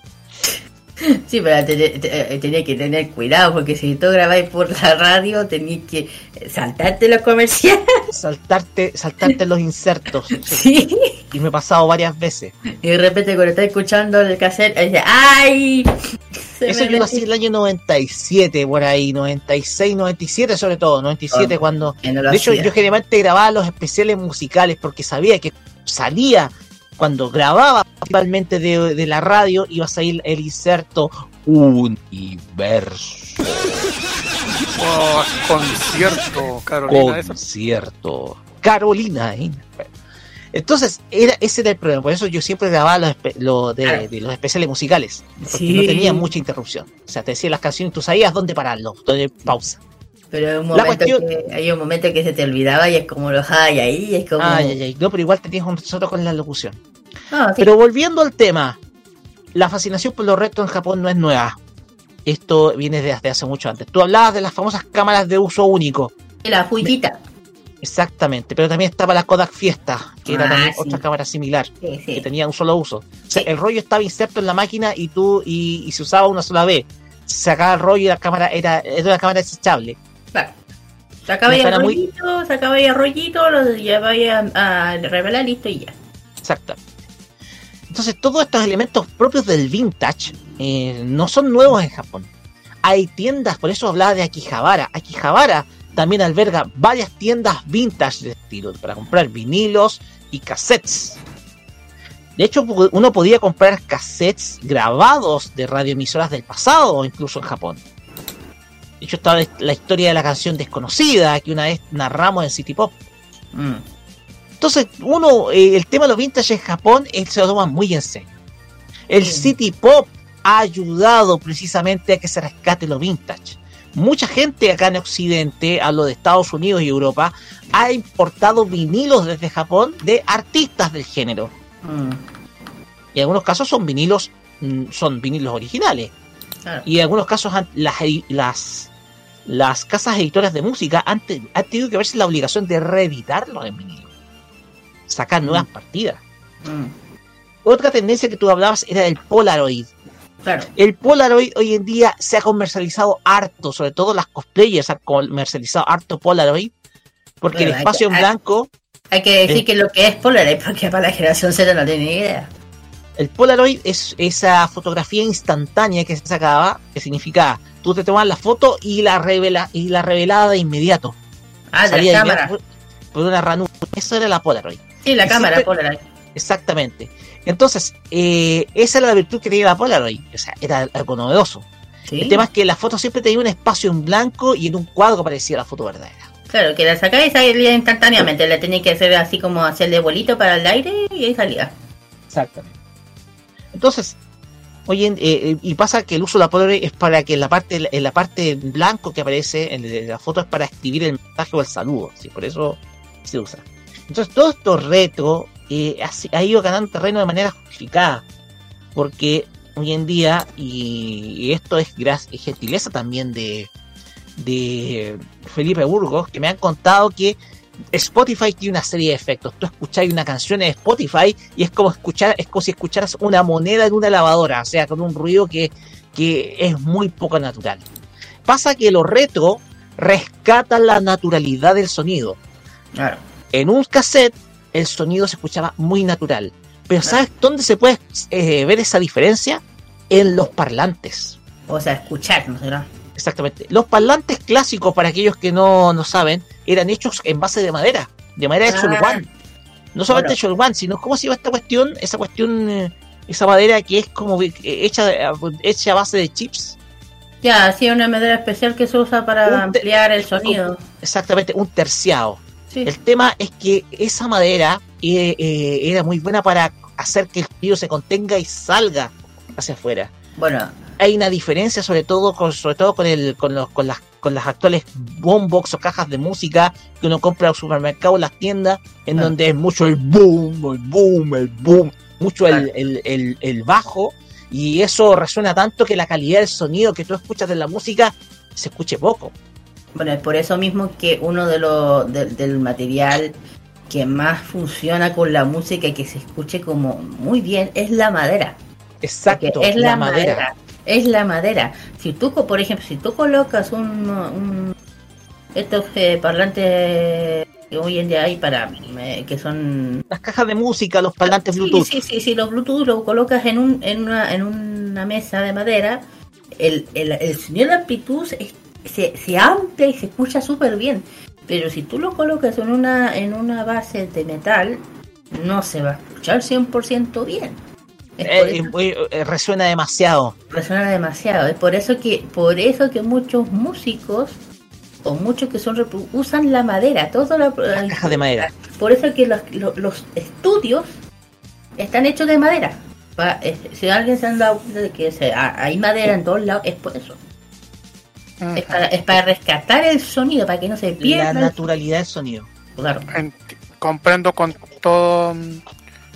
S5: (laughs)
S7: Sí, pero te- te- tenía que tener cuidado porque si tú grabáis por la radio tenías que saltarte los comerciales.
S5: Saltarte, saltarte los insertos. (laughs)
S7: Sí.
S5: Y me he pasado varias veces.
S7: Y de repente cuando estás escuchando el cassette, dice, ¡ay! (laughs) Se
S5: Eso yo lo
S7: metió".
S5: hacía en el año 97, por ahí, 96, 97 sobre todo, 97
S7: Ah,
S5: cuando...
S7: no
S5: De hecho, yo generalmente grababa los especiales musicales porque sabía que salía, cuando grababa principalmente de, de la radio, iba a salir el inserto Universo
S6: Oh, concierto, Carolina.
S5: Concierto Carolina. ¿eh? Entonces, era, ese era el problema. Por eso yo siempre grababa los, lo de, de los especiales musicales. Porque
S7: Sí.
S5: no tenía mucha interrupción. O sea, te decía las canciones y tú sabías dónde pararlo, dónde pausa.
S7: Pero hay un momento
S5: cuestión-
S7: que hay un momento que se te olvidaba y es como los ay ahí, es como
S5: Ay, ay, ay. No, pero igual tenías un nosotros con la locución.
S7: Ah, sí.
S5: Pero volviendo al tema, la fascinación por lo recto en Japón no es nueva. Esto viene desde hace mucho antes. Tú hablabas de las famosas cámaras de uso único.
S7: la Fujita.
S5: Exactamente, pero también estaba la Kodak Fiesta, que era
S7: Ah,
S5: también
S7: sí.
S5: otra cámara similar,
S7: Sí, sí.
S5: que tenía un solo uso. O sea, el rollo estaba inserto en la máquina y tú y, y se usaba una sola vez. Se sacaba el rollo y la cámara era, era una cámara desechable.
S7: Claro. Sacaba ya
S5: cara muy-
S7: rollito, sacaba ya rollito, lo llevaba a, a revelar listo y ya.
S5: Exacto. Entonces, todos estos elementos propios del vintage eh, no son nuevos en Japón. Hay tiendas, por eso hablaba de Akihabara. Akihabara también alberga varias tiendas vintage de estilo para comprar vinilos y cassettes. De hecho, uno podía comprar cassettes grabados de radioemisoras del pasado, incluso en Japón. De hecho, estaba la historia de la canción desconocida que una vez narramos en City Pop.
S7: Mm.
S5: Entonces, uno, eh, el tema de los vintage en Japón él se lo toma muy en serio. El City Pop ha ayudado precisamente a que se rescate lo vintage. Mucha gente acá en Occidente, hablo de Estados Unidos y Europa, ha importado vinilos desde Japón de artistas del género.
S7: Mm.
S5: Y en algunos casos son vinilos, mm, son vinilos originales.
S7: Claro.
S5: Y en algunos casos las, las, las casas editoras de música han, te- han tenido que verse la obligación de reeditarlos en vinilo. Sacar nuevas partidas.
S7: Mm.
S5: Otra tendencia que tú hablabas era el Polaroid.
S7: Claro.
S5: El Polaroid hoy en día se ha comercializado harto, sobre todo las cosplayers han comercializado harto Polaroid, porque
S7: Bueno,
S5: el espacio
S7: que-
S5: en blanco,
S7: Hay que decir que lo que es Polaroid, porque para la generación Z no tiene ni idea.
S5: el Polaroid es esa fotografía instantánea que se sacaba, que significa tú te tomas la foto y la revela y la revelada de inmediato.
S7: Ah, de la cámara.
S5: por, por una ranura. Eso era la Polaroid.
S7: Sí, la cámara
S5: siempre-
S7: Polaroid.
S5: Exactamente. Entonces, eh, esa era la virtud que tenía la Polaroid. O sea, era algo novedoso.
S7: Sí.
S5: El tema es que la foto siempre tenía un espacio en blanco y en un cuadro aparecía la foto verdadera.
S7: Claro, que la sacáis y salía instantáneamente. Le tenéis que hacer así como hacerle bolito para el aire y ahí salía.
S5: Exactamente. Entonces, oye, eh, eh, y pasa que el uso de la Polaroid es para que en la parte en la parte en blanco que aparece en la foto es para escribir el mensaje o el saludo, ¿sí? por eso se usa. Entonces, todo esto retro eh, ha, ido ganando terreno de manera justificada, porque hoy en día, y, esto es, gracias, es gentileza también de, Felipe Burgos, que me han contado que Spotify tiene una serie de efectos. Tú escuchas una canción en Spotify y es como escuchar, es como si escucharas una moneda en una lavadora, o sea, con un ruido que, que es muy poco natural. Pasa que los retro rescatan la naturalidad del sonido.
S7: Claro.
S5: En un cassette el sonido se escuchaba muy natural. Pero ¿sabes dónde se puede eh, ver esa diferencia? En los parlantes.
S7: O sea, escuchar, ¿no será?
S5: Exactamente. Los parlantes clásicos, para aquellos que no, no saben, eran hechos en base de madera, de madera de
S7: Ah.
S5: cholguán. No solamente
S7: Bueno.
S5: de cholguán, sino cómo se llama esta cuestión, esa cuestión, eh, esa madera que es como eh, hecha, hecha a base de chips.
S7: Ya, sí, una madera especial que se usa para ampliar el sonido.
S5: Exactamente, un terciado.
S7: Sí.
S5: El tema es que esa madera eh, eh, era muy buena para hacer que el sonido se contenga y salga hacia afuera.
S7: Bueno,
S5: hay una diferencia sobre todo con sobre todo con el con los con las con las actuales boombox o cajas de música que uno compra en el supermercado o en las tiendas en donde es mucho el boom el boom el boom mucho el, el, el- el bajo y eso resuena tanto que la calidad del sonido que tú escuchas de la música se escuche poco
S7: Bueno, es por eso mismo que uno de los de- del material que más funciona con la música y que se escuche como muy bien es la madera.
S5: exacto
S7: Porque es la,
S5: la
S7: madera.
S5: madera
S7: Es la madera. Si tú, por ejemplo, si tú colocas un, un- estos eh, parlantes que hoy en día hay para eh, que son
S5: las cajas de música los parlantes
S7: Sí,
S5: Bluetooth
S7: Sí, sí, sí, los Bluetooth lo colocas en, un, en, una, en una mesa de madera, el, el, el sonido de amplitud es- se, se amplia y se escucha súper bien. Pero si tú lo colocas en una, en una base de metal, no se va a escuchar 100% bien. Es por
S5: Eh,
S7: eso
S5: eh, eh, resuena demasiado
S7: resuena demasiado. Es por eso que, por eso que muchos músicos o muchos que son usan la madera, toda la,
S5: las cajas de madera
S7: por eso que los, los, los estudios están hechos de madera. Si alguien se han dado cuenta de que se- ha- hay madera en todos lados, es por eso. Es para, es para rescatar el sonido, para que no se pierda.
S5: la naturalidad del sonido
S7: Claro.
S6: Comprendo con todo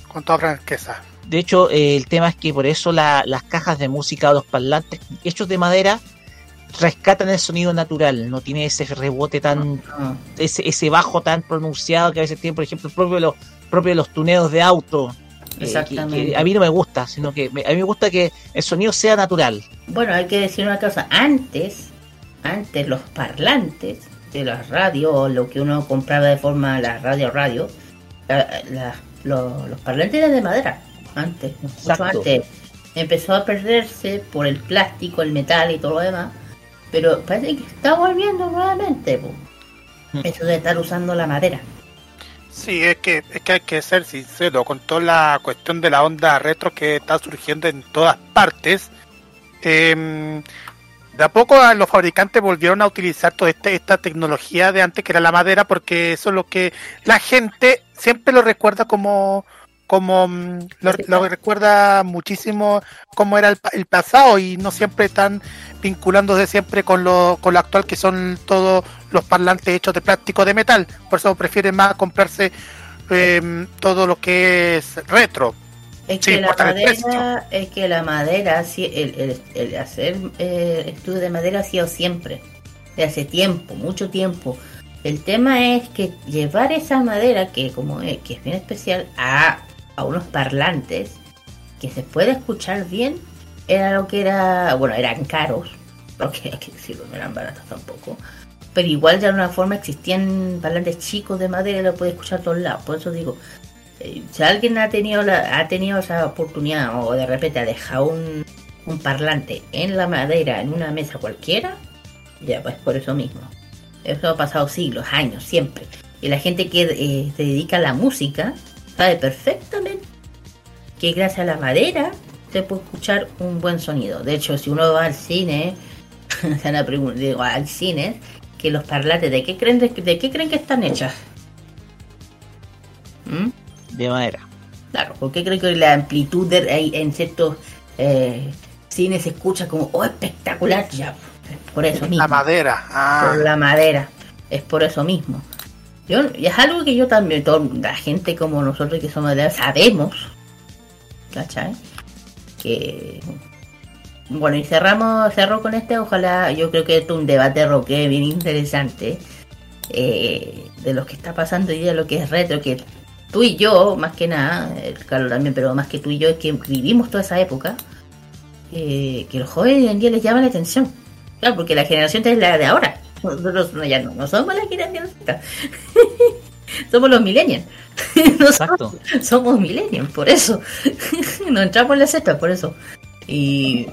S6: con toda franqueza.
S5: De hecho, eh, el tema es que por eso la- las cajas de música o los parlantes hechos de madera rescatan el sonido natural, no tiene ese rebote tan,
S7: Ah,
S5: ese, ese bajo tan pronunciado que a veces tiene, por ejemplo, el propio de los, propio de los tuneos de auto. eh, que-
S7: Exactamente.
S5: que a mí no me gusta, sino que me- a mí me gusta que el sonido sea natural.
S7: Bueno, hay que decir una cosa. Antes, antes los parlantes de las radios, lo que uno compraba de forma la radio radio, la- la- lo- los parlantes eran de madera antes, mucho
S5: Exacto.
S7: antes. Empezó a perderse por el plástico, el metal y todo lo demás, pero parece que está volviendo nuevamente. po. Eso de estar usando la madera.
S6: Sí, es que, es que hay que ser sincero con toda la cuestión de la onda retro que está surgiendo en todas partes. em, de a poco a los fabricantes volvieron a utilizar toda este- esta tecnología de antes que era la madera porque eso es lo que la gente siempre lo recuerda como como mm, lo, lo recuerda muchísimo cómo era el, el pasado y no siempre están vinculándose siempre con lo, con lo actual que son todos los parlantes hechos de plástico de metal. Por eso prefieren más comprarse em, todo lo que es retro
S7: Es
S6: Sí,
S7: que la madera, es que la madera, el, el- el hacer eh, estudio de madera ha sido siempre, de hace tiempo, mucho tiempo. El tema es que llevar esa madera, que como es, que es bien especial, a, a unos parlantes que se puede escuchar bien, era lo que era, bueno, eran caros, (laughs) porque hay que decirlo, no eran baratos tampoco. Pero igual de alguna forma existían parlantes chicos de madera y lo puede escuchar a todos lados. Por eso digo, si alguien ha tenido ha tenido esa oportunidad o de repente ha dejado un, parlante en la madera en una mesa cualquiera, ya pues por eso mismo. Eso ha pasado siglos, años, siempre. Y la gente que eh, se dedica a la música sabe perfectamente que gracias a la madera se puede escuchar un buen sonido. De hecho, si uno va al cine, (laughs) se van a digo, al cine, que los parlantes, ¿de qué creen, de qué creen que están hechas? ¿Mm?
S5: De madera.
S7: Claro, porque creo que la amplitud de, ahí en ciertos eh, cines se escucha como, oh, espectacular, ya, por eso mismo.
S6: la madera ah.
S7: Por la madera, es por eso mismo. Yo, y es algo que yo también, toda la gente como nosotros que somos de la- sabemos, ¿cachai? Que, bueno, y cerramos, cerro con este, ojalá, yo creo que esto es un debate roque bien interesante, eh, de lo que está pasando hoy día, lo que es retro, que tú y yo, más que nada, el Carlos también, pero más que tú y yo, es que vivimos toda esa época, eh, que los jóvenes hoy en día les llama la atención. Claro, porque la generación es la de ahora. Nosotros no, ya no, no somos la generación (laughs) somos los millennials. (laughs)
S5: Exacto.
S7: somos millennials, por eso. (laughs) no entramos en la Z, por eso. Y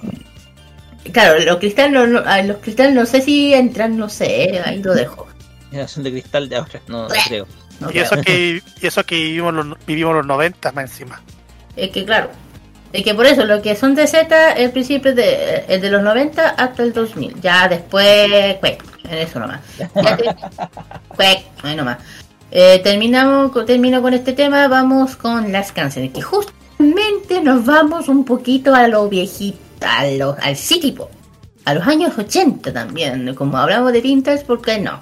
S7: claro, los cristales no, no- a los cristales no sé si entran, no sé, ahí lo dejo.
S5: Generación de cristal de ahora, no, no creo.
S7: No
S6: y eso que y eso que vivimos los, vivimos los 90 más encima
S7: Es que claro, es que por eso lo que son de Z, el principio de, el de los 90 hasta el 2000. Ya después, cuec, en eso nomás. Ya te- (laughs) cuec, ahí nomás. Eh, terminamos, termino con este tema, vamos con las canciones, que justamente nos vamos un poquito a lo viejito, a lo, al City Pop, a los años 80 también, como hablamos de vintage, ¿por qué no?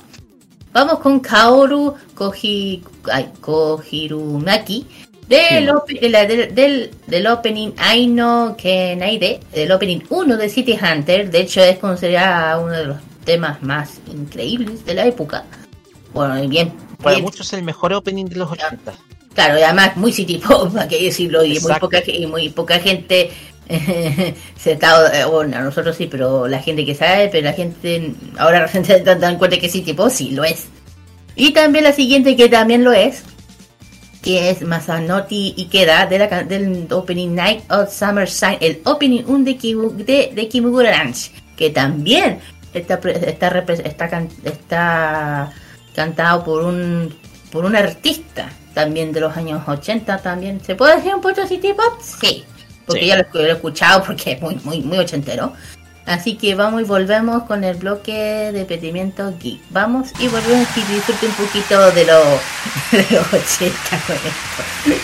S7: Vamos con Kaoru Koji, ay, Kohirumaki del, ope- de la- del, del, del opening Aino Kenaide, del opening 1 de City Hunter. De hecho, es considerado uno de los temas más increíbles de la época. Bueno, y bien.
S5: Para
S7: bien-
S5: muchos es el mejor opening de los 80.
S7: Claro, y además muy City Pop, (laughs) hay que decirlo, y muy poca, y muy poca gente (laughs) se está, eh, bueno, nosotros sí, pero la gente que sabe, pero la gente ahora (laughs) recién se dan cuenta que City Pop sí lo es. Y también la siguiente que también lo es, que es Masanoti Ikeda de la, del opening Night of Summer Sign, el opening 1 de, Kimu- de, de Kimugura que también está, está, está, can- está cantado por un por un artista también de los años 80 también. ¿Se puede decir un poco City Pop? Sí, porque
S5: Sí.
S7: ya lo, he- lo he escuchado porque es muy, muy, muy ochentero. Así que vamos y volvemos con el bloque de pedimiento geek. Vamos y volvemos y disfrute un poquito de, lo, (laughs) de los 80 con esto.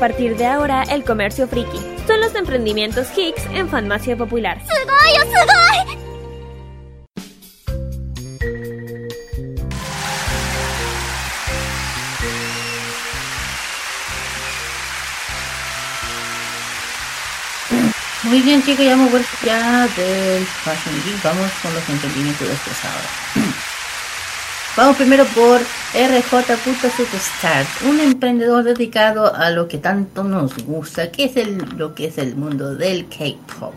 S2: partir de ahora el comercio friki. Son los emprendimientos Hicks en Farmacia Popular.
S4: Oh,
S7: Muy bien chicos, ya hemos vuelto ya del Fashion Geek. Vamos con los emprendimientos de esta ahora. (clears throat) Vamos primero por RJ Superstar, un emprendedor dedicado a lo que tanto nos gusta, que es el, lo que es el mundo del K-pop.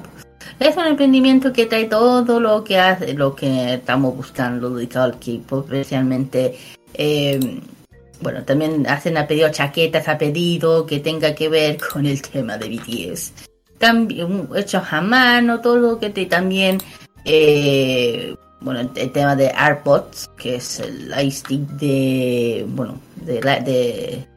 S7: Es un emprendimiento que trae todo lo que hace, lo que estamos buscando dedicado al K-pop, especialmente eh, bueno, también hacen a pedido chaquetas a pedido que tenga que ver con el tema de BTS. También hechos a mano, todo lo que te también eh, bueno, el, tema de AirPods, que es el stick de, bueno, de, de,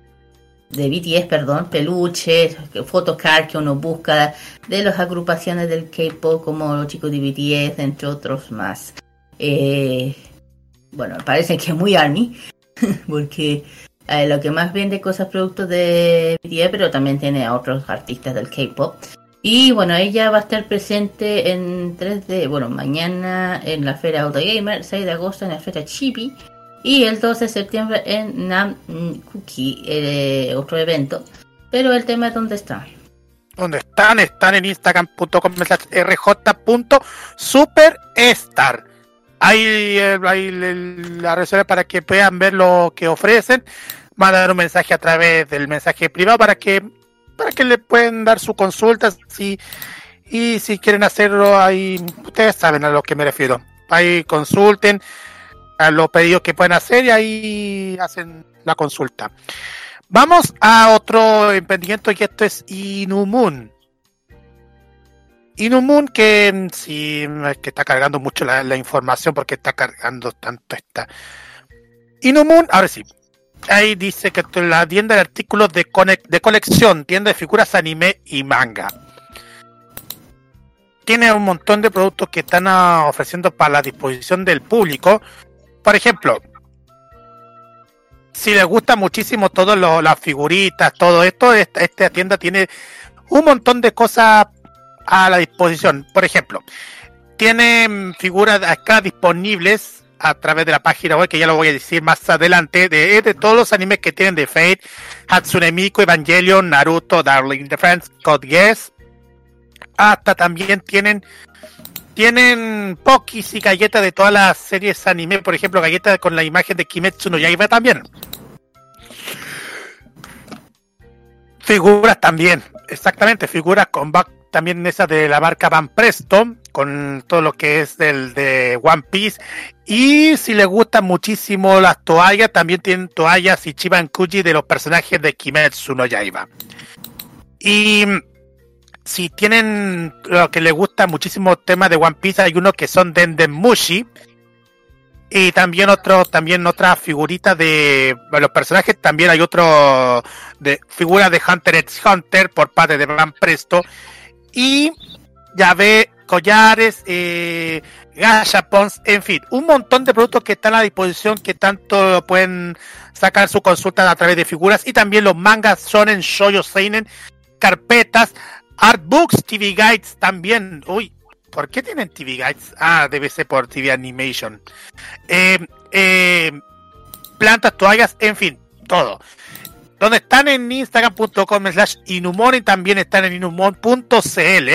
S7: de BTS, perdón, peluches, photocard que uno busca de las agrupaciones del K-pop como los chicos de BTS, entre otros más. Eh, bueno, parece que es muy Army, (laughs) porque eh, lo que más vende cosas productos de BTS, pero también tiene a otros artistas del K-pop. Y bueno, ella va a estar presente en 3 de, bueno, mañana en la Feria Autogamer, 6 de agosto en la Feria Chibi y el 12 de septiembre en Namkuki, eh, otro evento. Pero el tema es dónde está.
S6: ¿Dónde están? Están en instagram.com rj.superstar. Ahí eh, hay la reserva para que puedan ver lo que ofrecen. Van a dar un mensaje a través del mensaje privado para que para que le pueden dar su consulta si, y si quieren hacerlo ahí, ustedes saben a lo que me refiero. Ahí consulten a los pedidos que pueden hacer y ahí hacen la consulta. Vamos a otro emprendimiento y esto es Inumun. Inumun que sí que está cargando mucho la, la información porque está cargando tanto esta. Inumun, ahora sí, ahí dice que la tienda de artículos de, de colección, tienda de figuras anime y manga. Tiene un montón de productos que están ah, ofreciendo para la disposición del público. Por ejemplo, si les gusta muchísimo todas las figuritas, todo esto, esta, esta tienda tiene un montón de cosas a la disposición. Por ejemplo, tiene figuras acá disponibles a través de la página web, que ya lo voy a decir más adelante, de, de todos los animes que tienen de Fate, Hatsune Miku, Evangelion, Naruto, Darling the Friends, Code Geass, hasta también tienen tienen pokis y galletas de todas las series anime, por ejemplo, galletas con la imagen de Kimetsu no Yaiba también. Figuras también, exactamente, figuras con back también esa de la marca Van Presto, con todo lo que es del de One Piece. Y si les gustan muchísimo las toallas, también tienen toallas y Chiban Kuji de los personajes de Kimetsu no Yaiba. Y si tienen lo que les gusta muchísimo temas de One Piece, hay unos que son de Mushi. Y también otro, también otra figurita de, los personajes, también hay otro de figura de Hunter x Hunter por parte de Van Presto y ya ve collares, eh, gachapons, en fin, un montón de productos que están a disposición que tanto pueden sacar su consulta a través de figuras y también los mangas shonen, shoujo, seinen, carpetas, artbooks, TV guides también. Uy, ¿por qué tienen TV guides? Ah, debe ser por TV animation. Eh, eh, plantas, toallas, en fin, todo donde están en instagram.com slash inhumor y también están en inhumor.cl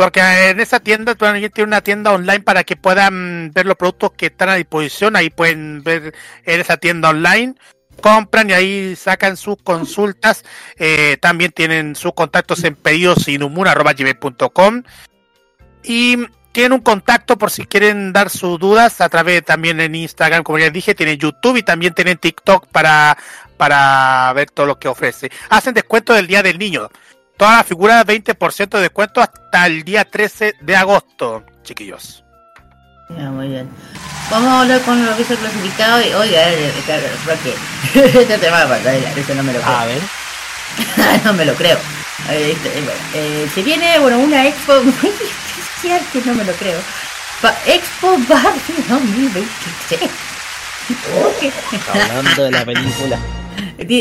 S6: porque en esa tienda tiene una tienda online para que puedan ver los productos que están a disposición ahí pueden ver en esa tienda online compran y ahí sacan sus consultas eh, también tienen sus contactos en pedidos inhumor.com y tienen un contacto por si quieren dar sus dudas a través también en Instagram, como ya dije, tienen YouTube y también tienen TikTok para, para ver todo lo que ofrece. Hacen descuento del Día del Niño. Todas las figuras 20% de descuento hasta el día 13 de agosto, chiquillos.
S7: Ya, muy bien. Vamos a hablar con lo que es el clasificado y, oiga, Roque, (laughs) este tema va a eso (laughs) no me lo creo. A ver. no me lo creo. Este, eh, eh, se viene, bueno, una expo (laughs) que no me lo creo. Expo Barbie 2023.
S5: Hablando de la película.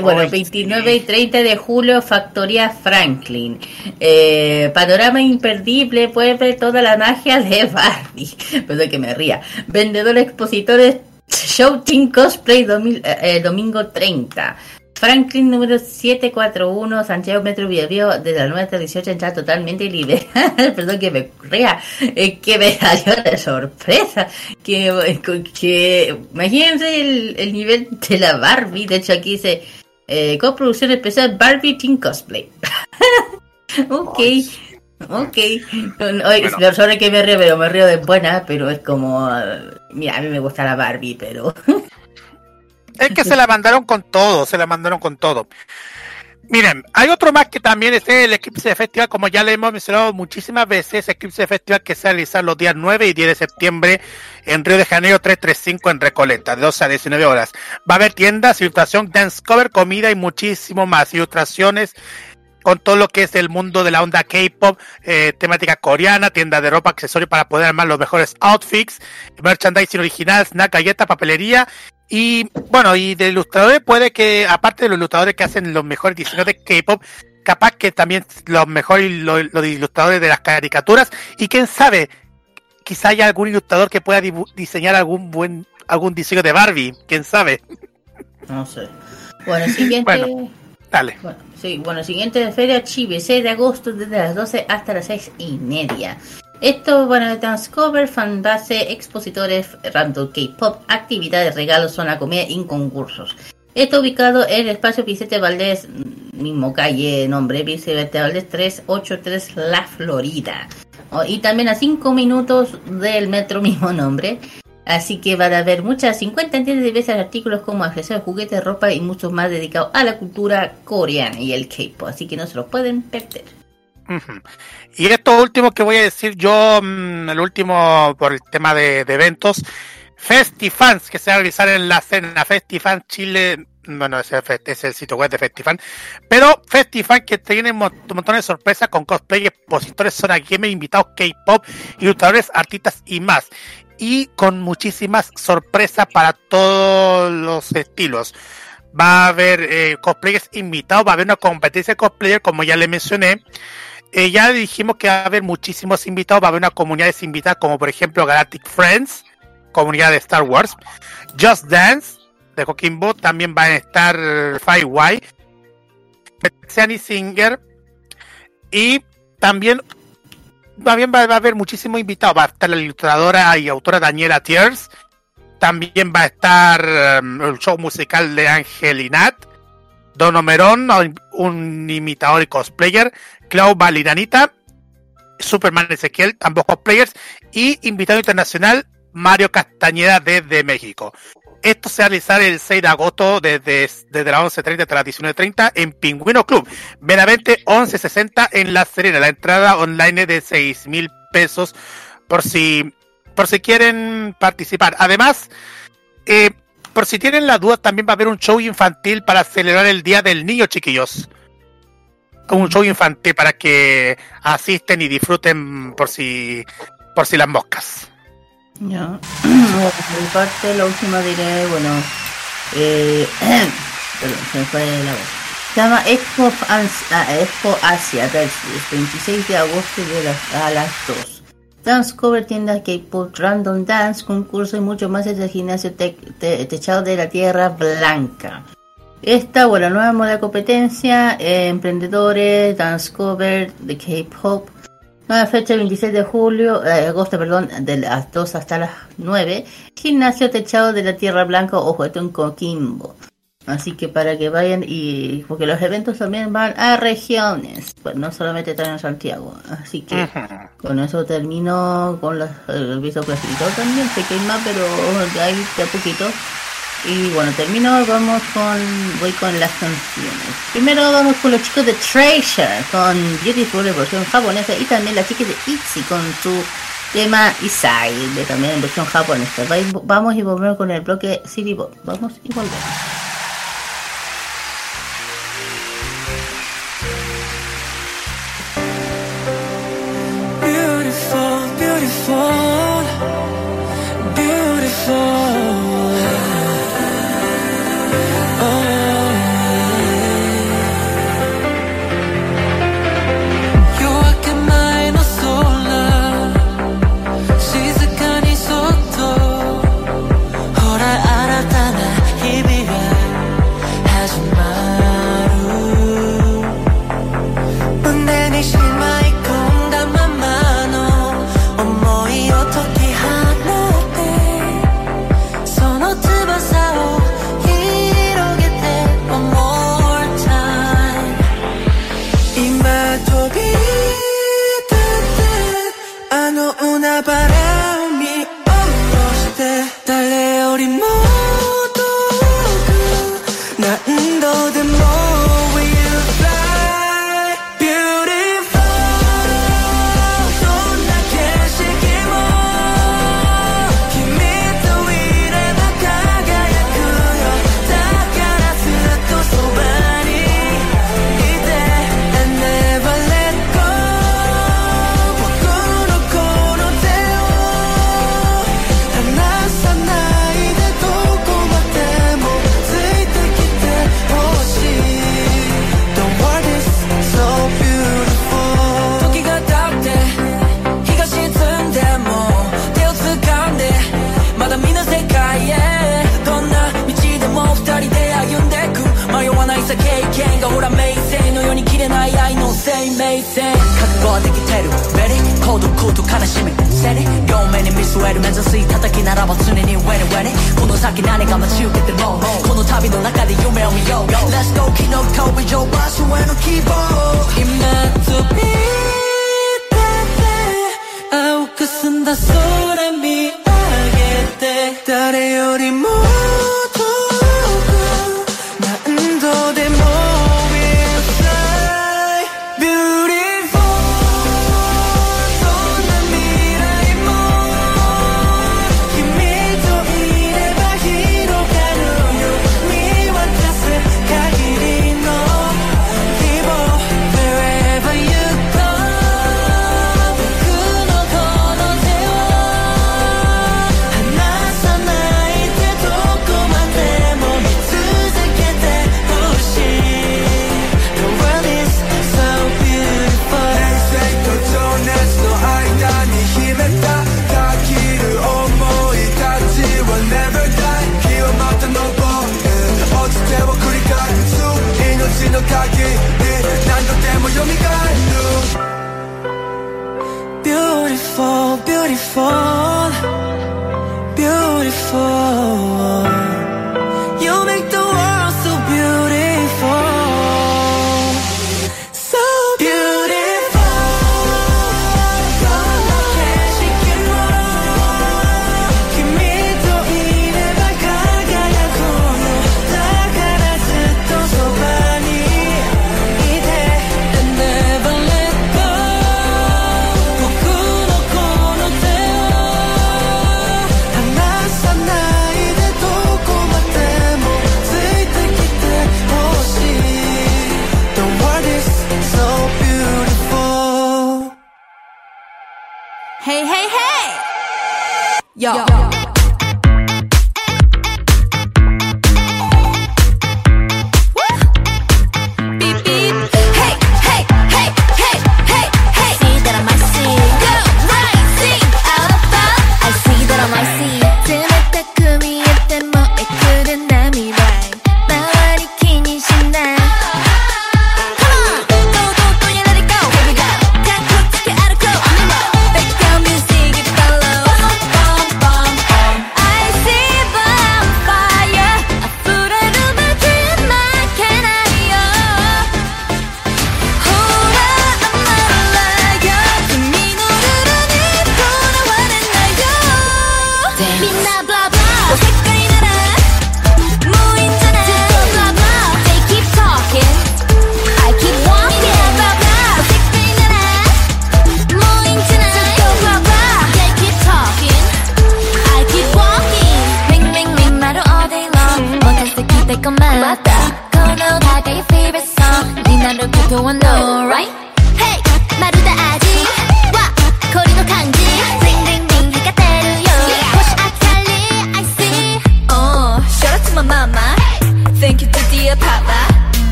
S7: Bueno, 29 y 30 de julio, Factoría Franklin. Eh, panorama imperdible, puede ver toda la magia de Barbie. (laughs) Perdón que me ría. Vendedores expositores Show Team Cosplay eh, eh, domingo 30. Franklin número 741, Santiago Metro Bio desde la 9 hasta 18 entra totalmente libre. (laughs) Perdón que me rea, eh, que me salió de sorpresa. Que, que imagínense el, el, nivel de la Barbie. De hecho, aquí dice eh, coproducción especial Barbie Team Cosplay. (laughs) ok. Ok, Hoy, bueno. que me río, pero me río de buena, pero es como, mira, a mí me gusta la Barbie, pero
S6: Es que se la mandaron con todo, se la mandaron con todo. Miren, hay otro más que también es el Eclipse Festival, como ya le hemos mencionado muchísimas veces, Eclipse Festival que se realiza los días 9 y 10 de septiembre en Río de Janeiro 335 en Recoleta, de 12 a 19 horas. Va a haber tiendas, ilustración, dance cover, comida y muchísimo más. Ilustraciones con todo lo que es el mundo de la onda K-pop, eh, temática coreana, tienda de ropa, accesorios para poder armar los mejores outfits, merchandising original, snack, galletas, papelería. Y bueno, y de ilustradores puede que, aparte de los ilustradores que hacen los mejores diseños de K-pop, capaz que también los mejores los, los ilustradores de las caricaturas. Y quién sabe, quizá haya algún ilustrador que pueda diseñar algún buen algún diseño de Barbie, quién sabe.
S7: No sé. Bueno, siguiente.
S6: Bueno, dale.
S7: Bueno, sí, bueno, siguiente de Feria Chibi, 6 de agosto, desde las 12 hasta las 6 y media. Esto, bueno, Transcover, fanbase, expositores, random K-pop, actividades, regalos, zona comida y concursos. Está ubicado en el espacio Vicente Valdés, mismo calle, nombre, Vicente Valdés 383, La Florida. Oh, y también a 5 minutos del metro, (laughs) mismo nombre. Así que van a haber muchas 50 tiendas de diversos artículos como accesorios, juguetes, ropa y muchos más dedicados a la cultura coreana y el K-pop. Así que no se lo pueden perder.
S6: Y esto último que voy a decir yo, mm, el último por el tema de, eventos, Festifans, que se va a realizar en la cena Festifan Chile, bueno, es el sitio web de Festifan, pero Festifan que tiene un mon- un montón de sorpresas con cosplay, expositores, zona gamer, invitados K-pop, ilustradores, artistas y más. Y con muchísimas sorpresas para todos los estilos. Va a haber eh, cosplayers invitados, va a haber una competencia de cosplayer, como ya le mencioné. Eh, ya dijimos que va a haber muchísimos invitados, va a haber una comunidad de invitadas, como por ejemplo Galactic Friends, comunidad de Star Wars, Just Dance, de Coquimbo, también va a estar Firewire, Bethany Singer, y también, va, a haber muchísimos invitados, va a estar la ilustradora y autora Daniela Tiers, también va a estar um, el show musical de Ángel y Nat, Don Omerón, un imitador y cosplayer, Clau Valiranita, Superman Ezequiel, ambos cosplayers, y invitado internacional Mario Castañeda desde México. Esto se va a realizar el 6 de agosto desde, desde las 11.30 hasta las 19.30 en Pingüino Club. Meramente 11.60 en La Serena. La entrada online es de 6 mil pesos por si, por si quieren participar. Además, eh, por si tienen la duda, también va a haber un show infantil para celebrar el Día del Niño, chiquillos. Un show infantil para que asisten y disfruten por si, por si las moscas. (clears throat)
S7: Bueno, por mi parte, la última diré, bueno, eh, (clears throat) perdón, se me fue la voz. Se llama Expo, Ans- ah, Expo Asia Versus, 26 de agosto de las, a las 2. Dance cover, tienda K-pop, random dance, concurso y mucho más es el gimnasio te- te- techado de la Tierra Blanca. Esta, bueno, nueva moda de competencia, eh, emprendedores, dance cover de K-pop, Nueva fecha 26 de julio, eh, agosto, perdón, de las 2 hasta las 9. Gimnasio techado de la Tierra Blanca, ojo, esto en Coquimbo. Así que para que vayan y... Porque los eventos también van a regiones, pues no solamente están en Santiago. Así que con eso termino con los, el aviso clasificado también. Sé que hay más, pero ahí de a poquito. Y bueno, termino, vamos con, voy con las canciones. Primero vamos con los chicos de Treasure, con Beautiful versión japonesa, y también las chicas de ITZY con su tema Isai, de también en versión japonesa. Va- Vamos y volvemos con el bloque City Ball. Vamos y volvemos.
S8: Beautiful, beautiful.
S11: せ覚悟はできてる Ready? 孤独と悲しみ Seady 両目に見据える目指す叩きならば常にウ Ready? この先何か待ち受けても oh. この旅の中で夢を見よう Let's go 昨日飛び上場所への希望今飛び立て青く澄んだ空見上げて誰よりも
S9: fall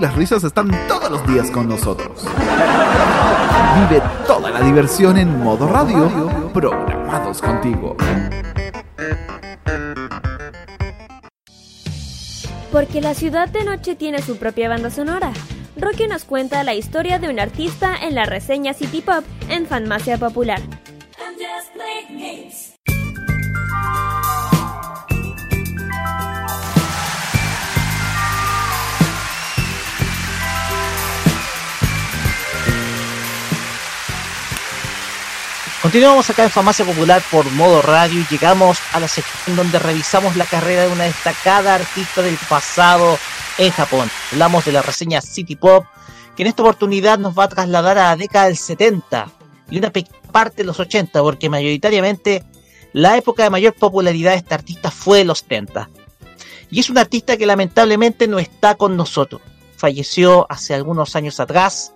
S12: Las risas están todos los días con nosotros. Vive toda la diversión en modo radio, programados contigo.
S2: Porque la ciudad de noche tiene su propia banda sonora. Rocky nos cuenta la historia de un artista en la reseña City Pop en Fanmacia Popular.
S5: Continuamos acá en Farmacia Popular por modo radio y llegamos a la sección donde revisamos la carrera de una destacada artista del pasado en Japón. Hablamos de la reseña City Pop, que en esta oportunidad nos va a trasladar a la década del 70 y una parte de los 80, porque mayoritariamente la época de mayor popularidad de este artista fue los 70. Y es un artista que lamentablemente no está con nosotros. Falleció hace algunos años atrás,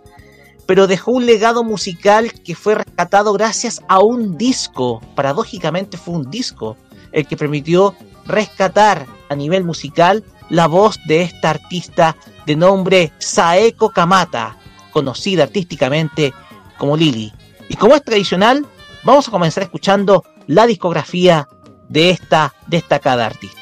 S5: pero dejó un legado musical que fue rescatado gracias a un disco. Paradójicamente fue un disco el que permitió rescatar a nivel musical la voz de esta artista de nombre Saeko Kamata, conocida artísticamente como Lily. Y como es tradicional, vamos a comenzar escuchando la discografía de esta destacada artista.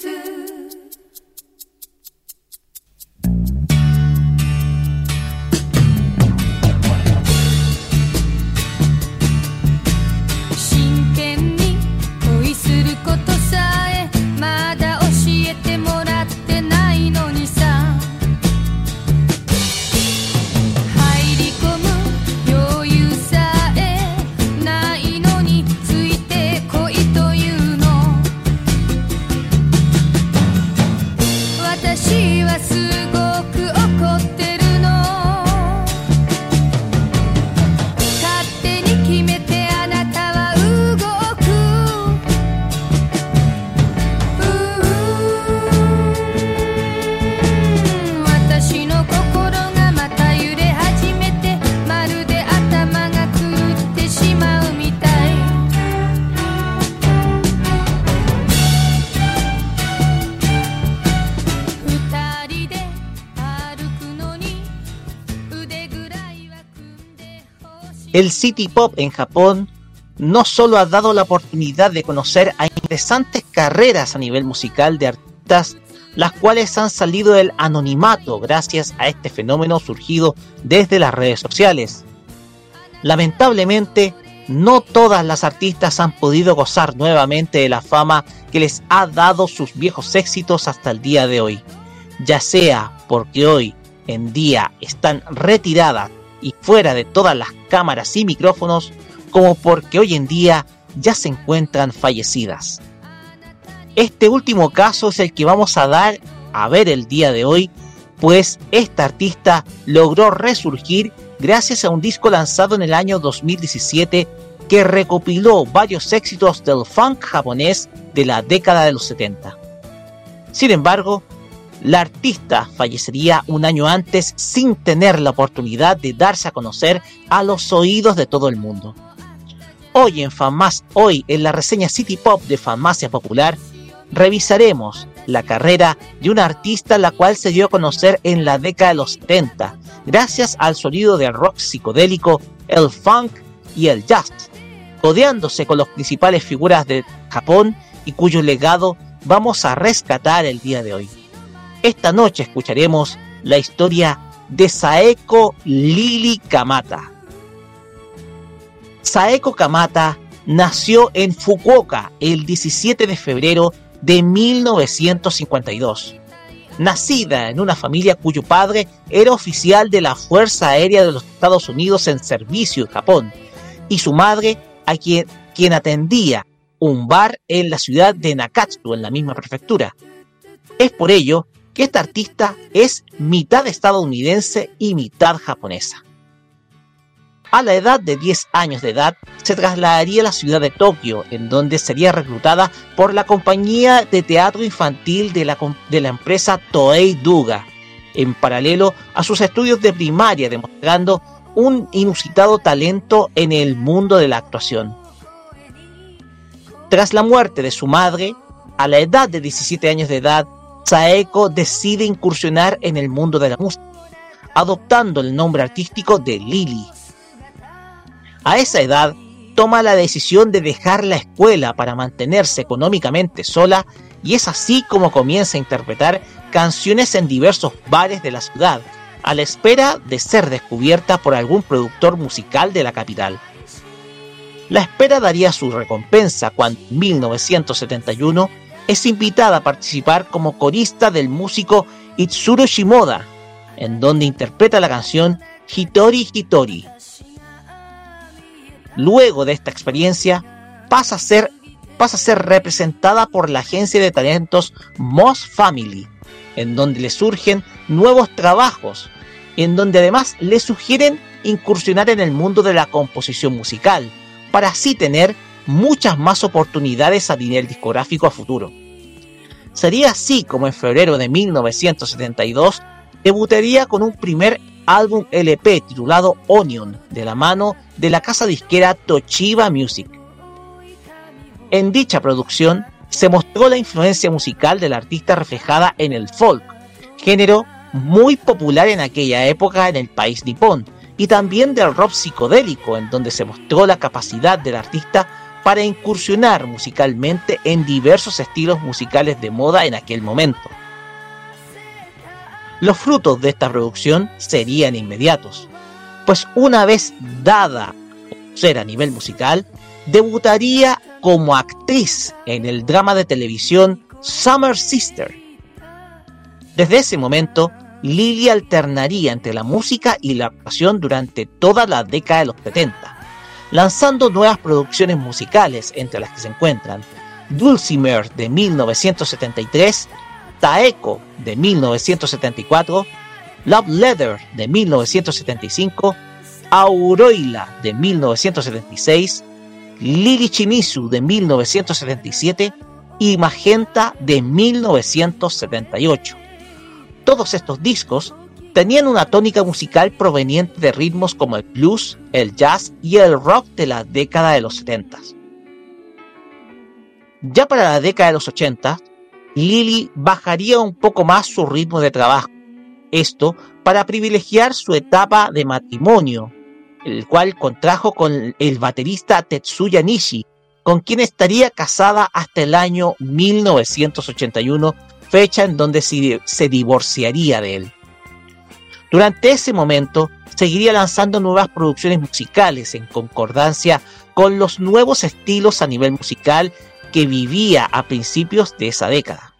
S5: El City Pop en Japón no solo ha dado la oportunidad de conocer a interesantes carreras a nivel musical de artistas, las cuales han salido del anonimato gracias a este fenómeno surgido desde las redes sociales. Lamentablemente, no todas las artistas han podido gozar nuevamente de la fama que les ha dado sus viejos éxitos hasta el día de hoy, ya sea porque hoy en día están retiradas y fuera de todas las cámaras y micrófonos, como porque hoy en día ya se encuentran fallecidas. Este último caso es el que vamos a dar a ver el día de hoy, pues esta artista logró resurgir gracias a un disco lanzado en el año 2017 que recopiló varios éxitos del funk japonés de la década de los 70. Sin embargo, la artista fallecería un año antes sin tener la oportunidad de darse a conocer a los oídos de todo el mundo. Hoy en Famas, hoy en la reseña City Pop de Farmacia Popular, revisaremos la carrera de una artista la cual se dio a conocer en la década de los 70, gracias al sonido del rock psicodélico, el funk y el jazz, codeándose con las principales figuras de Japón y cuyo legado vamos a rescatar el día de hoy. Esta noche escucharemos la historia de Saeko Lili Kamata. Saeko Kamata nació en Fukuoka el 17 de febrero de 1952. Nacida en una familia cuyo padre era oficial de la Fuerza Aérea de los Estados Unidos en servicio en Japón y su madre a quien, quien atendía un bar en la ciudad de Nakatsu, en la misma prefectura. Es por ello que esta artista es mitad estadounidense y mitad japonesa. A la edad de 10 años de edad, se trasladaría a la ciudad de Tokio, en donde sería reclutada por la compañía de teatro infantil de la, de la empresa Toei Duga, en paralelo a sus estudios de primaria, demostrando un inusitado talento en el mundo de la actuación. Tras la muerte de su madre, a la edad de 17 años de edad, Saeko decide incursionar en el mundo de la música, adoptando el nombre artístico de Lily. A esa edad, toma la decisión de dejar la escuela para mantenerse económicamente sola y es así como comienza a interpretar canciones en diversos bares de la ciudad, a la espera de ser descubierta por algún productor musical de la capital. La espera daría su recompensa cuando en 1971 es invitada a participar como corista del músico Itsuro Shimoda, en donde interpreta la canción Hitori Hitori. Luego de esta experiencia, pasa a ser, pasa a ser representada por la agencia de talentos Moss Family, en donde le surgen nuevos trabajos, en donde además le sugieren incursionar en el mundo de la composición musical, para así tener muchas más oportunidades a nivel discográfico a futuro. Sería así como en febrero de 1972 debutaría con un primer álbum LP titulado Onion, de la mano de la casa disquera Toshiba Music. En dicha producción se mostró la influencia musical del artista reflejada en el folk, género muy popular en aquella época en el país nipón, y también del rock psicodélico, en donde se mostró la capacidad del artista para incursionar musicalmente en diversos estilos musicales de moda en aquel momento. Los frutos de esta producción serían inmediatos, pues una vez dada ser a nivel musical, debutaría como actriz en el drama de televisión Summer Sister. Desde ese momento, Lily alternaría entre la música y la actuación durante toda la década de los 70, lanzando nuevas producciones musicales entre las que se encuentran Dulcimer de 1973, Taeko de 1974, Love Letter de 1975, Auroila de 1976, Lily Chimizu de 1977 y Magenta de 1978. Todos estos discos tenían una tónica musical proveniente de ritmos como el blues, el jazz y el rock de la década de los 70. Ya para la década de los 80, Lily bajaría un poco más su ritmo de trabajo. Esto para privilegiar su etapa de matrimonio, el cual contrajo con el baterista Tetsuya Nishi, con quien estaría casada hasta el año 1981, fecha en donde se, se divorciaría de él. Durante ese momento, seguiría lanzando nuevas producciones musicales en concordancia con los nuevos estilos a nivel musical que vivía a principios de esa década.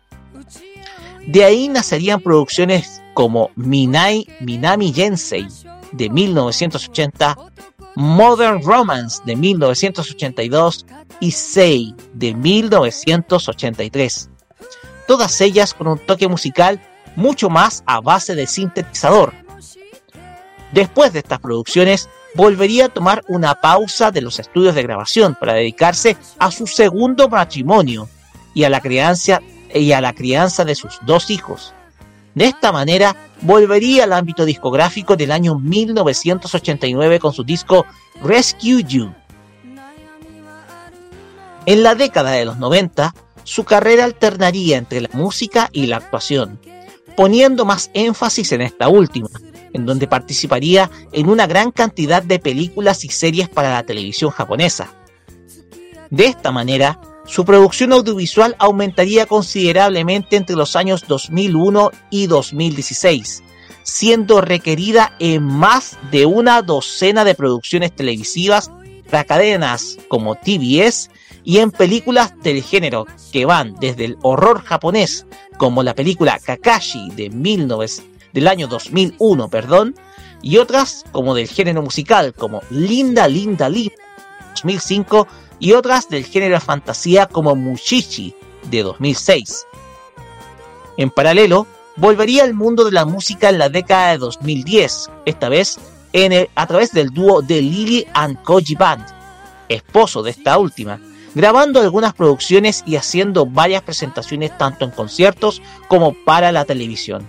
S5: De ahí nacerían producciones como Minai Minami Gensei de 1980, Modern Romance de 1982 y Sei de 1983. Todas ellas con un toque musical mucho más a base de sintetizador. Después de estas producciones, volvería a tomar una pausa de los estudios de grabación para dedicarse a su segundo matrimonio y a la crianza, y a la crianza de sus dos hijos. De esta manera, volvería al ámbito discográfico del año 1989 con su disco Rescue You. En la década de los 90, su carrera alternaría entre la música y la actuación, poniendo más énfasis en esta última, en donde participaría en una gran cantidad de películas y series para la televisión japonesa. De esta manera, su producción audiovisual aumentaría considerablemente entre los años 2001 y 2016, siendo requerida en más de una docena de producciones televisivas para cadenas como TBS y en películas del género que van desde el horror japonés como la película Kakashi de 19 del año 2001, perdón, y otras como del género musical como Linda Linda Linda 2005 y otras del género fantasía como Mushishi de 2006. En paralelo, volvería al mundo de la música en la década de 2010, esta vez a través del dúo de Lily and Koji Band, esposo de esta última, grabando algunas producciones y haciendo varias presentaciones tanto en conciertos como para la televisión.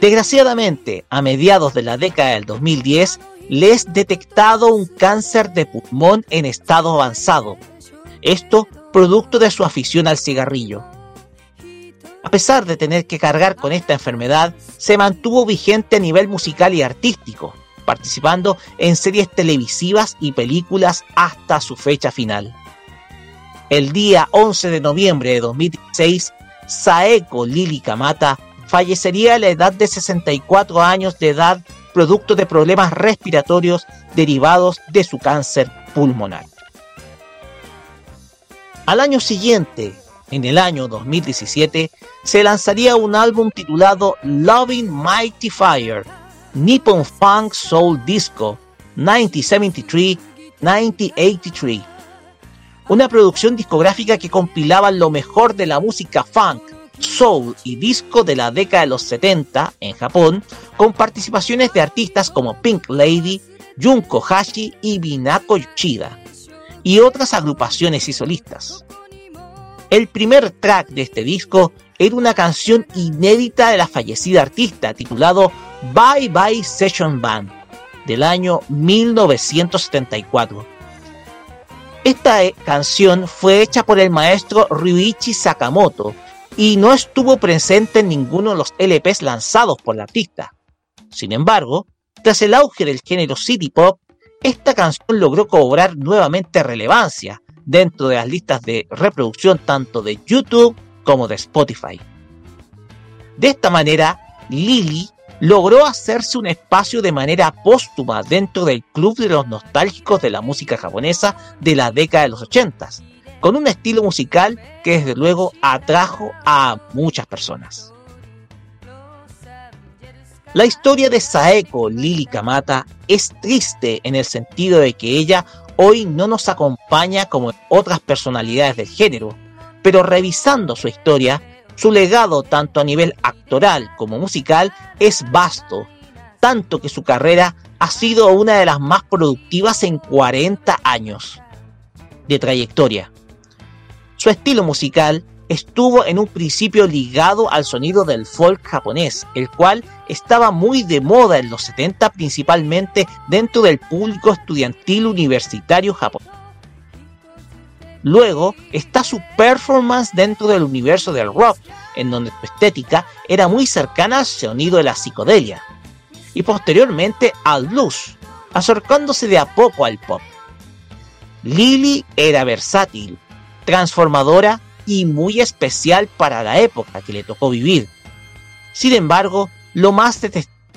S5: Desgraciadamente, a mediados de la década del 2010, le es detectado un cáncer de pulmón en estado avanzado. Esto producto de su afición al cigarrillo. A pesar de tener que cargar con esta enfermedad, se mantuvo vigente a nivel musical y artístico, participando en series televisivas y películas hasta su fecha final. El día 11 de noviembre de 2016, Saeko Lili Kamata fallecería a la edad de 64 años de edad producto de problemas respiratorios derivados de su cáncer pulmonar. Al año siguiente, en el año 2017, se lanzaría un álbum titulado Loving Mighty Fire, Nippon Funk Soul Disco 1973-1983. Una producción discográfica que compilaba lo mejor de la música funk, soul y disco de la década de los 70 en Japón, con participaciones de artistas como Pink Lady, Junko Hashi y Minako Yoshida, y otras agrupaciones y solistas. El primer track de este disco era una canción inédita de la fallecida artista titulado Bye Bye Session Band del año 1974. Esta eh, canción fue hecha por el maestro Ryuichi Sakamoto y no estuvo presente en ninguno de los LPs lanzados por la artista. Sin embargo, tras el auge del género city pop, esta canción logró cobrar nuevamente relevancia dentro de las listas de reproducción tanto de YouTube como de Spotify. De esta manera, Lily logró hacerse un espacio de manera póstuma dentro del club de los nostálgicos de la música japonesa de la década de los 80, con un estilo musical que desde luego atrajo a muchas personas. La historia de Saeko Lily Kamata es triste en el sentido de que ella hoy no nos acompaña como otras personalidades del género, pero revisando su historia, su legado tanto a nivel actoral como musical es vasto, tanto que su carrera ha sido una de las más productivas en 40 años de trayectoria. Su estilo musical estuvo en un principio ligado al sonido del folk japonés, el cual estaba muy de moda en los 70 principalmente dentro del público estudiantil universitario japonés. Luego está su performance dentro del universo del rock, en donde su estética era muy cercana al sonido de la psicodelia, y posteriormente al blues, acercándose de a poco al pop. Lily era versátil, transformadora y muy especial para la época que le tocó vivir. Sin embargo, lo más,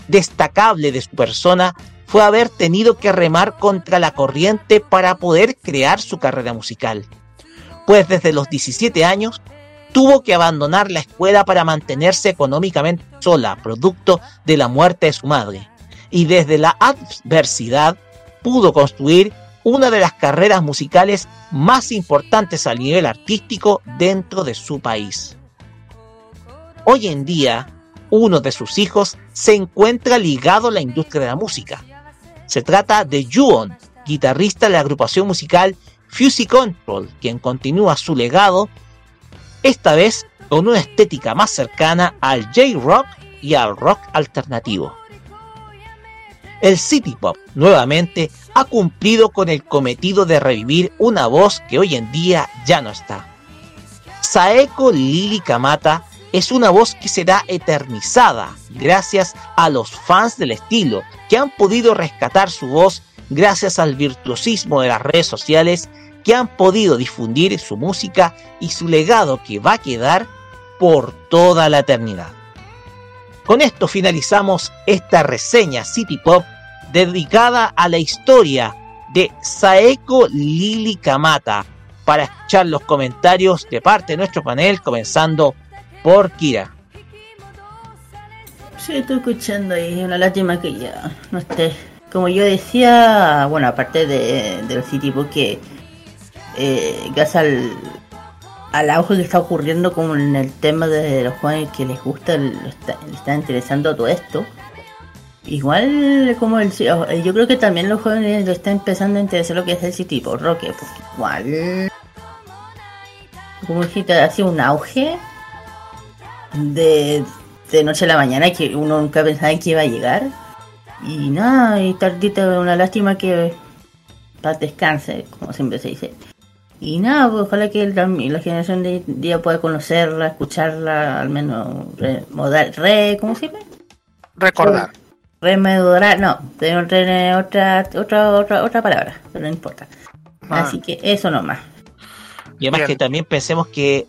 S5: destacable de su persona fue haber tenido que remar contra la corriente para poder crear su carrera musical. Pues desde los 17 años tuvo que abandonar la escuela para mantenerse económicamente sola, producto de la muerte de su madre. Y desde la adversidad pudo construir una de las carreras musicales más importantes a nivel artístico dentro de su país. Hoy en día, uno de sus hijos se encuentra ligado a la industria de la música. Se trata de Juon, guitarrista de la agrupación musical Fusey Control, quien continúa su legado, esta vez con una estética más cercana al J-Rock y al rock alternativo. El City Pop nuevamente ha cumplido con el cometido de revivir una voz que hoy en día ya no está. Saeko Lili Kamata es una voz que será eternizada gracias a los fans del estilo que han podido rescatar su voz gracias al virtuosismo de las redes sociales que han podido difundir su música y su legado que va a quedar por toda la eternidad. Con esto finalizamos esta reseña City Pop dedicada a la historia de Saeko Lili Kamata para escuchar los comentarios de parte de nuestro panel comenzando por Kira.
S7: Sí, estoy escuchando y una lástima que ya no esté. Como yo decía, bueno, aparte de, del City Pop que eh, gracias al, al auge que está ocurriendo como en el tema de los jóvenes que les gusta, el- está, está interesando todo esto. Igual como el yo creo que también los jóvenes lo están empezando a interesar lo que es el City Pop Rock, porque igual como dijiste, ha sido un auge de, de noche a la mañana que uno nunca pensaba que iba a llegar. Y nada, y tardita una lástima que paz descanse, como siempre se dice. Y nada, pues ojalá que el- la generación de día pueda conocerla, escucharla, al menos re, modal- re ¿cómo se llama?
S6: Recordar.
S7: Rememorar, no, tengo otra, otra, otra, otra palabra, pero no importa.
S5: Ah.
S7: Así que eso nomás.
S5: Y además que también pensemos que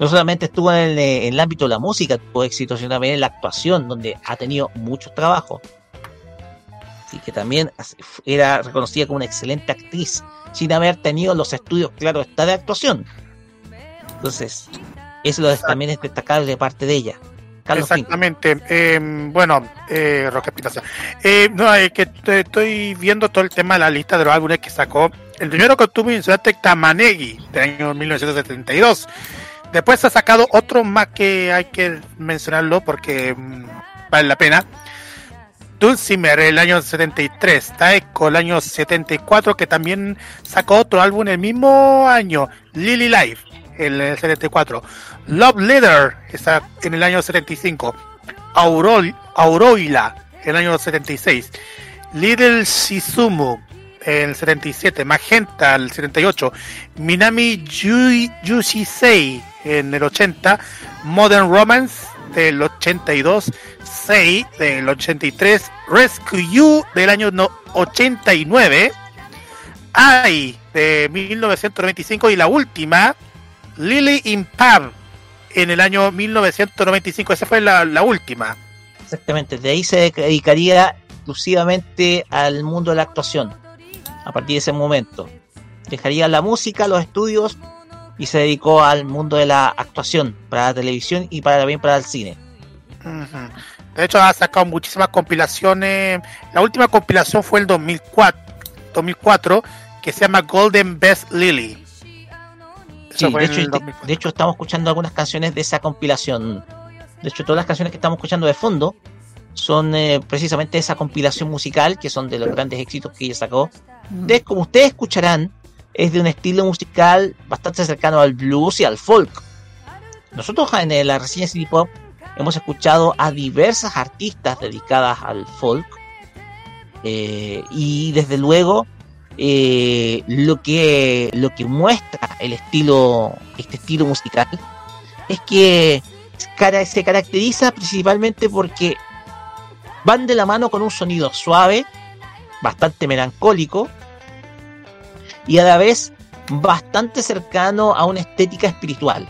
S5: no solamente estuvo en el, en el ámbito de la música, tuvo éxito, sino también en la actuación, donde ha tenido muchos trabajos. Así que también era reconocida como una excelente actriz, sin haber tenido los estudios, claro, está de actuación. Entonces, eso también es destacable de parte de ella. Carlos.
S6: Exactamente. Eh, bueno, eh, Roque. Eh, no, es que te- estoy viendo todo el tema de la lista de los álbumes que sacó. El primero que tú mencionaste, Tamanegi, del año 1972. Después ha sacado otro más que hay que mencionarlo porque mm, vale la pena. Dulcimer, el año 73. Taeko, el año 74, que también sacó otro álbum el mismo año. Lily Life, el, el 74. Love Letter, está en el año 75. Aurol, Auroila, el año 76. Little Shizumu, el 77. Magenta, el 78. Minami Yu- Yushisei, en el 80. Modern Romance, del 82. Sei, del 83. Rescue You, del año no- 89. Ai, de 1995. Y la última, Lily in Pub, en el año 1995. Esa fue la última.
S5: Exactamente, de ahí se dedicaría exclusivamente al mundo de la actuación. A partir de ese momento. Dejaría la música, los estudios y se dedicó al mundo de la actuación para la televisión y para también para el cine.
S6: De hecho, ha sacado muchísimas compilaciones. La última compilación fue el 2004, 2004 que se llama Golden Best Lily.
S5: Sí, de, hecho, de,
S6: 2004.
S5: de hecho, estamos escuchando algunas canciones de esa compilación. De hecho, todas las canciones que estamos escuchando de fondo son eh, precisamente esa compilación musical que son de los grandes éxitos que ella sacó. Entonces, como ustedes escucharán, es de un estilo musical bastante cercano al blues y al folk. Nosotros en eh, la reseña City Pop hemos escuchado a diversas artistas dedicadas al folk eh, y desde luego eh, lo que lo que muestra el estilo este estilo musical es que se caracteriza principalmente porque van de la mano con un sonido suave bastante melancólico y a la vez bastante cercano a una estética espiritual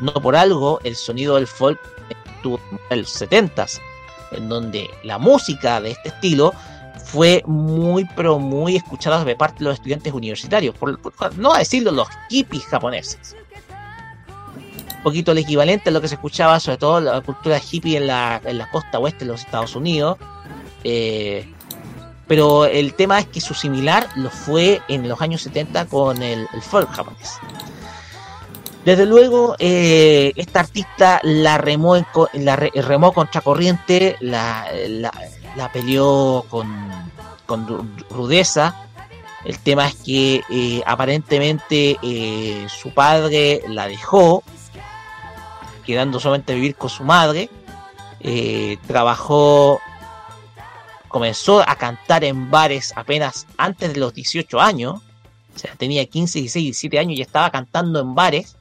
S5: no por algo el sonido del folk estuvo en los 70s en donde la música de este estilo fue muy, pero muy escuchada de parte de los estudiantes universitarios, por, no decirlo, los hippies japoneses. Un poquito el equivalente a lo que se escuchaba, sobre todo la cultura hippie en la, en la costa oeste de los Estados Unidos. Eh, pero el tema es que su similar lo fue en los años 70 con el, folk japonés. Desde luego, eh, esta artista la remó, contra corriente, la, la- peleó con, con ru- rudeza. El tema es que eh, aparentemente eh, su padre la dejó, quedando solamente a vivir con su madre. Trabajó, comenzó a cantar en bares apenas antes de los 18 años. O sea, tenía 15, 16, 17 años y estaba cantando en bares.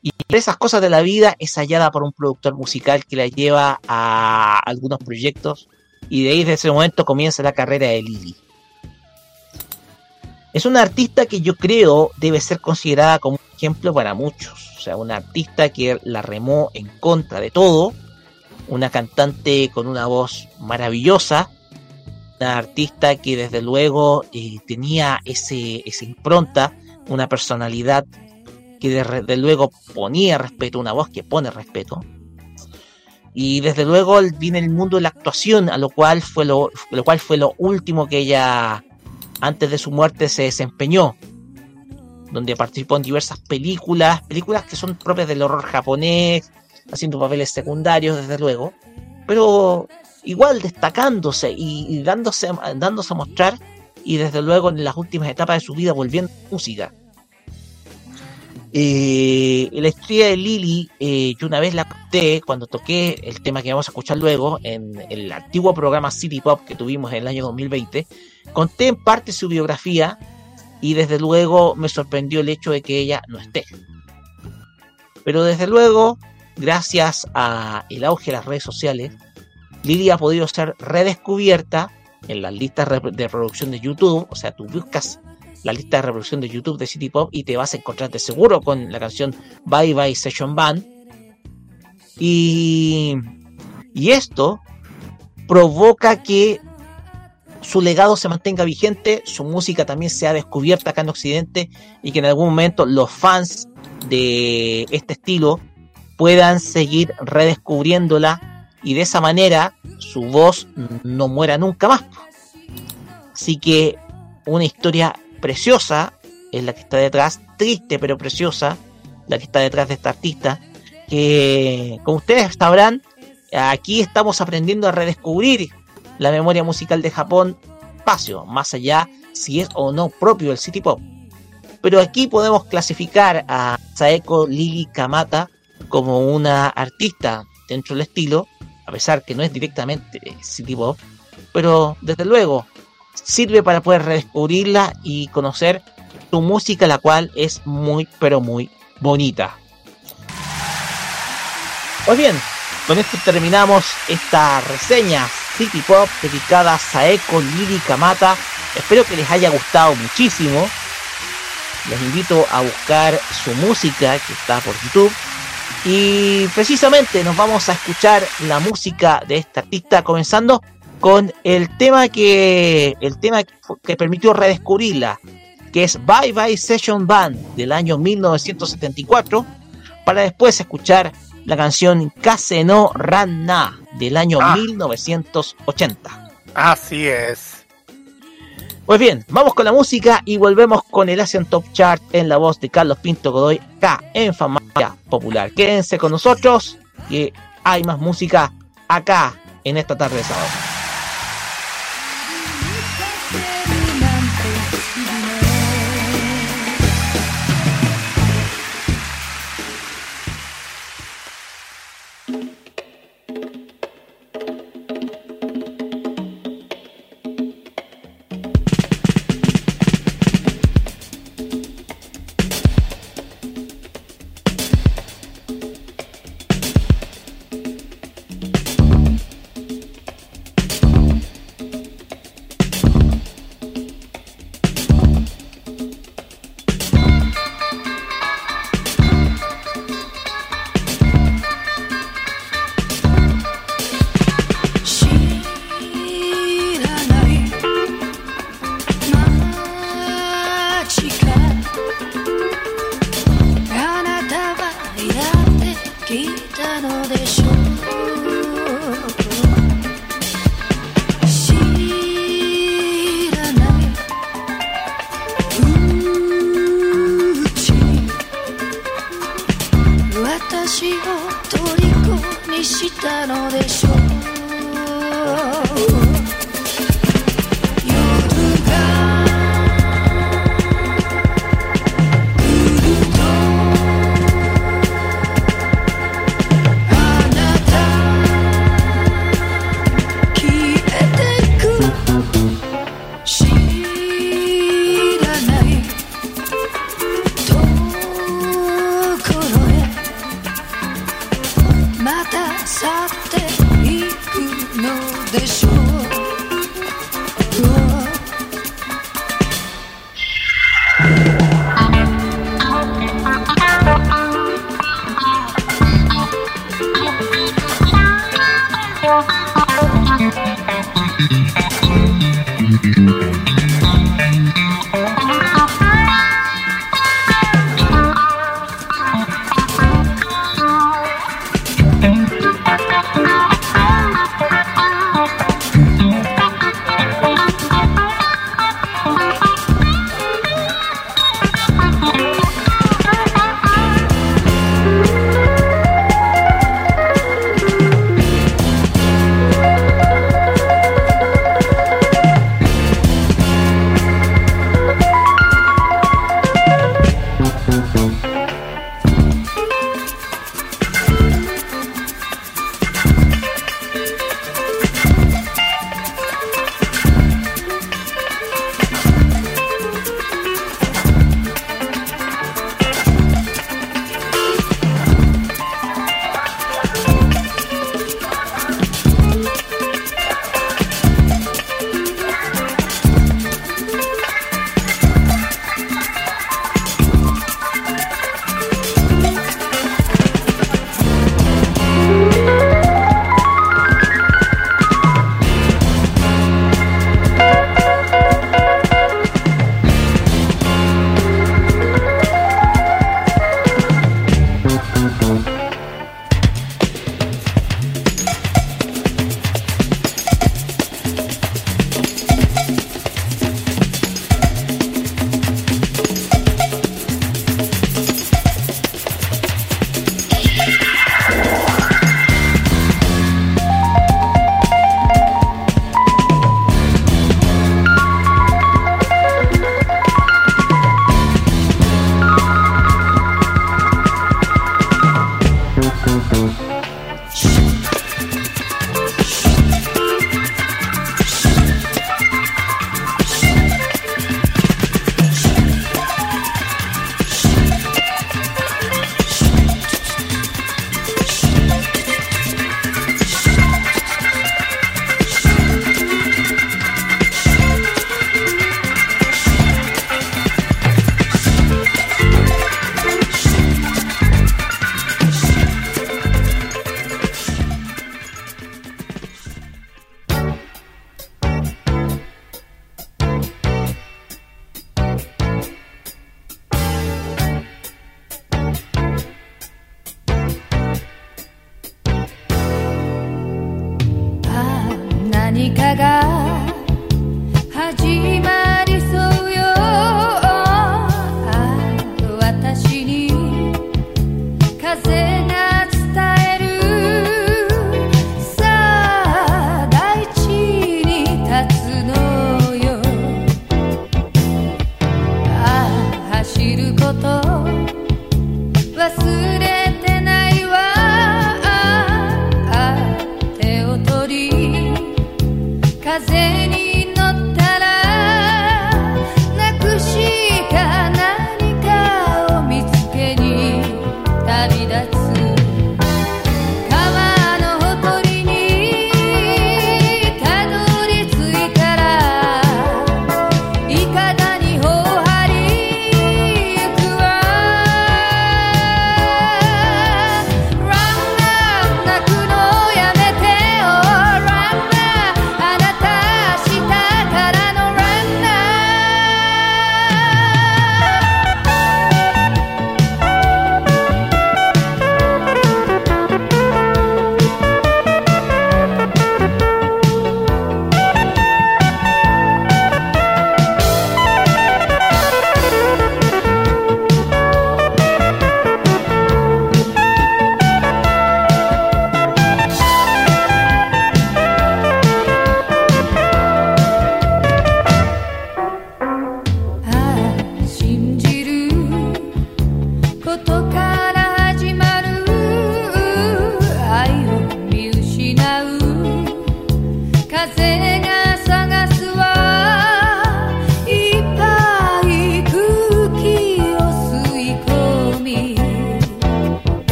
S5: Y por esas cosas de la vida es hallada por un productor musical que la lleva a algunos proyectos y de ahí desde ese momento comienza la carrera de Lily. Es una artista que yo creo debe ser considerada como un ejemplo para muchos. O sea, una artista que la remó en contra de todo. Una cantante con una voz maravillosa. Una artista que desde luego eh, tenía ese, esa impronta, una personalidad que desde luego ponía respeto, una voz que pone respeto. Y desde luego viene el mundo de la actuación, a lo cual fue lo, lo cual fue lo último que ella antes de su muerte se desempeñó, donde participó en diversas películas, películas que son propias del horror japonés, haciendo papeles secundarios desde luego, pero igual destacándose y, y dándose, dándose a mostrar y desde luego en las últimas etapas de su vida volviendo música. Eh, la historia de Lily, eh, yo una vez la conté cuando toqué el tema que vamos a escuchar luego en el antiguo programa City Pop que tuvimos en el año 2020. Conté en parte su biografía y desde luego me sorprendió el hecho de que ella no esté. Pero desde luego, gracias a el auge de las redes sociales, Lily ha podido ser redescubierta en las listas de reproducción de YouTube. O sea, tú buscas la lista de reproducción de YouTube de City Pop y te vas a encontrar de seguro con la canción Bye Bye Session Band. Y, y esto provoca que su legado se mantenga vigente, su música también sea descubierta acá en Occidente y que en algún momento los fans de este estilo puedan seguir redescubriéndola y de esa manera su voz no muera nunca más. Así que una historia preciosa es la que está detrás, triste pero preciosa, la que está detrás de esta artista, que como ustedes sabrán, aquí estamos aprendiendo a redescubrir la memoria musical de Japón, espacio, más allá si es o no propio del City Pop. Pero aquí podemos clasificar a Saeko Lili Kamata como una artista dentro del estilo, a pesar que no es directamente City Pop, pero desde luego sirve para poder redescubrirla y conocer su música, la cual es muy, pero muy bonita. Pues bien, con esto terminamos esta reseña City Pop dedicada a Saeko Liri Kamata. Espero que les haya gustado muchísimo. Les invito a buscar su música que está por YouTube. Y precisamente nos vamos a escuchar la música de esta artista comenzando con el tema que el tema que, permitió redescubrirla, que es Bye Bye Session Band del año 1974, para después escuchar la canción Kase no Ranna del año 1980.
S6: Así es.
S5: Pues bien, vamos con la música y volvemos con el Asian Top Chart en la voz de Carlos Pinto Godoy acá en Farmacia Popular. Quédense con nosotros que hay más música acá en esta tarde de sábado.「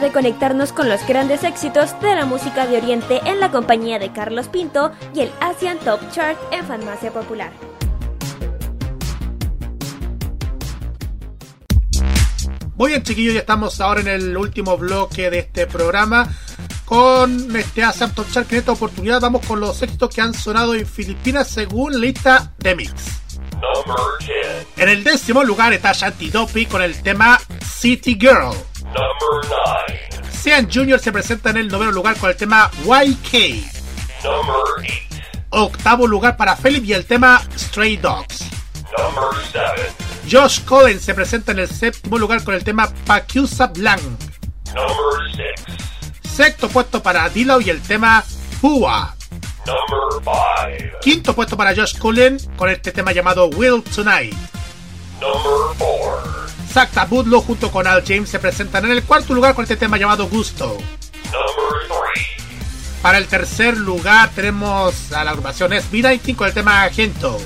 S2: De conectarnos con los grandes éxitos de la música de Oriente en la compañía de Carlos Pinto y el Asian Top Chart en Farmacia Popular.
S6: Muy bien, chiquillos, ya estamos ahora en el último bloque de este programa. Con este Asian Top Chart, que en esta oportunidad vamos con los éxitos que han sonado en Filipinas según lista de mix.
S13: Number 10.
S6: En el décimo lugar está Shanti Dopi con el tema City Girl.
S13: Number 9.
S6: Sean Jr. se presenta en el noveno lugar con el tema YK.
S13: Number 8.
S6: Octavo lugar para Philip y el tema Stray Dogs.
S13: Number 7.
S6: Josh Cohen se presenta en el séptimo lugar con el tema Pacusa Blanc.
S13: Number 6.
S6: Sexto puesto para Dilo y el tema Pua.
S13: Number 5.
S6: Quinto puesto para Josh Cullen con este tema llamado Will Tonight.
S13: Number 4.
S6: Sakta Budlow junto con Al James se presentan en el cuarto lugar con este tema llamado Gusto.
S13: Number 3.
S6: Para el tercer lugar tenemos a la agrupación SB19 con el tema Agento.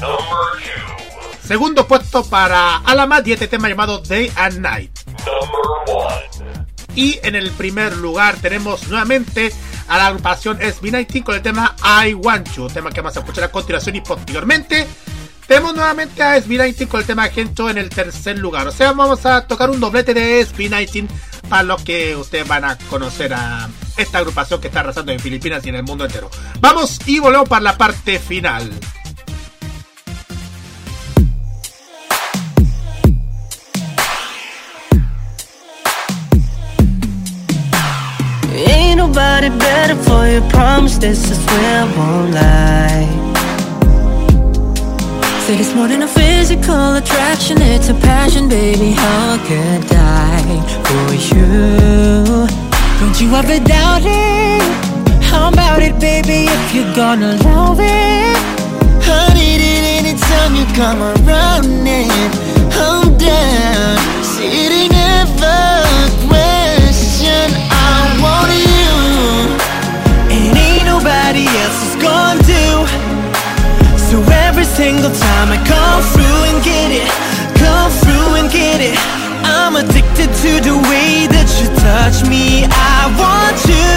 S13: Number 2.
S6: Segundo puesto para Alamat y este tema llamado Day and Night.
S13: Number 1.
S6: Y en el primer lugar tenemos nuevamente a la agrupación SB19 con el tema I Want You, tema que vamos a escuchar a continuación y posteriormente. Tenemos nuevamente a SB19 con el tema Gento en el tercer lugar. O sea, vamos a tocar un doblete de SB19 para los que ustedes van a conocer a esta agrupación que está arrasando en Filipinas y en el mundo entero. Vamos y volvemos para la parte final.
S11: Ain't nobody better for you. Promise this, I swear I won't lie. Said it's more than a physical attraction, it's a passion, baby. How I could die for you. Don't you ever doubt it? How about it, baby, if you're gonna love it?
S8: I need it anytime you come around
S11: single time I come through and get it, come through and get it. I'm addicted to the way that you touch me. I want you.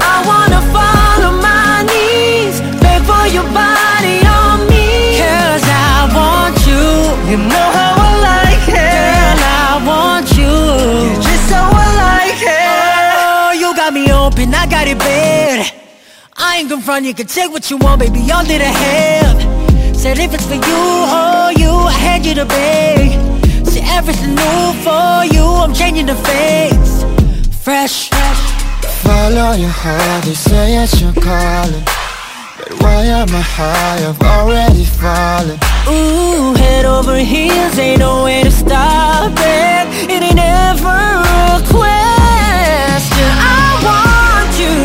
S11: I wanna fall on my knees, beg for your body on me. Cause I want you. You know how I like it. Girl, I want you. You're just how I like it. Oh, you got me open, I got it bad. I ain't gonna front, you can take what you want, baby, all that I have. Said if it's for you, oh you, I had you to beg. See everything new for you, I'm changing the face. Fresh,
S8: follow your heart. They say it's your calling, but why am I high? I've already fallen.
S11: ooh, head over heels, ain't no way to stop it. It ain't ever a question. I want you,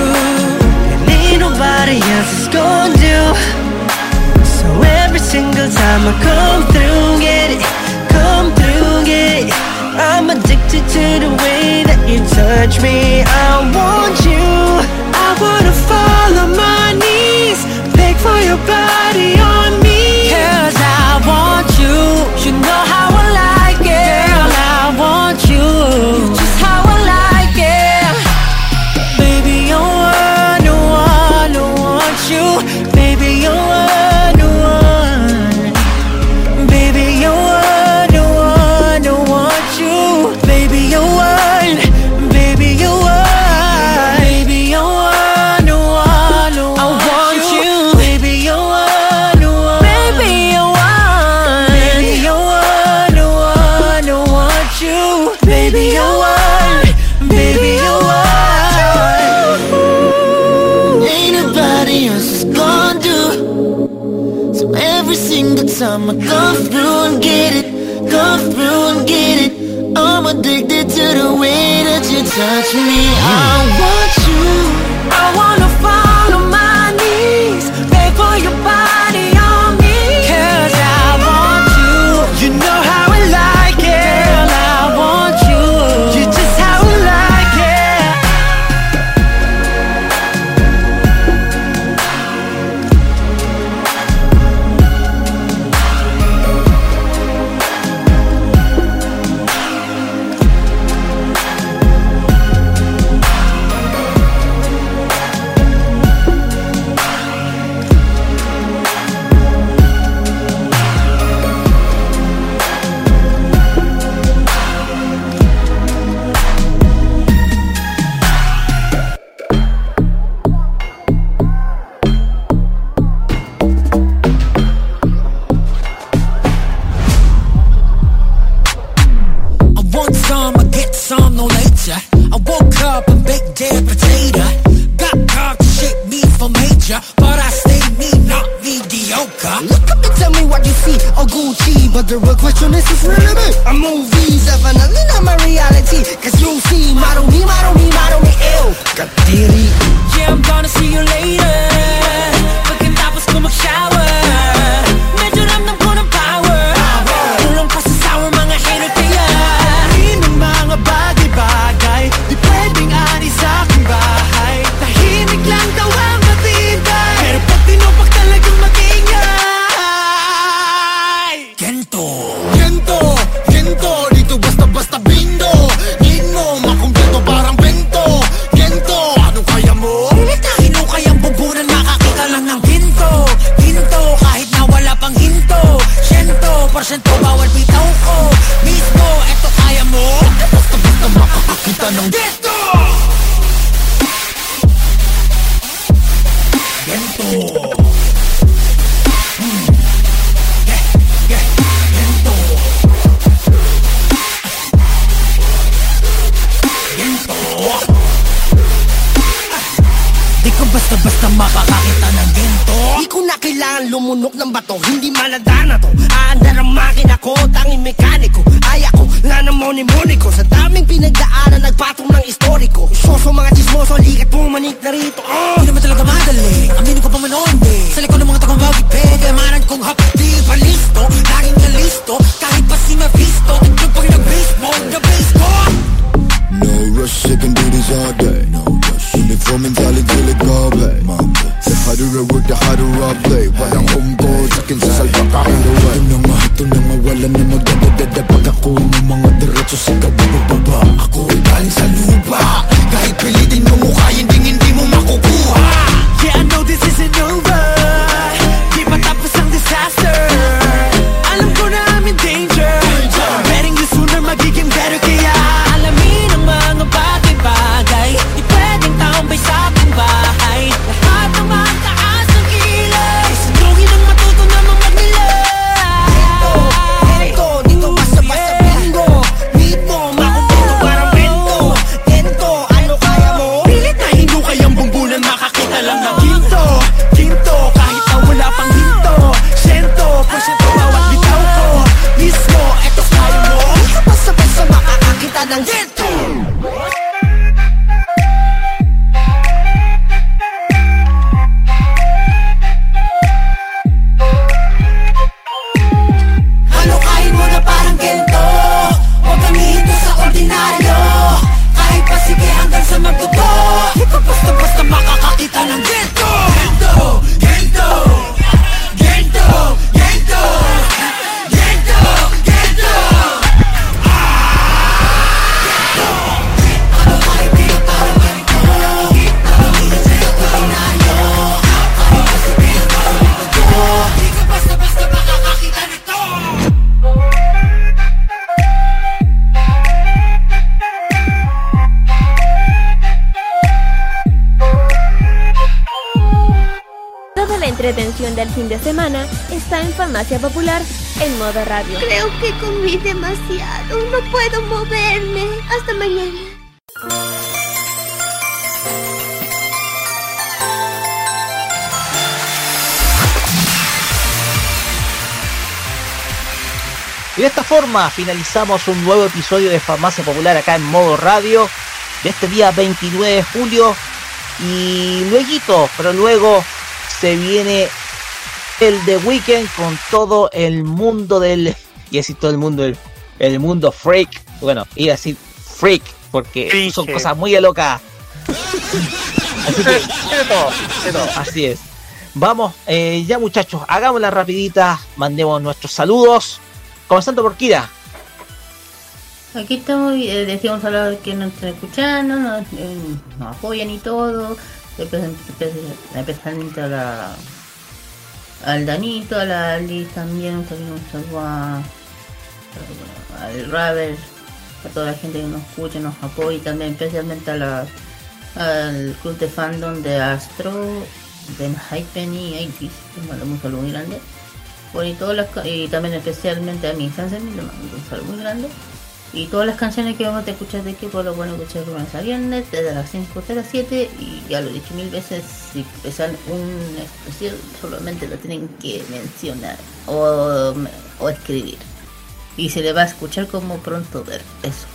S11: and ain't nobody else is gonna do. Every single time I come through, get it, come through, get it. I'm addicted to the way that you touch me. I want you. I wanna fall on my knees, beg for your body
S8: me.
S2: Está en Farmacia Popular en modo radio.
S4: Creo que comí demasiado. No puedo moverme. Hasta mañana.
S5: Y de esta forma finalizamos un nuevo episodio de Farmacia Popular acá en modo radio de este día 29 de julio. Y luego, pero luego se viene el The Weekend con todo el mundo del. (laughs) Y así todo el mundo, el, el mundo freak. Bueno, iba a decir freak, porque son cosas muy locas. Así que, Así es. Vamos, eh, ya muchachos, hagámosla rapidita, mandemos nuestros saludos. Comenzando por Kira.
S7: Aquí estamos, eh, decíamos a los que nos están escuchando, nos, eh, nos apoyan y todo. Especialmente a la, al Danito, a la Liz también, un saludo a, al Raver, a toda la gente que nos escucha, nos apoya y también especialmente a la, al club de fandom de Astro, de Hypen y Aitis, les mando un saludo muy grande. Y, todas las, y también especialmente a mi Hansen, le mando un saludo muy grande. Y todas las canciones que vamos a escuchar de aquí, por lo bueno escuchar lunes a viernes, desde las 5 hasta las 7. Y ya lo he dicho mil veces, si empiezan un especial, solamente lo tienen que mencionar o, o escribir. Y se le va a escuchar como pronto ver eso.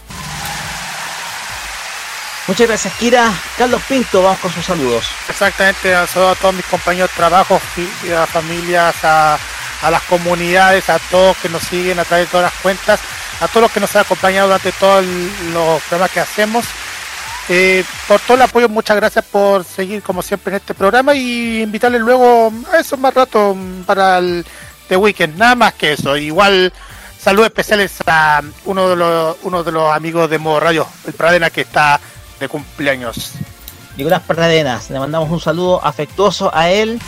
S5: Muchas gracias, Kira. Carlos Pinto, vamos con sus saludos.
S6: Exactamente, saludo a todos mis compañeros de trabajo, a familias, a, a las comunidades, a todos que nos siguen a través de todas las cuentas, a todos los que nos han acompañado durante todos los programas que hacemos. Eh, por todo el apoyo, muchas gracias por seguir como siempre en este programa y invitarles luego a eso más rato mm, para el The Weekend, nada más que eso. Igual saludos especiales a uno de los, uno de los amigos de Modo Radio, el Pradena que está de cumpleaños.
S5: Nicolás Pradenas, le mandamos un saludo afectuoso a él.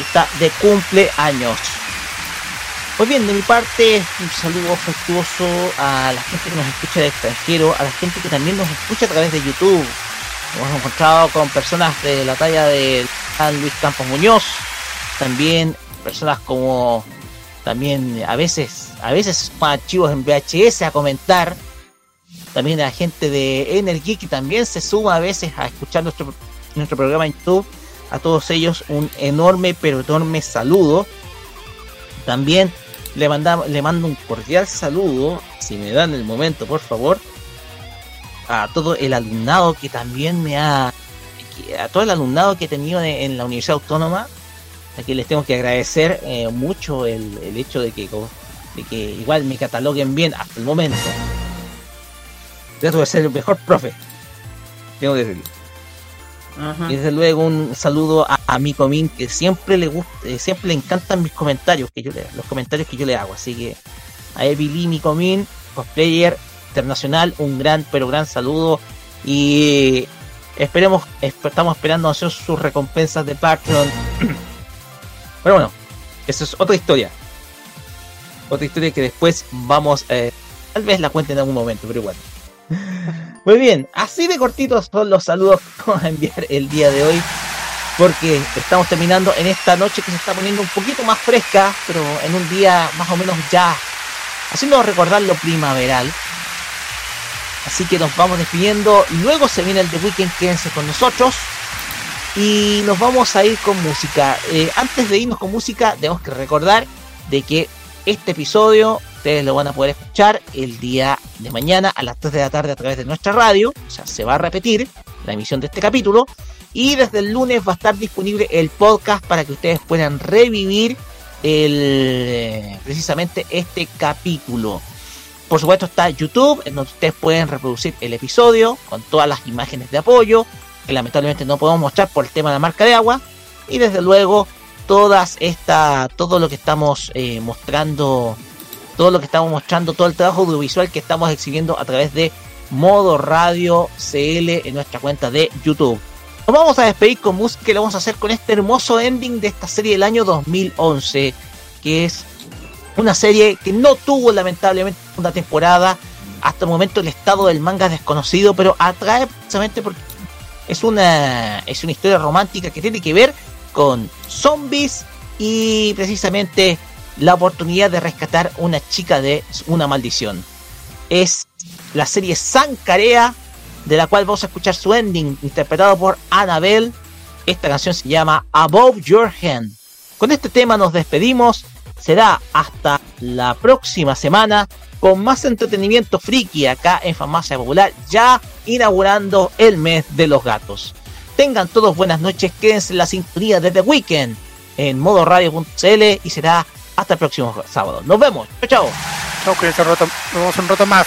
S5: Está de cumpleaños. Pues bien, de mi parte, un saludo afectuoso a la gente que nos escucha del extranjero, a la gente que también nos escucha a través de YouTube. Hemos encontrado con personas de la talla de Luis Campos Muñoz, también personas como también a veces, a veces archivos en VHS a comentar, también a la gente de Energy que también se suma a veces a escuchar nuestro, nuestro programa en YouTube. A todos ellos un enorme pero enorme saludo. También le, manda, le mando un cordial saludo, si me dan el momento, por favor, a todo el alumnado que también me ha. a todo el alumnado que he tenido en, la Universidad Autónoma. Aquí les tengo que agradecer eh, mucho el, el hecho de que, de que igual me cataloguen bien hasta el momento. Trato de ser el mejor profe. Tengo que decirlo. Y desde luego un saludo a, a mi comín que siempre le gusta, eh, siempre le encantan mis comentarios que yo le, los comentarios que yo le hago. Así que a Evili mi comín, cosplayer internacional, un gran pero gran saludo y esperemos, esp- estamos esperando hacer sus recompensas de Patreon. (clears throat) pero bueno, eso es otra historia. Otra historia que después vamos, eh, tal vez la cuente en algún momento, pero igual. (laughs) Muy bien, así de cortitos son los saludos que vamos a enviar el día de hoy. Porque estamos terminando en esta noche que se está poniendo un poquito más fresca, pero en un día más o menos ya haciendo recordar lo primaveral. Así que nos vamos despidiendo. Luego se viene el The Weekend, quédense con nosotros. Y nos vamos a ir con música. Eh, antes de irnos con música, tenemos que recordar de que este episodio ustedes lo van a poder escuchar el día de mañana a las 3 de la tarde a través de nuestra radio. O sea, se va a repetir la emisión de este capítulo. Y desde el lunes va a estar disponible el podcast para que ustedes puedan revivir el, eh, precisamente este capítulo. Por supuesto está YouTube, en donde ustedes pueden reproducir el episodio con todas las imágenes de apoyo, que lamentablemente no podemos mostrar por el tema de la marca de agua. Y desde luego todas esta, todo lo que estamos eh, mostrando, todo lo que estamos mostrando, todo el trabajo audiovisual que estamos exhibiendo a través de Modo Radio CL en nuestra cuenta de YouTube. Nos vamos a despedir con música que lo vamos a hacer con este hermoso ending de esta serie del año 2011, que es una serie que no tuvo lamentablemente una temporada. Hasta el momento el estado del manga es desconocido, pero atrae precisamente porque es una, es una historia romántica que tiene que ver con zombies y precisamente la oportunidad de rescatar una chica de una maldición. Es la serie Sankarea, de la cual vamos a escuchar su ending, interpretado por Annabelle. Esta canción se llama Above Your Hand. Con este tema nos despedimos. Será hasta la próxima semana con más entretenimiento friki acá en Farmacia Popular, ya inaugurando el mes de los gatos. Tengan todos buenas noches, quédense en la sintonía de The Weekend en modo radio.cl y será hasta el próximo sábado. Nos vemos, chao, chao.
S4: Chao, cuídense un rato, nos vemos un rato más.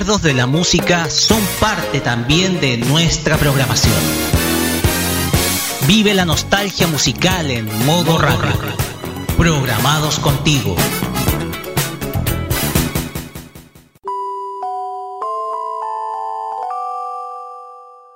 S5: recuerdos de la música son parte también de nuestra programación. Vive la nostalgia musical en modo radio. Programados contigo.